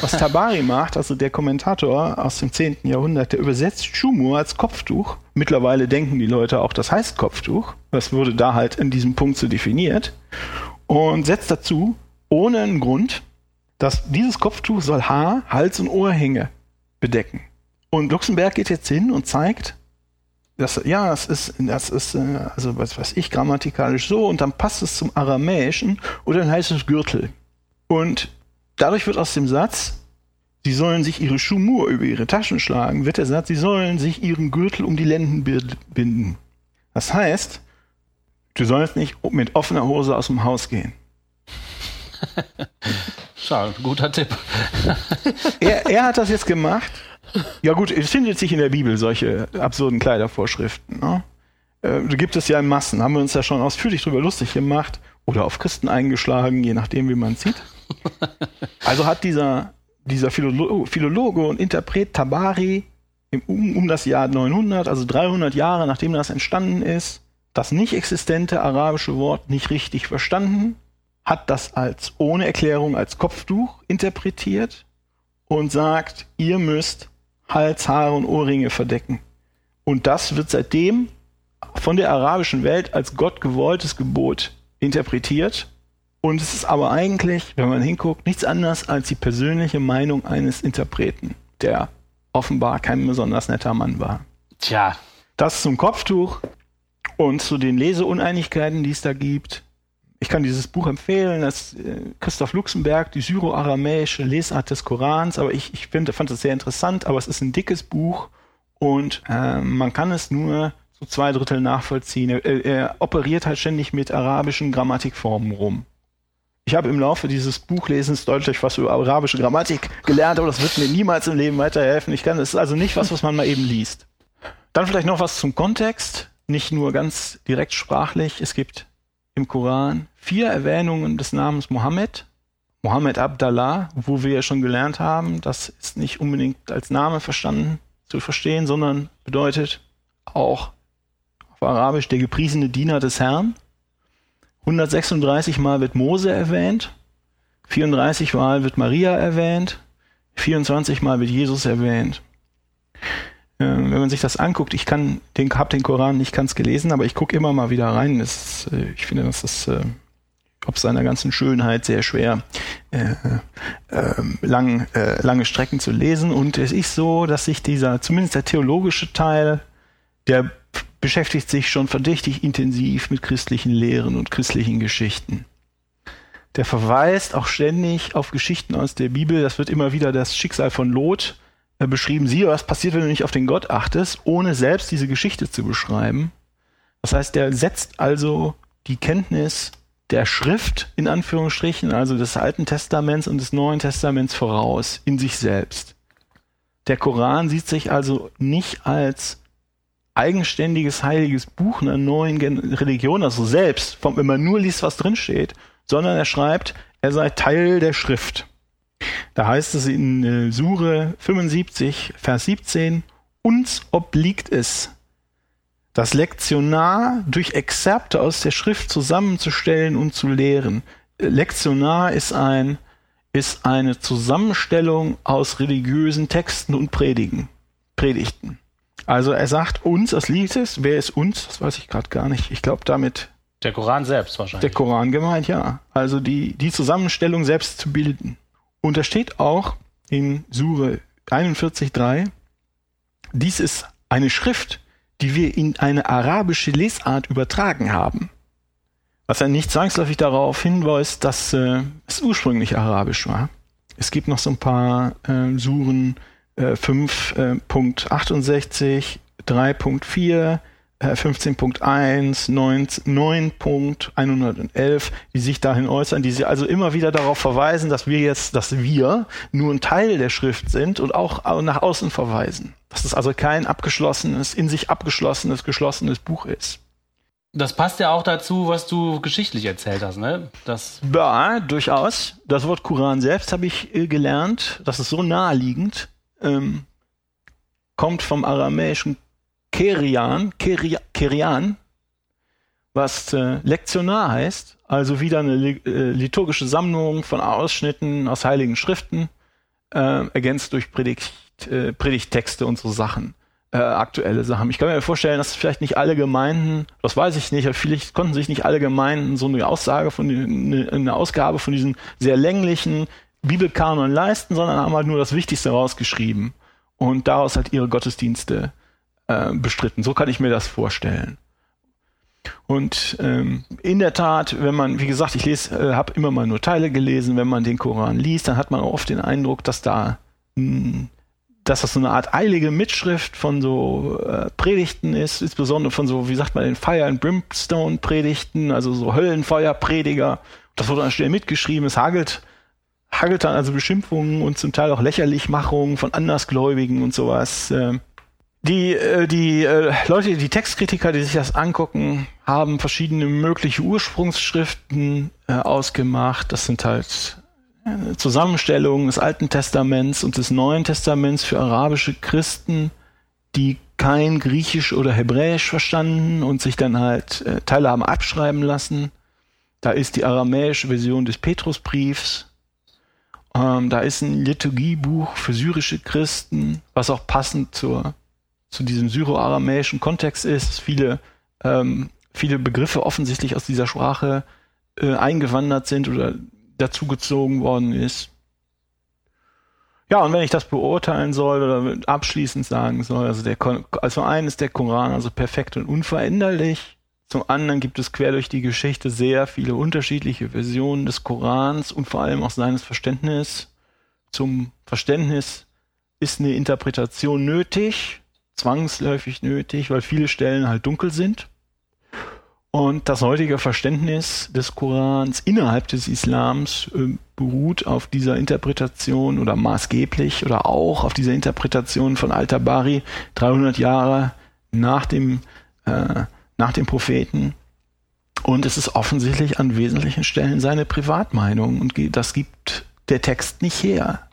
C: was Tabari macht, also der Kommentator aus dem 10. Jahrhundert, der übersetzt Schumur als Kopftuch. Mittlerweile denken die Leute auch, das heißt Kopftuch. Das wurde da halt in diesem Punkt so definiert. Und setzt dazu, ohne einen Grund, dass dieses Kopftuch soll Haar, Hals und Ohrhänge bedecken. Und Luxemburg geht jetzt hin und zeigt, dass, ja, das ist, das ist, äh, also was weiß ich, grammatikalisch so und dann passt es zum Aramäischen oder dann heißt es Gürtel. Und dadurch wird aus dem Satz, sie sollen sich ihre Schumur über ihre Taschen schlagen, wird der Satz, sie sollen sich ihren Gürtel um die Lenden binden. Das heißt, du sollst nicht mit offener Hose aus dem Haus gehen. <laughs>
B: Schau, guter Tipp. <laughs>
C: er, er hat das jetzt gemacht. Ja gut, es findet sich in der Bibel solche absurden Kleidervorschriften. Ne? Äh, gibt es ja in Massen, haben wir uns ja schon ausführlich drüber lustig gemacht oder auf Christen eingeschlagen, je nachdem, wie man sieht. Also hat dieser, dieser Philolo Philologe und Interpret Tabari im, um, um das Jahr 900, also 300 Jahre nachdem das entstanden ist, das nicht existente arabische Wort nicht richtig verstanden hat das als ohne Erklärung als Kopftuch interpretiert und sagt, ihr müsst Hals, Haare und Ohrringe verdecken. Und das wird seitdem von der arabischen Welt als Gott gewolltes Gebot interpretiert. Und es ist aber eigentlich, wenn man hinguckt, nichts anderes als die persönliche Meinung eines Interpreten, der offenbar kein besonders netter Mann war.
B: Tja.
C: Das zum Kopftuch und zu den Leseuneinigkeiten, die es da gibt. Ich kann dieses Buch empfehlen, das äh, Christoph Luxemburg, die syro-aramäische Lesart des Korans, aber ich, ich find, fand es sehr interessant, aber es ist ein dickes Buch und äh, man kann es nur so zwei Drittel nachvollziehen. Er, er operiert halt ständig mit arabischen Grammatikformen rum. Ich habe im Laufe dieses Buchlesens deutlich was über arabische Grammatik gelernt, aber das wird mir niemals im Leben weiterhelfen. Ich kann, es ist also nicht was, was man mal eben liest. Dann vielleicht noch was zum Kontext, nicht nur ganz direkt sprachlich. Es gibt im Koran vier Erwähnungen des Namens Mohammed. Mohammed Abdallah, wo wir ja schon gelernt haben, das ist nicht unbedingt als Name verstanden zu verstehen, sondern bedeutet auch auf Arabisch der gepriesene Diener des Herrn. 136 Mal wird Mose erwähnt, 34 Mal wird Maria erwähnt, 24 Mal wird Jesus erwähnt. Äh, wenn man sich das anguckt, ich kann den, hab den Koran nicht ganz gelesen, aber ich gucke immer mal wieder rein. Das, äh, ich finde, das ist äh, ob seiner ganzen Schönheit sehr schwer, äh, äh, lang, lange Strecken zu lesen. Und es ist so, dass sich dieser, zumindest der theologische Teil, der beschäftigt sich schon verdächtig intensiv mit christlichen Lehren und christlichen Geschichten. Der verweist auch ständig auf Geschichten aus der Bibel. Das wird immer wieder das Schicksal von Lot beschrieben. Siehe, was passiert, wenn du nicht auf den Gott achtest, ohne selbst diese Geschichte zu beschreiben. Das heißt, der setzt also die Kenntnis der Schrift in Anführungsstrichen, also des Alten Testaments und des Neuen Testaments voraus in sich selbst. Der Koran sieht sich also nicht als eigenständiges heiliges Buch einer neuen Religion, also selbst, vom, wenn man nur liest, was drin steht, sondern er schreibt, er sei Teil der Schrift. Da heißt es in äh, Sure 75, Vers 17, uns obliegt es, das Lektionar durch Exzerpte aus der Schrift zusammenzustellen und zu lehren. Lektionar ist ein ist eine Zusammenstellung aus religiösen Texten und Predigen, Predigten. Also er sagt uns das Lied ist, wer ist uns? Das weiß ich gerade gar nicht. Ich glaube damit
B: der Koran selbst wahrscheinlich.
C: Der Koran gemeint, ja. Also die die Zusammenstellung selbst zu bilden. Und da steht auch in Sure 41,3, dies ist eine Schrift, die wir in eine arabische Lesart übertragen haben. Was ja nicht zwangsläufig darauf hinweist, dass äh, es ursprünglich arabisch war. Es gibt noch so ein paar äh, Suren äh, 5.68, 3.4, 15.1, 9.111, die sich dahin äußern, die sie also immer wieder darauf verweisen, dass wir jetzt, dass wir nur ein Teil der Schrift sind und auch nach außen verweisen. Dass es also kein abgeschlossenes, in sich abgeschlossenes, geschlossenes Buch ist.
B: Das passt ja auch dazu, was du geschichtlich erzählt hast, ne?
C: Das ja, durchaus. Das Wort Koran selbst habe ich äh, gelernt. Das ist so naheliegend. Ähm, kommt vom aramäischen Kerian, Keri, Kerian, was äh, Lektionar heißt, also wieder eine äh, liturgische Sammlung von Ausschnitten aus heiligen Schriften, äh, ergänzt durch Predigt, äh, Predigttexte und so Sachen äh, aktuelle Sachen. Ich kann mir vorstellen, dass vielleicht nicht alle Gemeinden, das weiß ich nicht, vielleicht konnten sich nicht alle Gemeinden so eine Aussage von eine, eine Ausgabe von diesen sehr länglichen Bibelkanon leisten, sondern haben halt nur das Wichtigste rausgeschrieben und daraus halt ihre Gottesdienste äh, bestritten. So kann ich mir das vorstellen. Und ähm, in der Tat, wenn man, wie gesagt, ich lese, äh, habe immer mal nur Teile gelesen, wenn man den Koran liest, dann hat man oft den Eindruck, dass da mh, hm, dass das so eine Art eilige Mitschrift von so äh, Predigten ist, insbesondere von so, wie sagt man, den Fire and Brimstone Predigten, also so Höllenfeuerprediger. Das wurde dann schnell mitgeschrieben. Es hagelt, hagelt dann also Beschimpfungen und zum Teil auch Lächerlichmachungen von Andersgläubigen und sowas. Äh, die, äh, die äh, Leute, die Textkritiker, die sich das angucken, haben verschiedene mögliche Ursprungsschriften äh, ausgemacht. Das sind halt Zusammenstellung des Alten Testaments und des Neuen Testaments für arabische Christen, die kein Griechisch oder Hebräisch verstanden und sich dann halt äh, Teile haben abschreiben lassen. Da ist die aramäische Version des Petrusbriefs. Ähm, da ist ein Liturgiebuch für syrische Christen, was auch passend zur, zu diesem syro-aramäischen Kontext ist. Viele, ähm, viele Begriffe offensichtlich aus dieser Sprache äh, eingewandert sind oder dazugezogen worden ist. Ja, und wenn ich das beurteilen soll oder abschließend sagen soll, also der also einen ist der Koran also perfekt und unveränderlich. Zum anderen gibt es quer durch die Geschichte sehr viele unterschiedliche Versionen des Korans und vor allem auch seines Verständnisses. Zum Verständnis ist eine Interpretation nötig, zwangsläufig nötig, weil viele Stellen halt dunkel sind. Und das heutige Verständnis des Korans innerhalb des Islams äh, beruht auf dieser Interpretation oder maßgeblich oder auch auf dieser Interpretation von Al-Tabari 300 Jahre nach dem, äh, nach dem Propheten. Und es ist offensichtlich an wesentlichen Stellen seine Privatmeinung und das gibt der Text nicht her.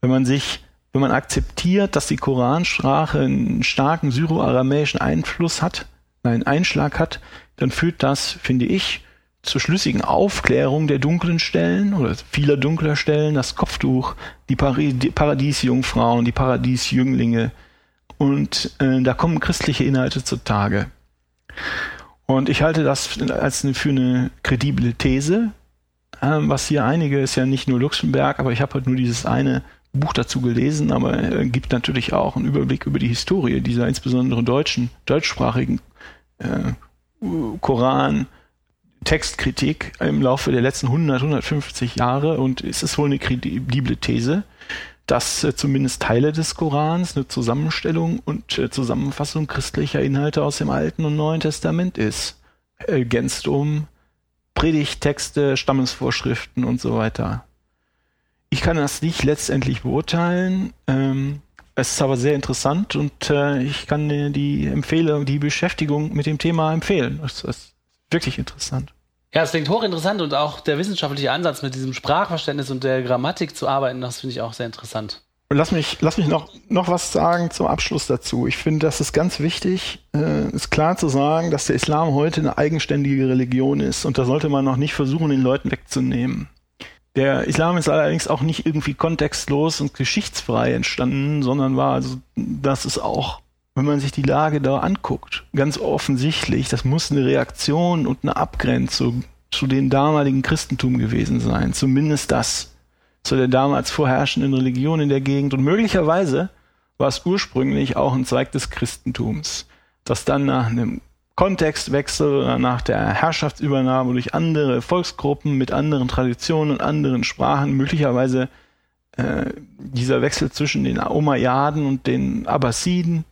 C: Wenn man sich, wenn man akzeptiert, dass die Koransprache einen starken syro-aramäischen Einfluss hat, einen Einschlag hat, dann führt das, finde ich, zur schlüssigen Aufklärung der dunklen Stellen oder vieler dunkler Stellen, das Kopftuch, die, Paradiesjungfrauen, die Paradiesjünglinge und äh, da kommen christliche Inhalte zutage. Und ich halte das als eine, für eine kredible These, ähm, was hier einige ist ja nicht nur Luxemburg, aber ich habe halt nur dieses eine Buch dazu gelesen, aber er gibt natürlich auch einen Überblick über die Historie dieser insbesondere deutschen, deutschsprachigen äh, Koran, Textkritik im Laufe der letzten 100, 150 Jahre und es ist wohl eine kredible These, dass äh, zumindest Teile des Korans eine Zusammenstellung und äh, Zusammenfassung christlicher Inhalte aus dem Alten und Neuen Testament ist. Ergänzt um Predigtexte, Stammesvorschriften und so weiter. Ich kann das nicht letztendlich beurteilen. Ähm, es ist aber sehr interessant und äh, ich kann dir die Empfehlung, die Beschäftigung mit dem Thema empfehlen. Das ist wirklich interessant.
B: Ja, es klingt hochinteressant und auch der wissenschaftliche Ansatz mit diesem Sprachverständnis und der Grammatik zu arbeiten, das finde ich auch sehr interessant.
C: Lass mich, lass mich noch, noch was sagen zum Abschluss dazu. Ich finde, das ist ganz wichtig, äh, ist klar zu sagen, dass der Islam heute eine eigenständige Religion ist und da sollte man noch nicht versuchen, den Leuten wegzunehmen. Der Islam ist allerdings auch nicht irgendwie kontextlos und geschichtsfrei entstanden, sondern war also, das ist auch, wenn man sich die Lage da anguckt, ganz offensichtlich, das muss eine Reaktion und eine Abgrenzung zu dem damaligen Christentum gewesen sein. Zumindest das zu der damals vorherrschenden Religion in der Gegend. Und möglicherweise war es ursprünglich auch ein Zweig des Christentums, das dann nach einem Kontextwechsel nach der Herrschaftsübernahme durch andere Volksgruppen mit anderen Traditionen und anderen Sprachen möglicherweise äh, dieser Wechsel zwischen den Umayyaden und den Abbasiden,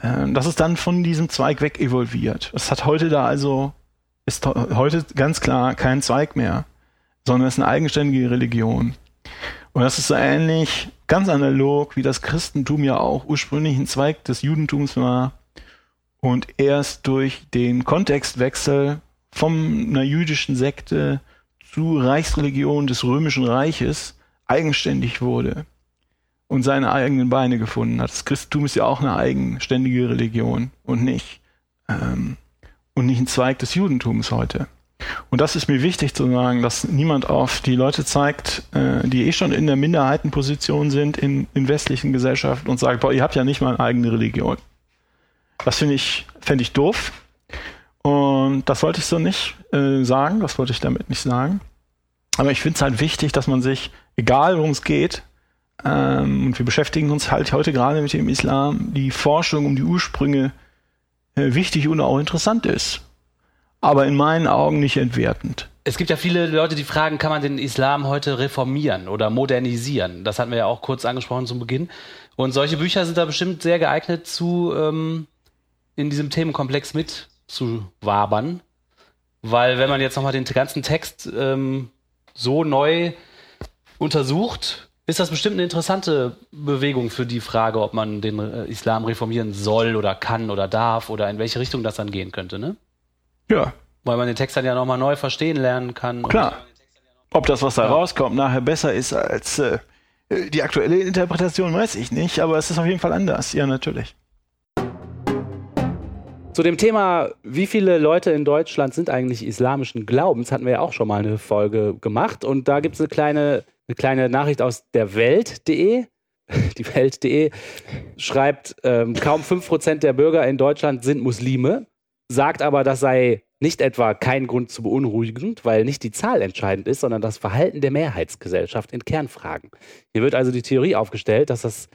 C: äh, das ist dann von diesem Zweig weg evolviert. Es hat heute da also, ist heute ganz klar kein Zweig mehr, sondern es ist eine eigenständige Religion. Und das ist so ähnlich, ganz analog, wie das Christentum ja auch ursprünglich ein Zweig des Judentums war und erst durch den Kontextwechsel von einer jüdischen Sekte zu Reichsreligion des Römischen Reiches eigenständig wurde und seine eigenen Beine gefunden hat. Das Christentum ist ja auch eine eigenständige Religion und nicht ähm, und nicht ein Zweig des Judentums heute. Und das ist mir wichtig zu sagen, dass niemand auf die Leute zeigt, äh, die eh schon in der Minderheitenposition sind in, in westlichen Gesellschaften und sagt, boah, ihr habt ja nicht mal eine eigene Religion. Das finde ich, fände ich doof. Und das wollte ich so nicht äh, sagen, das wollte ich damit nicht sagen. Aber ich finde es halt wichtig, dass man sich, egal worum es geht, ähm, und wir beschäftigen uns halt heute gerade mit dem Islam, die Forschung um die Ursprünge äh, wichtig und auch interessant ist. Aber in meinen Augen nicht entwertend.
B: Es gibt ja viele Leute, die fragen, kann man den Islam heute reformieren oder modernisieren? Das hatten wir ja auch kurz angesprochen zum Beginn. Und solche Bücher sind da bestimmt sehr geeignet zu ähm, in diesem Themenkomplex mitzuwabern. Weil wenn man jetzt nochmal den ganzen Text ähm, so neu untersucht, ist das bestimmt eine interessante Bewegung für die Frage, ob man den äh, Islam reformieren soll oder kann oder darf oder in welche Richtung das dann gehen könnte, ne?
C: Ja.
B: Weil man den Text dann ja nochmal neu verstehen lernen kann.
C: Klar. Ob das, was da ja. rauskommt, nachher besser ist als äh, die aktuelle Interpretation, weiß ich nicht, aber es ist auf jeden Fall anders. Ja, natürlich.
B: Zu dem Thema, wie viele Leute in Deutschland sind eigentlich islamischen Glaubens, hatten wir ja auch schon mal eine Folge gemacht. Und da gibt es eine kleine, eine kleine Nachricht aus der Welt.de. <laughs> Die Welt.de schreibt, ähm, kaum 5% der Bürger in Deutschland sind Muslime, sagt aber, das sei nicht etwa kein Grund zu beunruhigen, weil nicht die Zahl entscheidend ist, sondern das Verhalten der Mehrheitsgesellschaft in Kernfragen. Hier wird also die Theorie aufgestellt, dass das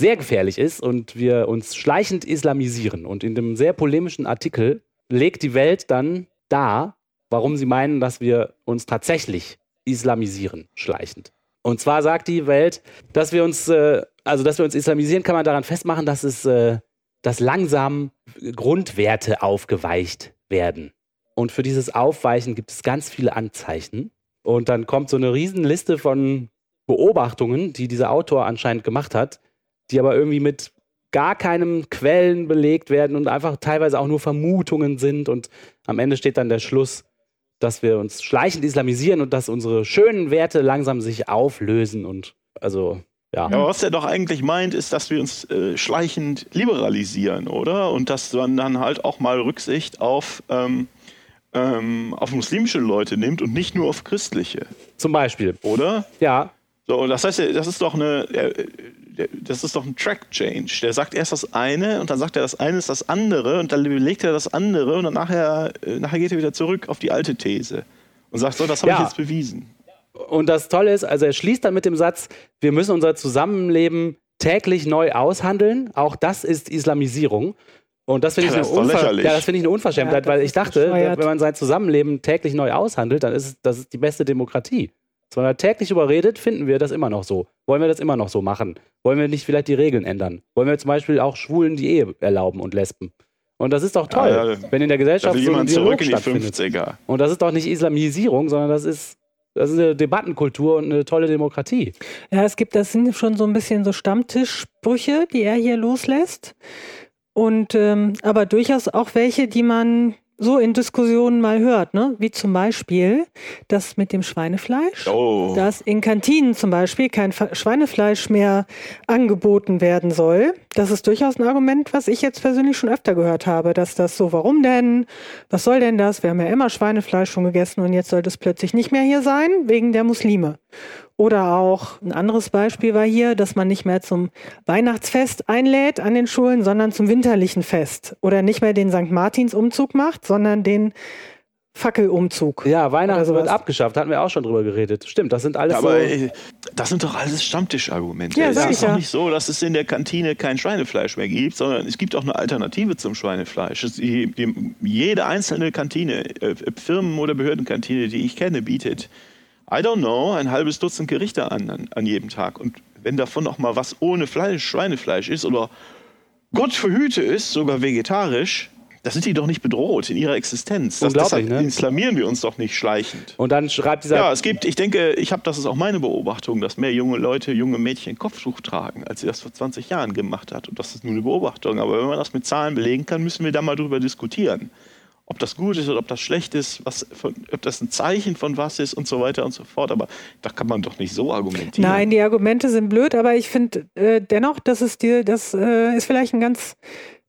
B: sehr gefährlich ist und wir uns schleichend islamisieren. Und in dem sehr polemischen Artikel legt die Welt dann dar, warum sie meinen, dass wir uns tatsächlich islamisieren, schleichend. Und zwar sagt die Welt, dass wir uns, äh, also dass wir uns islamisieren, kann man daran festmachen, dass es, äh, dass langsam Grundwerte aufgeweicht werden. Und für dieses Aufweichen gibt es ganz viele Anzeichen. Und dann kommt so eine Riesenliste von Beobachtungen, die dieser Autor anscheinend gemacht hat, die aber irgendwie mit gar keinem Quellen belegt werden und einfach teilweise auch nur Vermutungen sind. Und am Ende steht dann der Schluss, dass wir uns schleichend islamisieren und dass unsere schönen Werte langsam sich auflösen und also ja.
C: ja was er doch eigentlich meint, ist, dass wir uns äh, schleichend liberalisieren, oder? Und dass man dann halt auch mal Rücksicht auf, ähm, ähm, auf muslimische Leute nimmt und nicht nur auf christliche.
B: Zum Beispiel.
C: Oder?
B: Ja.
C: So, das heißt, das ist doch eine, das ist doch ein Track Change. Der sagt erst das eine und dann sagt er, das eine ist das andere und dann belegt er das andere und dann nachher, äh, nachher geht er wieder zurück auf die alte These und sagt, so, das habe ja. ich jetzt bewiesen.
B: Und das Tolle ist, also er schließt dann mit dem Satz, wir müssen unser Zusammenleben täglich neu aushandeln. Auch das ist Islamisierung. Und das finde ich, ja, Unver ja, find ich eine Unverschämtheit, ja, weil ich dachte, wenn man sein Zusammenleben täglich neu aushandelt, dann ist das ist die beste Demokratie. Sondern täglich überredet, finden wir das immer noch so. Wollen wir das immer noch so machen? Wollen wir nicht vielleicht die Regeln ändern? Wollen wir zum Beispiel auch Schwulen die Ehe erlauben und Lesben? Und das ist doch toll, ja, wenn in der Gesellschaft
C: so ein Dialog stattfindet.
B: Und das ist doch nicht Islamisierung, sondern das ist das ist eine Debattenkultur und eine tolle Demokratie.
D: Ja, es gibt, das sind schon so ein bisschen so Stammtischsprüche, die er hier loslässt. Und ähm, aber durchaus auch welche, die man so in Diskussionen mal hört, ne? Wie zum Beispiel das mit dem Schweinefleisch, oh. dass in Kantinen zum Beispiel kein Schweinefleisch mehr angeboten werden soll. Das ist durchaus ein Argument, was ich jetzt persönlich schon öfter gehört habe, dass das so, warum denn? Was soll denn das? Wir haben ja immer Schweinefleisch schon gegessen und jetzt soll das plötzlich nicht mehr hier sein, wegen der Muslime. Oder auch ein anderes Beispiel war hier, dass man nicht mehr zum Weihnachtsfest einlädt an den Schulen, sondern zum winterlichen Fest. Oder nicht mehr den St. Martins Umzug macht, sondern den Fackelumzug.
B: Ja, Weihnachten wird abgeschafft, hatten wir auch schon drüber geredet. Stimmt, das sind alles ja, aber, so.
C: Ey, das sind doch alles Stammtischargumente. Ja, es ist doch nicht so, dass es in der Kantine kein Schweinefleisch mehr gibt, sondern es gibt auch eine Alternative zum Schweinefleisch. Die, die, jede einzelne Kantine, äh, Firmen- oder Behördenkantine, die ich kenne, bietet I don't know, ein halbes Dutzend Gerichte an, an, an jedem Tag. Und wenn davon auch mal was ohne Fleisch, Schweinefleisch ist oder Gott verhüte ist, sogar vegetarisch, da sind die doch nicht bedroht in ihrer Existenz. Das, deshalb ne? islamieren wir uns doch nicht schleichend.
B: Und dann schreibt dieser.
C: Ja, es gibt, ich denke, ich habe, das ist auch meine Beobachtung, dass mehr junge Leute, junge Mädchen Kopftuch tragen, als sie das vor 20 Jahren gemacht hat. Und das ist nur eine Beobachtung. Aber wenn man das mit Zahlen belegen kann, müssen wir da mal drüber diskutieren ob das gut ist oder ob das schlecht ist, was, ob das ein Zeichen von was ist und so weiter und so fort. Aber da kann man doch nicht so argumentieren.
D: Nein, die Argumente sind blöd, aber ich finde äh, dennoch, das ist dir, das äh, ist vielleicht ein ganz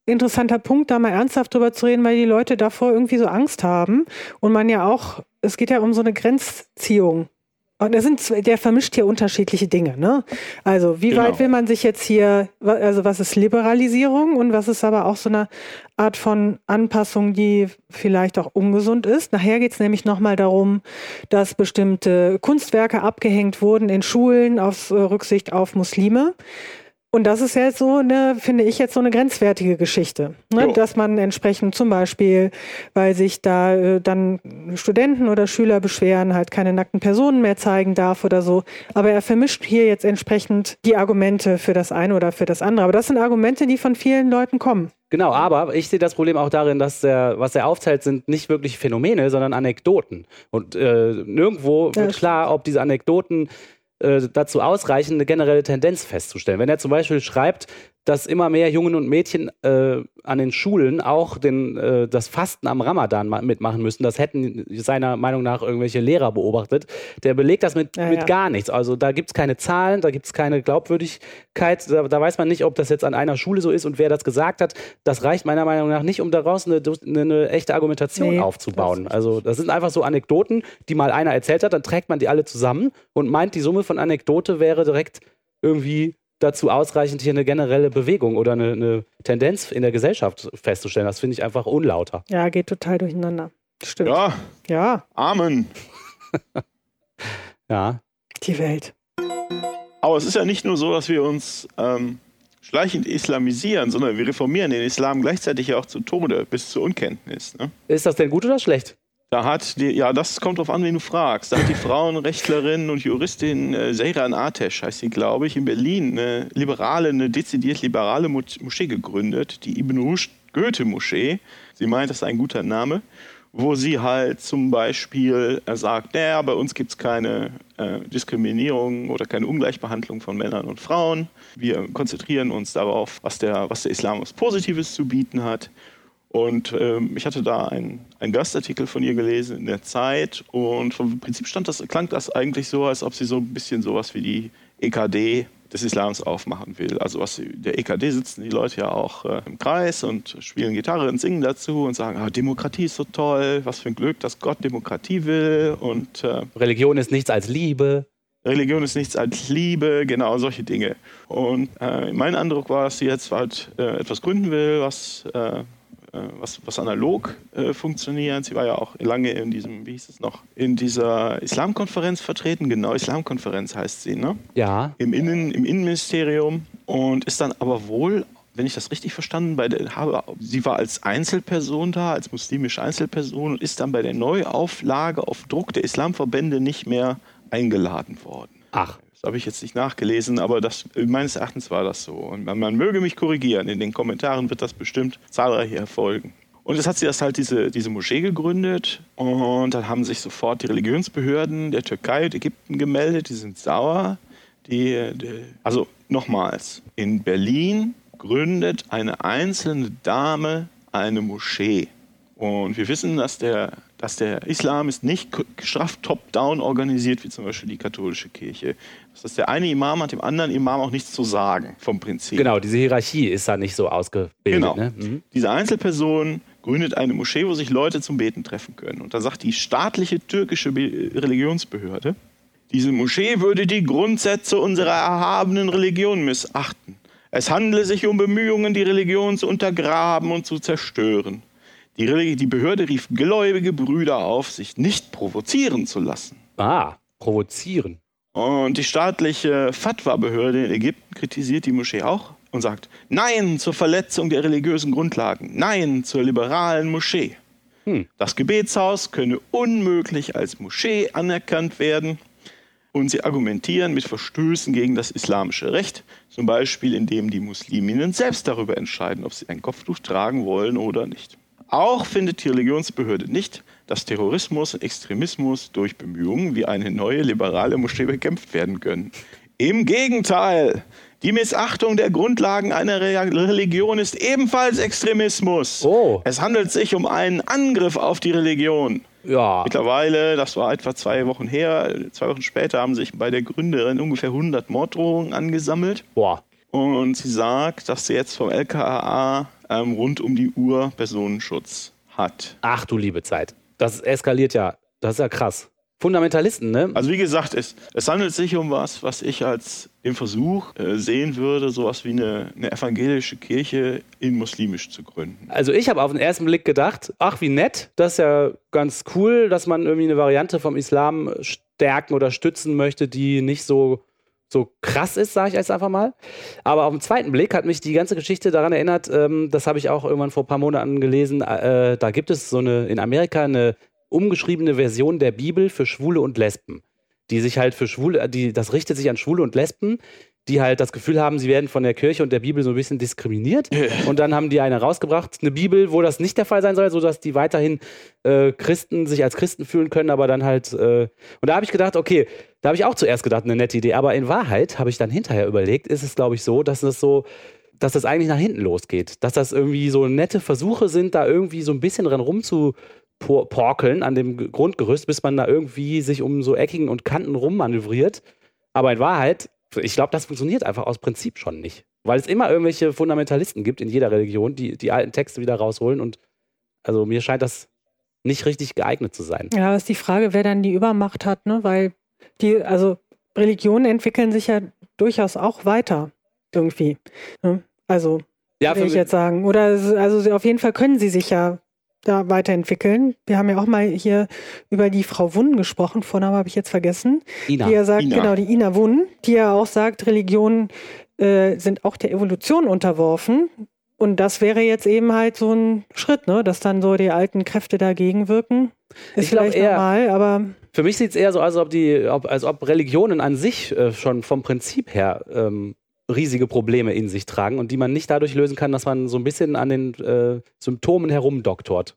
D: interessanter Punkt, da mal ernsthaft drüber zu reden, weil die Leute davor irgendwie so Angst haben und man ja auch, es geht ja um so eine Grenzziehung. Und da sind, der vermischt hier unterschiedliche Dinge, ne? Also, wie genau. weit will man sich jetzt hier, also was ist Liberalisierung und was ist aber auch so eine Art von Anpassung, die vielleicht auch ungesund ist? Nachher geht es nämlich nochmal darum, dass bestimmte Kunstwerke abgehängt wurden in Schulen aus äh, Rücksicht auf Muslime. Und das ist jetzt so eine, finde ich jetzt so eine grenzwertige Geschichte, ne? dass man entsprechend zum Beispiel, weil sich da äh, dann Studenten oder Schüler beschweren, halt keine nackten Personen mehr zeigen darf oder so. Aber er vermischt hier jetzt entsprechend die Argumente für das eine oder für das andere. Aber das sind Argumente, die von vielen Leuten kommen.
B: Genau, aber ich sehe das Problem auch darin, dass der, was er aufzählt, sind nicht wirklich Phänomene, sondern Anekdoten. Und äh, nirgendwo wird klar, ob diese Anekdoten dazu ausreichen, eine generelle Tendenz festzustellen. Wenn er zum Beispiel schreibt, dass immer mehr Jungen und Mädchen äh, an den Schulen auch den, äh, das Fasten am Ramadan mitmachen müssen. Das hätten seiner Meinung nach irgendwelche Lehrer beobachtet. Der belegt das mit, ja, mit ja. gar nichts. Also da gibt es keine Zahlen, da gibt es keine Glaubwürdigkeit. Da, da, weiß man nicht, ob das jetzt an einer Schule so ist und wer das gesagt hat. Das reicht meiner Meinung nach nicht, um daraus eine, eine, eine echte Argumentation nee, aufzubauen. Das also das sind einfach so Anekdoten, die mal einer erzählt hat, dann trägt man die alle zusammen und meint, die Summe von Anekdote wäre direkt irgendwie dazu ausreichend, hier eine generelle Bewegung oder eine, eine Tendenz in der Gesellschaft festzustellen. Das finde ich einfach unlauter.
D: Ja, geht total durcheinander. Stimmt.
C: Ja.
D: Ja.
C: Amen. <laughs>
B: ja.
D: Die Welt.
C: Aber es ist ja nicht nur so, dass wir uns ähm, schleichend islamisieren, sondern wir reformieren den Islam gleichzeitig ja auch zu Tode bis zur Unkenntnis. Ne?
B: Ist das denn gut oder schlecht?
C: Da hat die, ja, das kommt drauf an, wen du fragst. Da hat die Frauenrechtlerin und Juristin äh, Seyran Atesh, heißt sie, glaube ich, in Berlin eine liberale, eine dezidiert liberale Moschee gegründet, die Ibn Rushd Goethe-Moschee. Sie meint, das ist ein guter Name, wo sie halt zum Beispiel äh, sagt, naja, bei uns gibt es keine äh, Diskriminierung oder keine Ungleichbehandlung von Männern und Frauen. Wir konzentrieren uns darauf, was der, was der Islam was Positives zu bieten hat. Und ähm, ich hatte da einen Gastartikel von ihr gelesen in der Zeit und vom Prinzip stand das, klang das eigentlich so, als ob sie so ein bisschen sowas wie die EKD des Islams aufmachen will. Also was der EKD sitzen die Leute ja auch äh, im Kreis und spielen Gitarre und singen dazu und sagen, ah, Demokratie ist so toll, was für ein Glück, dass Gott Demokratie will und
B: äh, Religion ist nichts als Liebe.
C: Religion ist nichts als Liebe, genau solche Dinge. Und äh, mein Eindruck war, dass sie jetzt halt etwas gründen will, was äh, was, was analog äh, funktioniert. Sie war ja auch lange in diesem, wie hieß es noch, in dieser Islamkonferenz vertreten. Genau, Islamkonferenz heißt sie, ne?
B: Ja.
C: Im, Innen, im Innenministerium und ist dann aber wohl wenn ich das richtig verstanden bei der, habe, sie war als Einzelperson da, als muslimische Einzelperson und ist dann bei der Neuauflage auf Druck der Islamverbände nicht mehr eingeladen worden.
B: Ach.
C: Das habe ich jetzt nicht nachgelesen, aber das, meines Erachtens war das so. Und man, man möge mich korrigieren, in den Kommentaren wird das bestimmt zahlreich erfolgen. Und jetzt hat sie das halt diese, diese Moschee gegründet und dann haben sich sofort die Religionsbehörden der Türkei und Ägypten gemeldet, die sind sauer. Die, die, also nochmals, in Berlin gründet eine einzelne Dame eine Moschee. Und wir wissen, dass der dass der Islam ist nicht straff top-down organisiert, wie zum Beispiel die katholische Kirche. Das heißt, der eine Imam hat dem anderen Imam auch nichts zu sagen, vom Prinzip.
B: Genau, diese Hierarchie ist da nicht so ausgebildet.
C: Genau.
B: Ne?
C: Mhm. Diese Einzelperson gründet eine Moschee, wo sich Leute zum Beten treffen können. Und da sagt die staatliche türkische Religionsbehörde, diese Moschee würde die Grundsätze unserer erhabenen Religion missachten. Es handele sich um Bemühungen, die Religion zu untergraben und zu zerstören. Die, die Behörde rief gläubige Brüder auf, sich nicht provozieren zu lassen.
B: Ah, provozieren.
C: Und die staatliche Fatwa-Behörde in Ägypten kritisiert die Moschee auch und sagt Nein zur Verletzung der religiösen Grundlagen, Nein zur liberalen Moschee. Hm. Das Gebetshaus könne unmöglich als Moschee anerkannt werden. Und sie argumentieren mit Verstößen gegen das islamische Recht, zum Beispiel indem die Musliminnen selbst darüber entscheiden, ob sie ein Kopftuch tragen wollen oder nicht. Auch findet die Religionsbehörde nicht, dass Terrorismus und Extremismus durch Bemühungen wie eine neue liberale Moschee bekämpft werden können. Im Gegenteil, die Missachtung der Grundlagen einer Religion ist ebenfalls Extremismus.
B: Oh.
C: Es handelt sich um einen Angriff auf die Religion.
B: Ja.
C: Mittlerweile, das war etwa zwei Wochen her, zwei Wochen später haben sich bei der Gründerin ungefähr 100 Morddrohungen angesammelt.
B: Boah.
C: Und sie sagt, dass sie jetzt vom LKAA ähm, rund um die Uhr Personenschutz hat.
B: Ach du liebe Zeit. Das eskaliert ja. Das ist ja krass. Fundamentalisten, ne?
C: Also wie gesagt, es, es handelt sich um was, was ich als den Versuch äh, sehen würde, sowas wie eine, eine, evangelische Kirche in muslimisch zu gründen.
B: Also ich habe auf den ersten Blick gedacht, ach wie nett, das ist ja ganz cool, dass man irgendwie eine Variante vom Islam stärken oder stützen möchte, die nicht so so krass ist, sage ich jetzt einfach mal. Aber auf den zweiten Blick hat mich die ganze Geschichte daran erinnert, ähm, das habe ich auch irgendwann vor ein paar Monaten gelesen, äh, da gibt es so eine, in Amerika eine umgeschriebene Version der Bibel für Schwule und Lesben, die sich halt für Schwule, die, das richtet sich an Schwule und Lesben, die halt das Gefühl haben, sie werden von der Kirche und der Bibel so ein bisschen diskriminiert. Und dann haben die eine rausgebracht, eine Bibel, wo das nicht der Fall sein soll, sodass die weiterhin äh, Christen sich als Christen fühlen können, aber dann halt. Äh und da habe ich gedacht, okay, da habe ich auch zuerst gedacht, eine nette Idee. Aber in Wahrheit habe ich dann hinterher überlegt, ist es, glaube ich, so, dass es so dass das eigentlich nach hinten losgeht. Dass das irgendwie so nette Versuche sind, da irgendwie so ein bisschen dran rumzuporkeln an dem Grundgerüst, bis man da irgendwie sich um so Ecken und Kanten rummanövriert. Aber in Wahrheit ich glaube, das funktioniert einfach aus Prinzip schon nicht. Weil es immer irgendwelche Fundamentalisten gibt in jeder Religion, die die alten Texte wieder rausholen. Und also mir scheint das nicht richtig geeignet zu sein.
D: Ja, ist die Frage, wer dann die Übermacht hat, ne? Weil die, also Religionen entwickeln sich ja durchaus auch weiter irgendwie. Ne? Also, ja, will ich jetzt sagen. Oder also auf jeden Fall können sie sich ja da weiterentwickeln. Wir haben ja auch mal hier über die Frau Wunn gesprochen, Vorname habe ich jetzt vergessen.
B: Ina.
D: Die ja sagt,
C: Ina.
D: genau, die Ina Wunn, die ja auch sagt, Religionen äh, sind auch der Evolution unterworfen. Und das wäre jetzt eben halt so ein Schritt, ne? dass dann so die alten Kräfte dagegen wirken. Ist
B: ich vielleicht eher,
D: normal, aber.
B: Für mich sieht es eher so aus, als ob, die, ob, als ob Religionen an sich äh, schon vom Prinzip her ähm, riesige Probleme in sich tragen und die man nicht dadurch lösen kann, dass man so ein bisschen an den äh, Symptomen herumdoktort.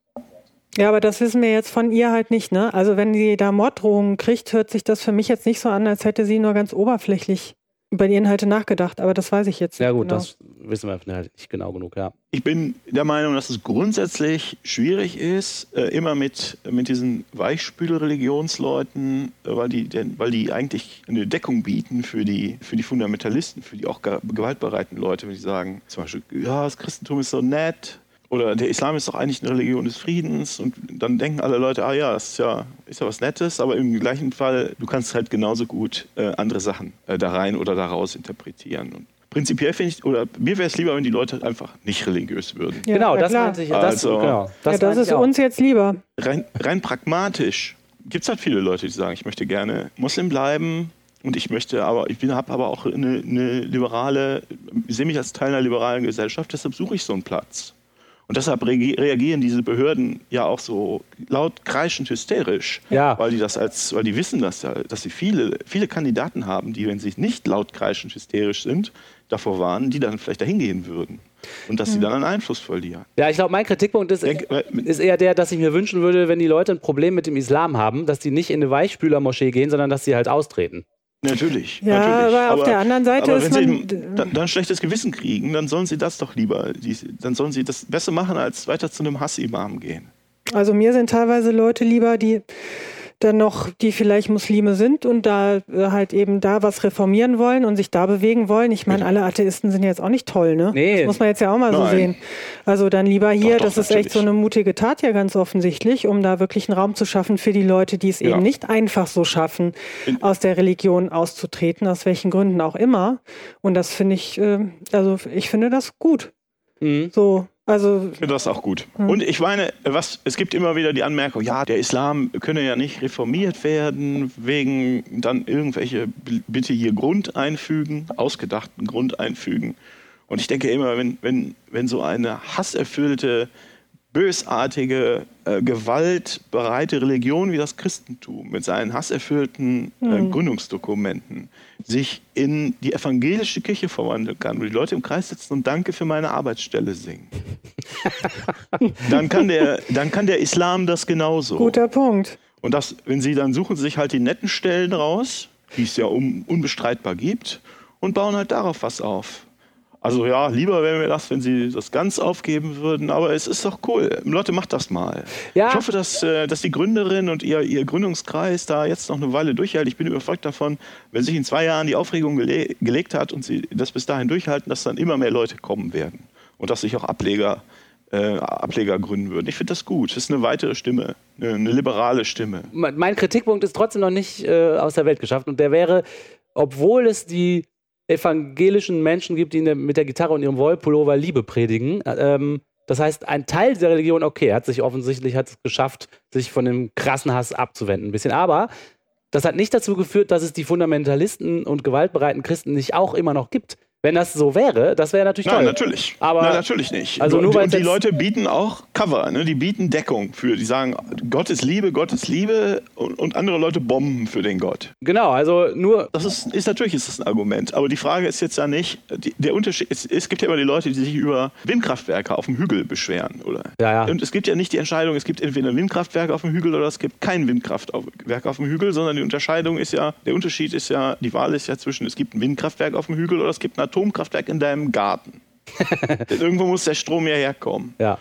D: Ja, aber das wissen wir jetzt von ihr halt nicht, ne? Also wenn sie da Morddrohungen kriegt, hört sich das für mich jetzt nicht so an, als hätte sie nur ganz oberflächlich über die Inhalte nachgedacht, aber das weiß ich jetzt
B: nicht. Ja, gut,
D: genau.
B: das wissen wir halt nicht genau genug, ja.
C: Ich bin der Meinung, dass es grundsätzlich schwierig ist, äh, immer mit, mit diesen Weichspül-Religionsleuten, äh, weil, die, denn, weil die eigentlich eine Deckung bieten für die, für die Fundamentalisten, für die auch gewaltbereiten Leute, wenn die sagen, zum Beispiel, ja, das Christentum ist so nett, oder der Islam ist doch eigentlich eine Religion des Friedens und dann denken alle Leute, ah ja, das ist ja, ist ja was Nettes, aber im gleichen Fall, du kannst halt genauso gut äh, andere Sachen äh, da rein oder da raus interpretieren. Und prinzipiell finde ich, oder mir wäre es lieber, wenn die Leute einfach nicht religiös würden.
B: Ja, genau, das meinte ich. Das,
C: also,
B: genau,
D: das, ja, das ist uns jetzt lieber.
C: Rein, rein pragmatisch gibt es halt viele Leute, die sagen, ich möchte gerne Muslim bleiben und ich möchte aber, ich habe aber auch eine, eine liberale, ich sehe mich als Teil einer liberalen Gesellschaft, deshalb suche ich so einen Platz. Und deshalb reagieren diese Behörden ja auch so laut kreischend hysterisch,
B: ja.
C: weil die das als, weil die wissen, dass, dass sie viele, viele Kandidaten haben, die, wenn sie nicht laut kreischend hysterisch sind, davor warnen, die dann vielleicht dahin gehen würden. Und dass sie dann an Einfluss verlieren.
B: Ja, ich glaube, mein Kritikpunkt ist, ist eher der, dass ich mir wünschen würde, wenn die Leute ein Problem mit dem Islam haben, dass die nicht in eine Weichspülermoschee gehen, sondern dass sie halt austreten.
C: Natürlich.
D: Ja,
C: natürlich.
D: aber auf der anderen Seite
C: aber
D: ist
C: wenn sie dann, dann schlechtes Gewissen kriegen, dann sollen sie das doch lieber, dann sollen sie das besser machen, als weiter zu einem Hassimam gehen.
D: Also mir sind teilweise Leute lieber, die dann noch, die vielleicht Muslime sind und da äh, halt eben da was reformieren wollen und sich da bewegen wollen. Ich meine, alle Atheisten sind jetzt auch nicht toll, ne?
B: Nee.
D: Das muss man jetzt ja auch mal
C: Nein.
D: so sehen. Also dann lieber hier,
C: Doch, doch,
D: das ist echt so eine mutige Tat ja ganz offensichtlich, um da wirklich einen Raum zu schaffen für die Leute, die es
C: Ja.
D: eben nicht einfach so schaffen, aus der Religion auszutreten, aus welchen Gründen auch immer. Und das finde ich, äh, also ich finde das gut.
B: Mhm.
D: So, also
C: Ich finde das auch gut.
D: Hm.
C: Und ich meine, was, es gibt immer wieder die Anmerkung, ja, der Islam könne ja nicht reformiert werden, wegen dann irgendwelche, bitte hier Grund einfügen, ausgedachten Grund einfügen. Und ich denke immer, wenn, wenn, wenn so eine hasserfüllte, bösartige, äh, gewaltbereite Religion wie das Christentum mit seinen hasserfüllten äh, Gründungsdokumenten sich in die evangelische Kirche verwandeln kann, wo die Leute im Kreis sitzen und Danke für meine Arbeitsstelle singen, <laughs> dann kann der, dann kann der Islam das genauso.
D: guter Punkt.
C: Und das, wenn sie dann suchen sie sich halt die netten Stellen raus, die es ja un, unbestreitbar gibt, und bauen halt darauf was auf. Also ja, lieber wäre mir das, wenn sie das ganz aufgeben würden, aber es ist doch cool. Leute, macht das mal.
B: Ja.
C: Ich hoffe, dass, äh, dass die Gründerin und ihr, ihr Gründungskreis da jetzt noch eine Weile durchhält. Ich bin überzeugt davon, wenn sich in zwei Jahren die Aufregung gele gelegt hat und sie das bis dahin durchhalten, dass dann immer mehr Leute kommen werden. Und dass sich auch Ableger, äh, Ableger gründen würden. Ich finde das gut. Das ist eine weitere Stimme, eine, eine liberale Stimme.
B: Mein mein Kritikpunkt ist trotzdem noch nicht äh, aus der Welt geschafft und der wäre, obwohl es die evangelischen Menschen gibt, die der, mit der Gitarre und ihrem Wollpullover Liebe predigen, äh, ähm, das heißt, ein Teil dieser Religion, okay, hat sich offensichtlich hat es geschafft, sich von dem krassen Hass abzuwenden, ein bisschen. Aber das hat nicht dazu geführt, dass es die Fundamentalisten und gewaltbereiten Christen nicht auch immer noch gibt. Wenn das so wäre, das wäre natürlich
C: Nein,
B: toll.
C: natürlich.
B: Aber-
C: Nein, natürlich nicht.
B: Also nur
C: und, die Leute bieten auch Cover, ne? die bieten Deckung für, die sagen, Gott ist Liebe, Gott ist Liebe und, und andere Leute bomben für den Gott.
B: Genau, also nur
C: Das ist, ist natürlich ist das ein Argument, aber die Frage ist jetzt ja nicht, die, der Unterschied, es, es gibt ja immer die Leute, die sich über Windkraftwerke auf dem Hügel beschweren, oder?
B: Ja, ja.
C: Und es gibt ja nicht die Entscheidung, es gibt entweder Windkraftwerke auf dem Hügel oder es gibt kein Windkraftwerk auf dem Hügel, sondern die Unterscheidung ist ja, der Unterschied ist ja, die Wahl ist ja zwischen, es gibt ein Windkraftwerk auf dem Hügel oder es gibt ein Atomkraftwerk in deinem Garten. <laughs> Denn irgendwo muss der Strom ja herkommen.
B: ja.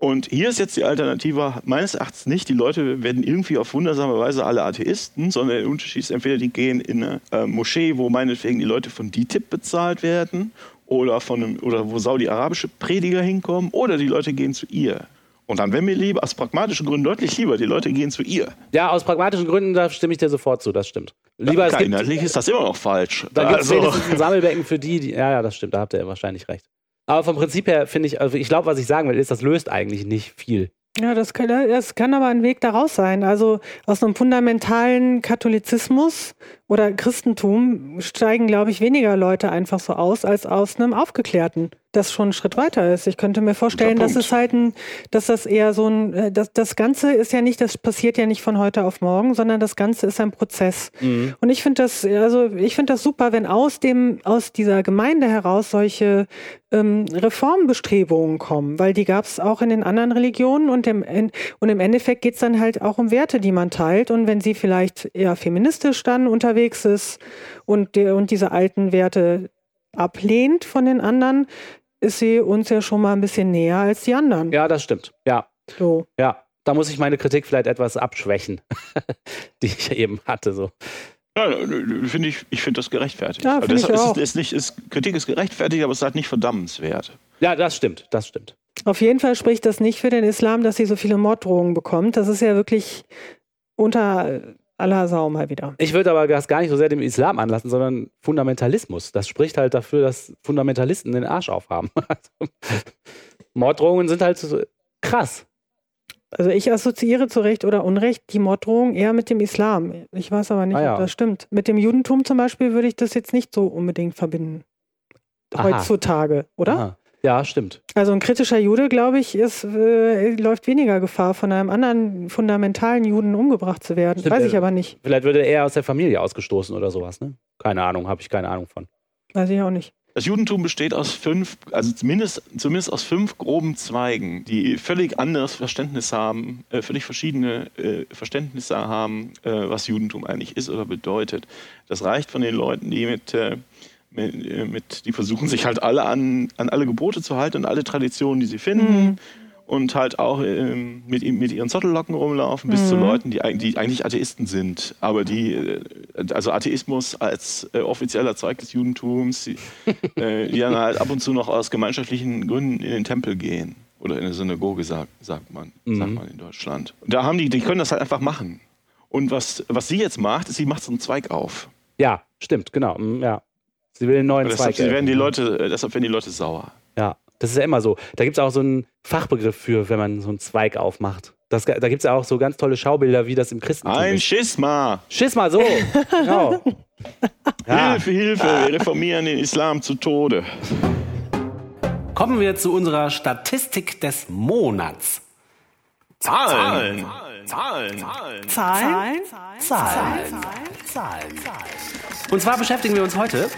C: Und hier ist jetzt die Alternative meines Erachtens nicht, die Leute werden irgendwie auf wundersame Weise alle Atheisten, sondern der Unterschied ist entweder die gehen in eine äh, Moschee, wo meinetwegen die Leute von DITIB bezahlt werden oder, von einem, oder wo saudi-arabische Prediger hinkommen oder die Leute gehen zu ihr. Und dann wäre mir lieber, aus pragmatischen Gründen deutlich lieber, die Leute gehen zu ihr.
B: Ja, aus pragmatischen Gründen, da stimme ich dir sofort zu, das stimmt. Lieber es
C: Klar,
B: gibt,
C: inhaltlich ist das immer noch falsch.
B: da gibt es
C: Also-
B: wenigstens ein Sammelbecken für die, die, ja, ja, das stimmt, da habt ihr wahrscheinlich recht. Aber vom Prinzip her finde ich, also ich glaube, was ich sagen will, ist, das löst eigentlich nicht viel.
D: Ja, das kann, das kann aber ein Weg daraus sein. Also aus einem fundamentalen Katholizismus oder Christentum steigen, glaube ich, weniger Leute einfach so aus, als aus einem Aufgeklärten, das schon einen Schritt weiter ist. Ich könnte mir vorstellen, dass es halt ein, dass das eher so ein, äh, das, das Ganze ist ja nicht, das passiert ja nicht von heute auf morgen, sondern das Ganze ist ein Prozess. Und ich finde das, also ich finde das super, wenn aus dem, aus dieser Gemeinde heraus solche ähm, Reformbestrebungen kommen, weil die gab es auch in den anderen Religionen und im, in, und im Endeffekt geht es dann halt auch um Werte, die man teilt. Und wenn sie vielleicht eher feministisch dann unterwegs ist und, und diese alten Werte ablehnt von den anderen, ist sie uns ja schon mal ein bisschen näher als die anderen.
B: Ja, das stimmt. Ja,
D: So.
B: ja. Da muss ich meine Kritik vielleicht etwas abschwächen, <laughs> die ich eben hatte. So.
C: Ja, finde ich, ich finde das gerechtfertigt.
D: Ja,
C: Also
D: finde
C: das
D: ich
C: ist,
D: auch.
C: Ist nicht, ist, Kritik ist gerechtfertigt, aber es ist halt nicht verdammenswert.
B: Ja, das stimmt, das stimmt.
D: Auf jeden Fall spricht das nicht für den Islam, dass sie so viele Morddrohungen bekommt. Das ist ja wirklich unter aller Sau mal wieder.
B: Ich würde aber das gar nicht so sehr dem Islam anlassen, sondern Fundamentalismus. Das spricht halt dafür, dass Fundamentalisten den Arsch aufhaben. <laughs> Also, Morddrohungen sind halt so krass.
D: Also ich assoziiere zu Recht oder Unrecht die Morddrohung eher mit dem Islam. Ich weiß aber nicht,
B: Ah, ja.
D: ob das stimmt. Mit dem Judentum zum Beispiel würde ich das jetzt nicht so unbedingt verbinden.
B: Aha.
D: Heutzutage, oder?
B: Aha. Ja, stimmt.
D: Also ein kritischer Jude, glaube ich, ist, äh, läuft weniger Gefahr, von einem anderen fundamentalen Juden umgebracht zu werden.
B: Stimmt,
D: Weiß
B: äh,
D: ich aber nicht.
B: Vielleicht würde er aus der Familie ausgestoßen oder sowas, ne? Keine Ahnung, habe ich keine Ahnung von.
D: Weiß ich auch nicht.
C: Das Judentum besteht aus fünf, also zumindest, zumindest aus fünf groben Zweigen, die völlig anderes Verständnis haben, äh, völlig verschiedene äh, Verständnisse haben, äh, was Judentum eigentlich ist oder bedeutet. Das reicht von den Leuten, die mit, äh, mit, äh, mit die versuchen sich halt alle an, an alle Gebote zu halten und alle Traditionen, die sie finden. Und halt auch ähm, mit, mit ihren Zottellocken rumlaufen, bis zu Leuten, die, die eigentlich Atheisten sind, aber die, äh, also Atheismus als äh, offizieller Zeug des Judentums, die, <laughs> äh, die dann halt ab und zu noch aus gemeinschaftlichen Gründen in den Tempel gehen. Oder in eine Synagoge, sagt, sagt, man, sagt man in Deutschland. Und da haben die, die können das halt einfach machen. Und was, was sie jetzt macht, ist, sie macht so einen Zweig auf.
B: Ja, stimmt, genau. mm, Ja. Sie will den neuen
C: Deshalb
B: Zweig.
C: werden die. Leute, äh, deshalb werden die Leute sauer.
B: Ja, das ist ja immer so. Da gibt es auch so einen Fachbegriff für, wenn man so einen Zweig aufmacht. Das, da gibt es ja auch so ganz tolle Schaubilder, wie das im Christentum
C: Ein
B: ist.
C: Schisma!
B: Schiss mal so. <laughs> genau. Ja.
C: Hilfe, Hilfe, wir reformieren den Islam zu Tode.
B: Kommen wir zu unserer Statistik des Monats.
C: Zahlen! Zahlen!
D: Zahlen?
B: Zahlen. Zahlen. Und zwar beschäftigen wir uns heute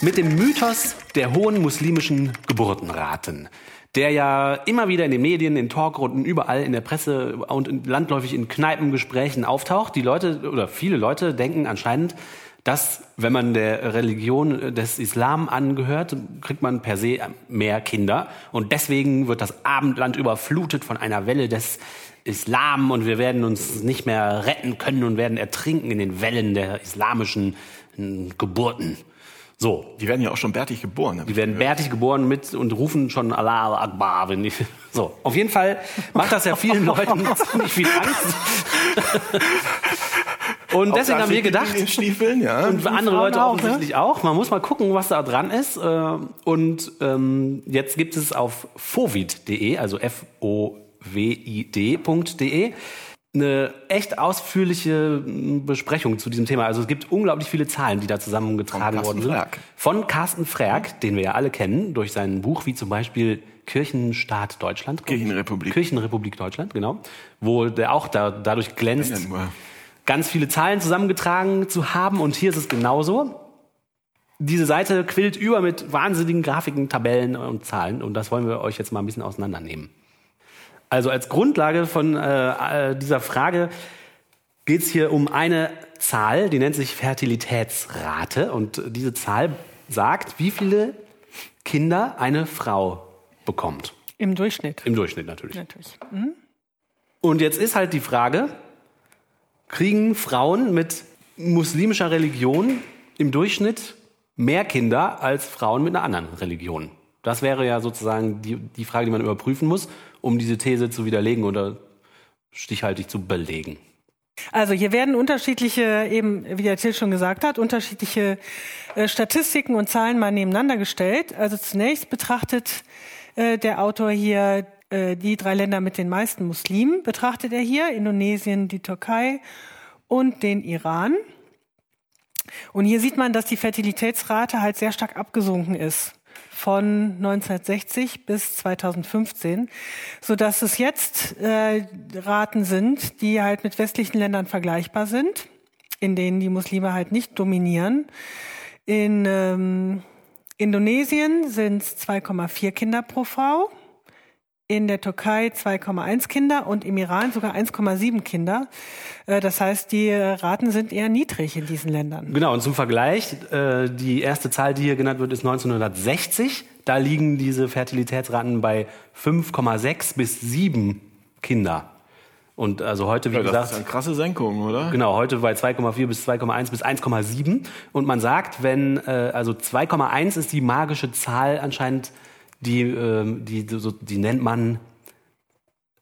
B: mit dem Mythos der hohen muslimischen Geburtenraten, der ja immer wieder in den Medien, in Talkrunden, überall in der Presse und landläufig in Kneipengesprächen auftaucht. Die Leute oder viele Leute denken anscheinend, dass wenn man der Religion des Islam angehört, kriegt man per se mehr Kinder und deswegen wird das Abendland überflutet von einer Welle des Islam und wir werden uns nicht mehr retten können und werden ertrinken in den Wellen der islamischen äh, Geburten. So,
C: Die werden ja auch schon bärtig geboren.
B: die werden
C: gehört.
B: bärtig geboren mit und rufen schon Allah Akbar, wenn die, <laughs> so. Auf jeden Fall macht das ja vielen <laughs> Leuten ziemlich viel Angst. <laughs> Und deswegen haben wir gedacht,
C: ja.
B: und andere Leute
D: auch, ne?
B: offensichtlich auch. Man muss mal gucken, was da dran ist. Äh, Und ähm, jetzt gibt es auf fovid.de, also f-o-w-i-d.de, eine echt ausführliche m, Besprechung zu diesem Thema. Also es gibt unglaublich viele Zahlen, die da zusammengetragen worden sind.
C: Frerk.
B: Von Carsten Frerk, den wir ja alle kennen, durch sein Buch wie zum Beispiel Kirchenstaat Deutschland.
C: Kirchenrepublik.
B: Kirchenrepublik Deutschland, genau. Wo der auch da, dadurch glänzt, ganz viele Zahlen zusammengetragen zu haben. Und hier ist es genauso. Diese Seite quillt über mit wahnsinnigen Grafiken, Tabellen und Zahlen. Und das wollen wir euch jetzt mal ein bisschen auseinandernehmen. Also als Grundlage von äh, äh, dieser Frage geht es hier um eine Zahl, die nennt sich Fertilitätsrate. Und diese Zahl sagt, wie viele Kinder eine Frau bekommt.
D: Im Durchschnitt.
B: Im Durchschnitt natürlich.
D: Natürlich.
B: Und jetzt ist halt die Frage, kriegen Frauen mit muslimischer Religion im Durchschnitt mehr Kinder als Frauen mit einer anderen Religion? Das wäre ja sozusagen die, die Frage, die man überprüfen muss, um diese These zu widerlegen oder stichhaltig zu belegen.
D: Also hier werden unterschiedliche, eben wie der Till schon gesagt hat, unterschiedliche äh, Statistiken und Zahlen mal nebeneinander gestellt. Also zunächst betrachtet äh, der Autor hier äh, die drei Länder mit den meisten Muslimen, betrachtet er hier, Indonesien, die Türkei und den Iran. Und hier sieht man, dass die Fertilitätsrate halt sehr stark abgesunken ist von 1960 bis 2015, so dass es jetzt äh, Raten sind, die halt mit westlichen Ländern vergleichbar sind, in denen die Muslime halt nicht dominieren. In ähm, Indonesien sind es 2,4 Kinder pro Frau, in der Türkei 2,1 Kinder und im Iran sogar 1,7 Kinder. Äh, Das heißt, die Raten sind eher niedrig in diesen Ländern.
B: Genau, und zum Vergleich, äh, die erste Zahl, die hier genannt wird, ist 1960. Da liegen diese Fertilitätsraten bei 5,6 bis 7 Kinder. Und also heute, wie
C: Ja, das
B: gesagt,
C: ist eine krasse Senkung, oder?
B: Genau, heute bei 2,4 bis 2,1 bis 1,7. Und man sagt, wenn, äh, also 2,1 ist die magische Zahl anscheinend, die, ähm, die, so, die nennt man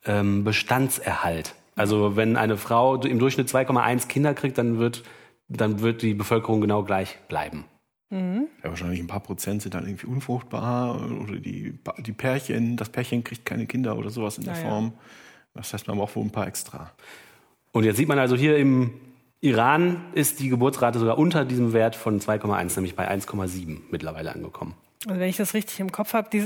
B: ähm, Bestandserhalt. Also wenn eine Frau im Durchschnitt 2,1 Kinder kriegt, dann wird, dann wird die Bevölkerung genau gleich bleiben.
C: Mhm. Ja, wahrscheinlich ein paar Prozent sind dann irgendwie unfruchtbar oder die, die Pärchen, das Pärchen kriegt keine Kinder oder sowas in der ja, Form. Das heißt, man braucht wohl ein paar extra.
B: Und jetzt sieht man also hier im Iran ist die Geburtsrate sogar unter diesem Wert von 2,1, nämlich bei 1,7 mittlerweile angekommen.
D: Also wenn ich das richtig im Kopf habe,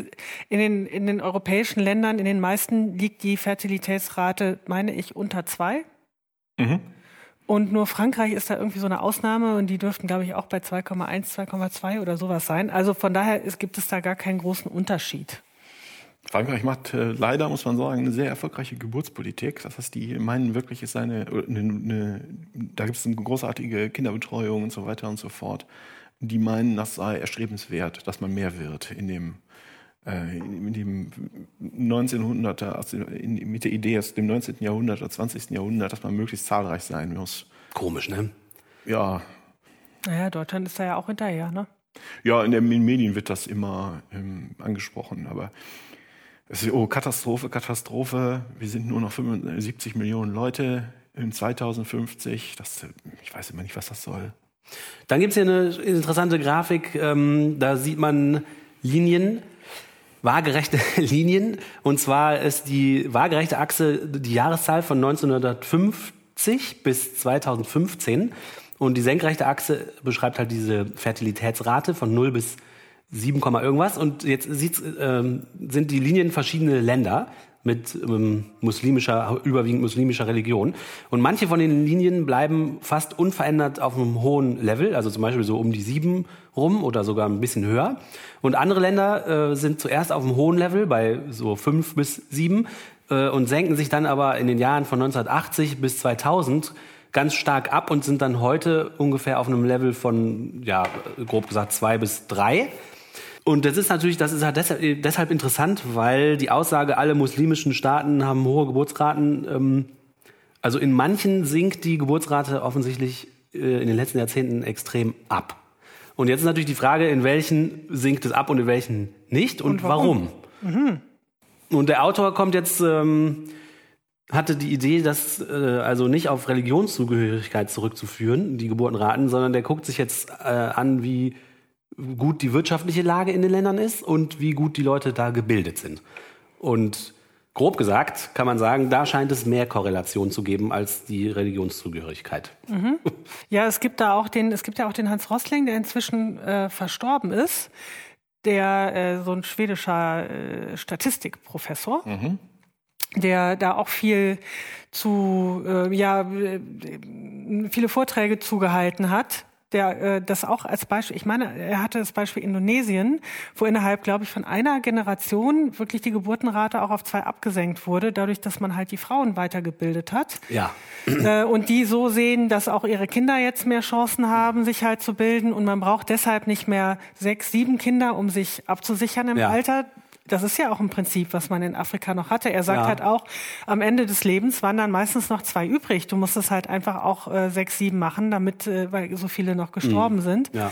D: in den, in den europäischen Ländern, in den meisten liegt die Fertilitätsrate, meine ich, unter zwei. Mhm. Und nur Frankreich ist da irgendwie so eine Ausnahme und die dürften, glaube ich, auch bei 2,1, 2,2 oder sowas sein. Also von daher ist, gibt es da gar keinen großen Unterschied.
C: Frankreich macht äh, leider, muss man sagen, eine sehr erfolgreiche Geburtspolitik. Das heißt, die meinen wirklich, ist eine, eine, eine da gibt es eine großartige Kinderbetreuung und so weiter und so fort. Die meinen, das sei erstrebenswert, dass man mehr wird in dem äh, in dem 1900er, also in, mit der Idee aus dem 19. Jahrhundert oder 20. Jahrhundert, dass man möglichst zahlreich sein muss.
B: Komisch, ne?
C: Ja.
D: Naja, Deutschland ist da ja auch hinterher, ne?
C: Ja, in den Medien wird das immer ähm, angesprochen, aber es ist, oh, Katastrophe, Katastrophe, wir sind nur noch 75 Millionen Leute in 2050. Das, ich weiß immer nicht, was das soll.
B: Dann gibt es hier eine interessante Grafik, ähm, da sieht man Linien waagerechte <laughs> Linien. Und zwar ist die waagerechte Achse die Jahreszahl von 1950 bis 2015. Und die senkrechte Achse beschreibt halt diese Fertilitätsrate von 0 bis 7, irgendwas. Und jetzt ähm, sind die Linien verschiedene Länder mit ähm, muslimischer, überwiegend muslimischer Religion. Und manche von den Linien bleiben fast unverändert auf einem hohen Level, also zum Beispiel so um die sieben rum oder sogar ein bisschen höher. Und andere Länder äh, sind zuerst auf einem hohen Level bei so fünf bis sieben äh, und senken sich dann aber in den Jahren von 1980 bis 2000 ganz stark ab und sind dann heute ungefähr auf einem Level von, ja, grob gesagt zwei bis drei. Und das ist natürlich, das ist halt deshalb, deshalb interessant, weil die Aussage, alle muslimischen Staaten haben hohe Geburtsraten, ähm, also in manchen sinkt die Geburtsrate offensichtlich äh, in den letzten Jahrzehnten extrem ab. Und jetzt ist natürlich die Frage, in welchen sinkt es ab und in welchen nicht und, und warum. warum? Mhm. Und der Autor kommt jetzt, ähm, hatte die Idee, das äh, also nicht auf Religionszugehörigkeit zurückzuführen, die Geburtenraten, sondern der guckt sich jetzt äh, an, wie gut die wirtschaftliche Lage in den Ländern ist und wie gut die Leute da gebildet sind. Und grob gesagt kann man sagen, da scheint es mehr Korrelation zu geben als die Religionszugehörigkeit.
D: Mhm. Ja, es gibt da auch den, es gibt ja auch den Hans Rossling, der inzwischen äh, verstorben ist, der äh, so ein schwedischer äh, Statistikprofessor. Mhm der da auch viel zu, äh, ja, äh, viele Vorträge zugehalten hat der äh, das auch als Beispiel, ich meine, er hatte das Beispiel Indonesien, wo innerhalb, glaube ich, von einer Generation wirklich die Geburtenrate auch auf zwei abgesenkt wurde, dadurch, dass man halt die Frauen weitergebildet hat.
B: Ja.
D: Äh, und die so sehen, dass auch ihre Kinder jetzt mehr Chancen haben, sich halt zu bilden und man braucht deshalb nicht mehr sechs, sieben Kinder, um sich abzusichern im ja. Alter das ist ja auch ein Prinzip, was man in Afrika noch hatte. Er sagt ja. halt auch, am Ende des Lebens waren dann meistens noch zwei übrig. Du musst es halt einfach auch äh, sechs, sieben machen, damit, äh, weil so viele noch gestorben mhm. sind. Ja.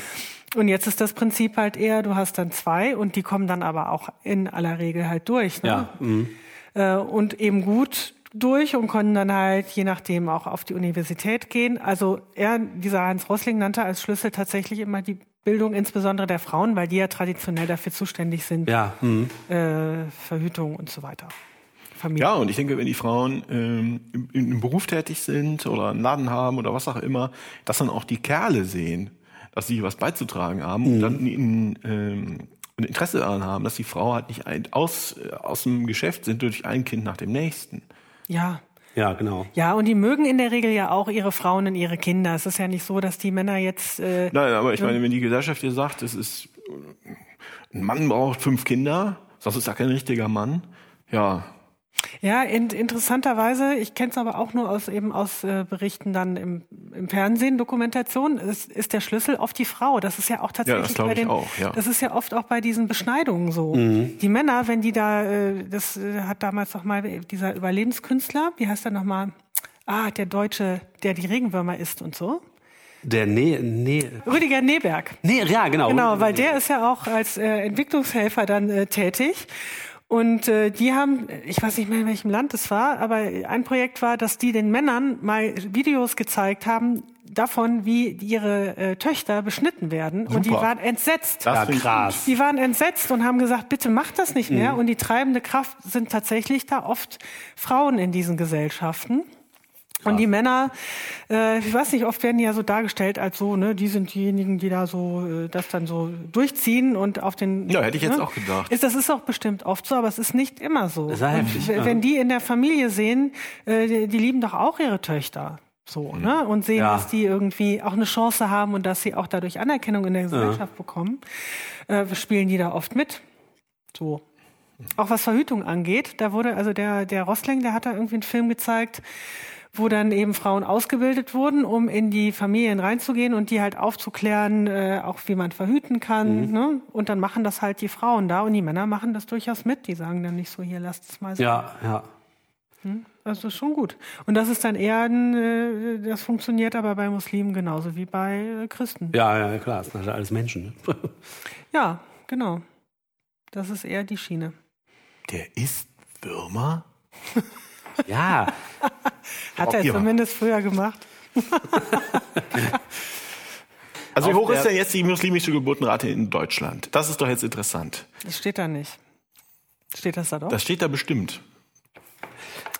D: Und jetzt ist das Prinzip halt eher, du hast dann zwei und die kommen dann aber auch in aller Regel halt durch. Ne? Ja. Mhm. Äh, und eben gut durch und konnten dann halt je nachdem auch auf die Universität gehen. Also er, dieser Hans Rossling nannte als Schlüssel tatsächlich immer die Bildung insbesondere der Frauen, weil die ja traditionell dafür zuständig sind.
B: Ja. Mhm.
D: Äh, Verhütung und so weiter.
C: Familie. Ja, und ich denke, wenn die Frauen ähm, im, im Beruf tätig sind oder einen Laden haben oder was auch immer, dass dann auch die Kerle sehen, dass sie was beizutragen haben mhm. und dann in, ähm, ein Interesse daran haben, dass die Frau halt nicht ein, aus, äh, aus dem Geschäft sind durch ein Kind nach dem nächsten.
D: Ja,
B: ja, genau.
D: Ja, und die mögen in der Regel ja auch ihre Frauen und ihre Kinder. Es ist ja nicht so, dass die Männer jetzt. Äh,
C: Nein, aber ich meine, wenn die Gesellschaft dir sagt, es ist ein Mann braucht fünf Kinder, das ist ja kein richtiger Mann. Ja,
D: ja, in, interessanterweise, ich kenne es aber auch nur aus eben aus äh, Berichten dann im, im Fernsehen, Dokumentation, ist, ist der Schlüssel oft die Frau. Das ist ja auch tatsächlich
C: ja, das
D: bei den,
C: auch, ja.
D: das ist ja oft auch bei diesen Beschneidungen so. Mhm. Die Männer, wenn die da, äh, das äh, hat damals noch mal dieser Überlebenskünstler, wie heißt er nochmal? Ah, der Deutsche, der die Regenwürmer isst und so.
B: Der ne ne
D: Rüdiger Neberg.
B: Nee, ja, genau.
D: Genau, weil der ist ja auch als äh, Entwicklungshelfer dann äh, tätig. Und äh, die haben, ich weiß nicht mehr in welchem Land es war, aber ein Projekt war, dass die den Männern mal Videos gezeigt haben davon, wie ihre äh, Töchter beschnitten werden. Super. Und die waren entsetzt.
B: Das ja, krass.
D: Die waren entsetzt und haben gesagt, bitte macht das nicht mehr. Mhm. Und die treibende Kraft sind tatsächlich da oft Frauen in diesen Gesellschaften. Und die Männer, äh, ich weiß nicht, oft werden die ja so dargestellt als so, ne, die sind diejenigen, die da so äh, das dann so durchziehen und auf den.
C: Ja, hätte ich jetzt ne, auch gedacht.
D: Ist, das ist auch bestimmt oft so, aber es ist nicht immer so.
B: Das heftig,
D: und, wenn die in der Familie sehen, äh, die, die lieben doch auch ihre Töchter. So, mhm. ne? Und sehen, ja. dass die irgendwie auch eine Chance haben und dass sie auch dadurch Anerkennung in der Gesellschaft ja. bekommen, äh, spielen die da oft mit. So. Auch was Verhütung angeht, da wurde, also der, der Rossling, der hat da irgendwie einen Film gezeigt, wo dann eben Frauen ausgebildet wurden, um in die Familien reinzugehen und die halt aufzuklären, äh, auch wie man verhüten kann. Mhm. Ne? Und dann machen das halt die Frauen da und die Männer machen das durchaus mit. Die sagen dann nicht so, hier lasst es mal
B: sein. Ja, ja.
D: Hm? Also ist schon gut. Und das ist dann eher, ein, äh, das funktioniert aber bei Muslimen genauso wie bei äh, Christen.
B: Ja, ja, klar, das sind halt alles Menschen.
D: Ne? <laughs> ja, genau. Das ist eher die Schiene.
C: Der isst Würmer? <laughs>
B: ja. <laughs>
D: Hat er zumindest früher gemacht. <laughs>
C: also wie hoch ist denn jetzt die muslimische Geburtenrate in Deutschland? Das ist doch jetzt interessant.
D: Das steht da nicht. Steht das da doch?
C: Das steht da bestimmt.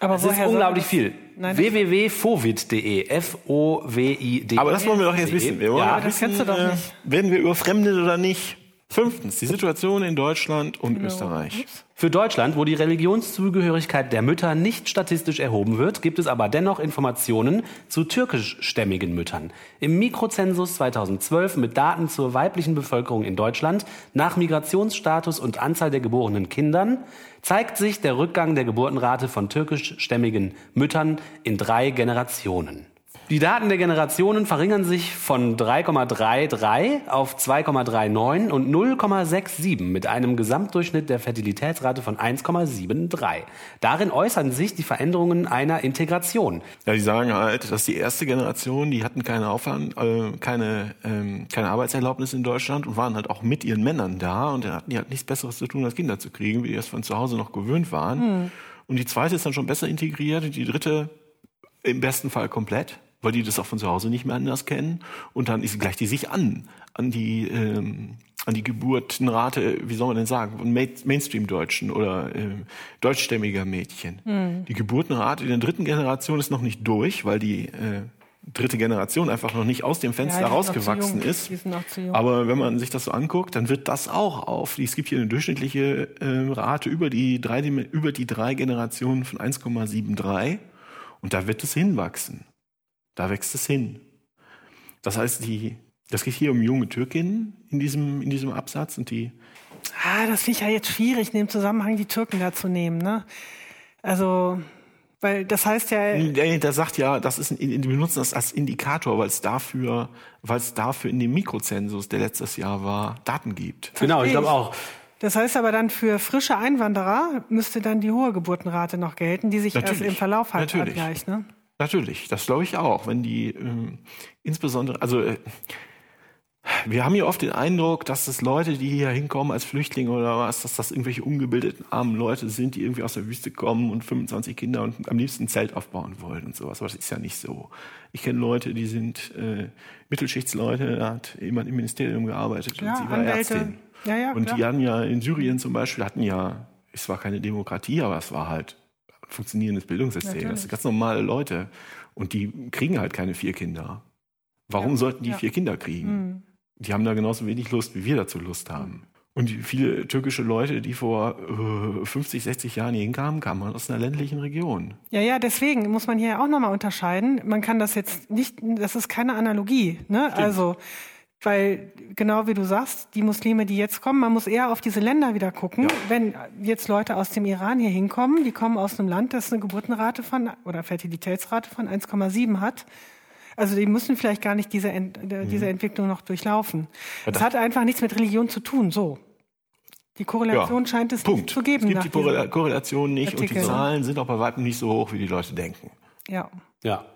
B: Aber es ist unglaublich viel. www.fovid.de, F-O-W-I-D.
C: Aber das wollen wir doch jetzt wissen. Wir
D: wollen ja, das kennst du doch äh, nicht.
C: Werden wir überfremdet oder nicht? Fünftens, die Situation in Deutschland und genau. Österreich.
B: Für Deutschland, wo die Religionszugehörigkeit der Mütter nicht statistisch erhoben wird, gibt es aber dennoch Informationen zu türkischstämmigen Müttern. Im Mikrozensus 2012 mit Daten zur weiblichen Bevölkerung in Deutschland nach Migrationsstatus und Anzahl der geborenen Kindern zeigt sich der Rückgang der Geburtenrate von türkischstämmigen Müttern in drei Generationen. Die Daten der Generationen verringern sich von 3,33 auf 2,39 und 0,67 mit einem Gesamtdurchschnitt der Fertilitätsrate von 1,73. Darin äußern sich die Veränderungen einer Integration.
C: Ja, die sagen halt, dass die erste Generation, die hatten keine Aufwand, äh, keine, ähm, keine Arbeitserlaubnis in Deutschland und waren halt auch mit ihren Männern da und dann hatten die halt nichts Besseres zu tun, als Kinder zu kriegen, wie die das von zu Hause noch gewöhnt waren. Hm. Und die zweite ist dann schon besser integriert, die dritte im besten Fall komplett weil die das auch von zu Hause nicht mehr anders kennen. Und dann ist, gleicht die sich an, an die, ähm, an die Geburtenrate, wie soll man denn sagen, von Mainstream-Deutschen oder äh, deutschstämmiger Mädchen. Mhm. Die Geburtenrate in der dritten Generation ist noch nicht durch, weil die äh, dritte Generation einfach noch nicht aus dem Fenster ja, rausgewachsen ist. Aber wenn man sich das so anguckt, dann wird das auch auf. Es gibt hier eine durchschnittliche äh, Rate über die drei, über die drei Generationen von 1,73 und da wird es hinwachsen. Da wächst es hin. Das heißt, die, das geht hier um junge Türkinnen in diesem, in diesem Absatz und die.
D: Ah, das finde ich ja jetzt schwierig, in dem Zusammenhang die Türken da zu nehmen, ne? Also, weil das heißt ja.
C: Der sagt ja, das ist, die benutzen das als Indikator, weil es dafür, weil es dafür in dem Mikrozensus, der letztes Jahr war, Daten gibt.
B: Genau, ich glaube auch.
D: Das heißt aber dann für frische Einwanderer müsste dann die hohe Geburtenrate noch gelten, die sich Natürlich. erst im Verlauf halt Natürlich. abgleicht, ne?
C: Natürlich, das glaube ich auch. Wenn die ähm, insbesondere, also äh, wir haben ja oft den Eindruck, dass das Leute, die hier hinkommen als Flüchtlinge oder was, dass das irgendwelche ungebildeten armen Leute sind, die irgendwie aus der Wüste kommen und 25 Kinder und am liebsten ein Zelt aufbauen wollen und sowas. Aber das ist ja nicht so. Ich kenne Leute, die sind äh, Mittelschichtsleute, da hat jemand im Ministerium gearbeitet
D: ja,
C: und sie war Anwälte. Ärztin.
D: Ja, ja,
C: und klar. die hatten ja in Syrien zum Beispiel, hatten ja, es war keine Demokratie, aber es war halt funktionierendes Bildungssystem. Natürlich. Das sind ganz normale Leute. Und die kriegen halt keine vier Kinder. Warum ja. sollten die ja. vier Kinder kriegen? Mhm. Die haben da genauso wenig Lust, wie wir dazu Lust haben. Und viele türkische Leute, die vor äh, 50, 60 Jahren hier hinkamen, kamen aus einer ländlichen Region.
D: Ja, ja, deswegen muss man hier auch nochmal unterscheiden. Man kann das jetzt nicht, das ist keine Analogie. Ne? Also weil, genau wie du sagst, die Muslime, die jetzt kommen, man muss eher auf diese Länder wieder gucken. Ja. Wenn jetzt Leute aus dem Iran hier hinkommen, die kommen aus einem Land, das eine Geburtenrate von oder Fertilitätsrate von 1,7 hat. Also die müssen vielleicht gar nicht diese, Ent mhm. diese Entwicklung noch durchlaufen. Ja, das hat einfach nichts mit Religion zu tun, so. Die Korrelation ja, scheint es
C: Punkt.
D: nicht zu geben.
C: Es gibt die Korrelation nicht Artikel. und die Zahlen sind auch bei weitem nicht so hoch, wie die Leute denken.
D: Ja.
C: Ja.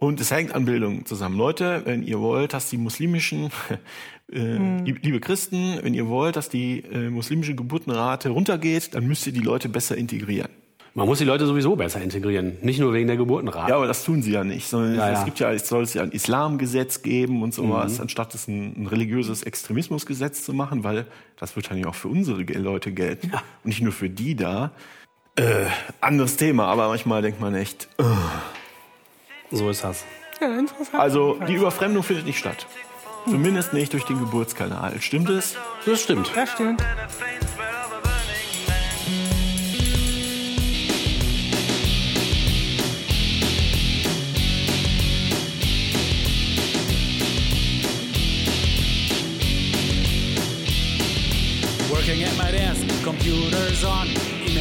C: Und es hängt an Bildung zusammen. Leute, wenn ihr wollt, dass die muslimischen <laughs> äh, mhm. liebe Christen, wenn ihr wollt, dass die äh, muslimische Geburtenrate runtergeht, dann müsst ihr die Leute besser integrieren.
B: Man muss die Leute sowieso besser integrieren, nicht nur wegen der Geburtenrate.
C: Ja, aber das tun sie ja nicht, sondern ja, es ja. gibt ja, es soll es ja ein Islamgesetz geben und sowas, mhm. anstatt es ein, ein, religiöses Extremismusgesetz zu machen, weil das wird dann ja auch für unsere Leute gelten ja. und nicht nur für die da. Äh, anderes Thema, aber manchmal denkt man echt. Uh.
B: So ist das.
C: Ja, interessant. Also die Überfremdung findet nicht statt. Zumindest nicht durch den Geburtskanal. Stimmt es?
B: Das stimmt.
D: Das stimmt.
E: Working at my desk, computers on,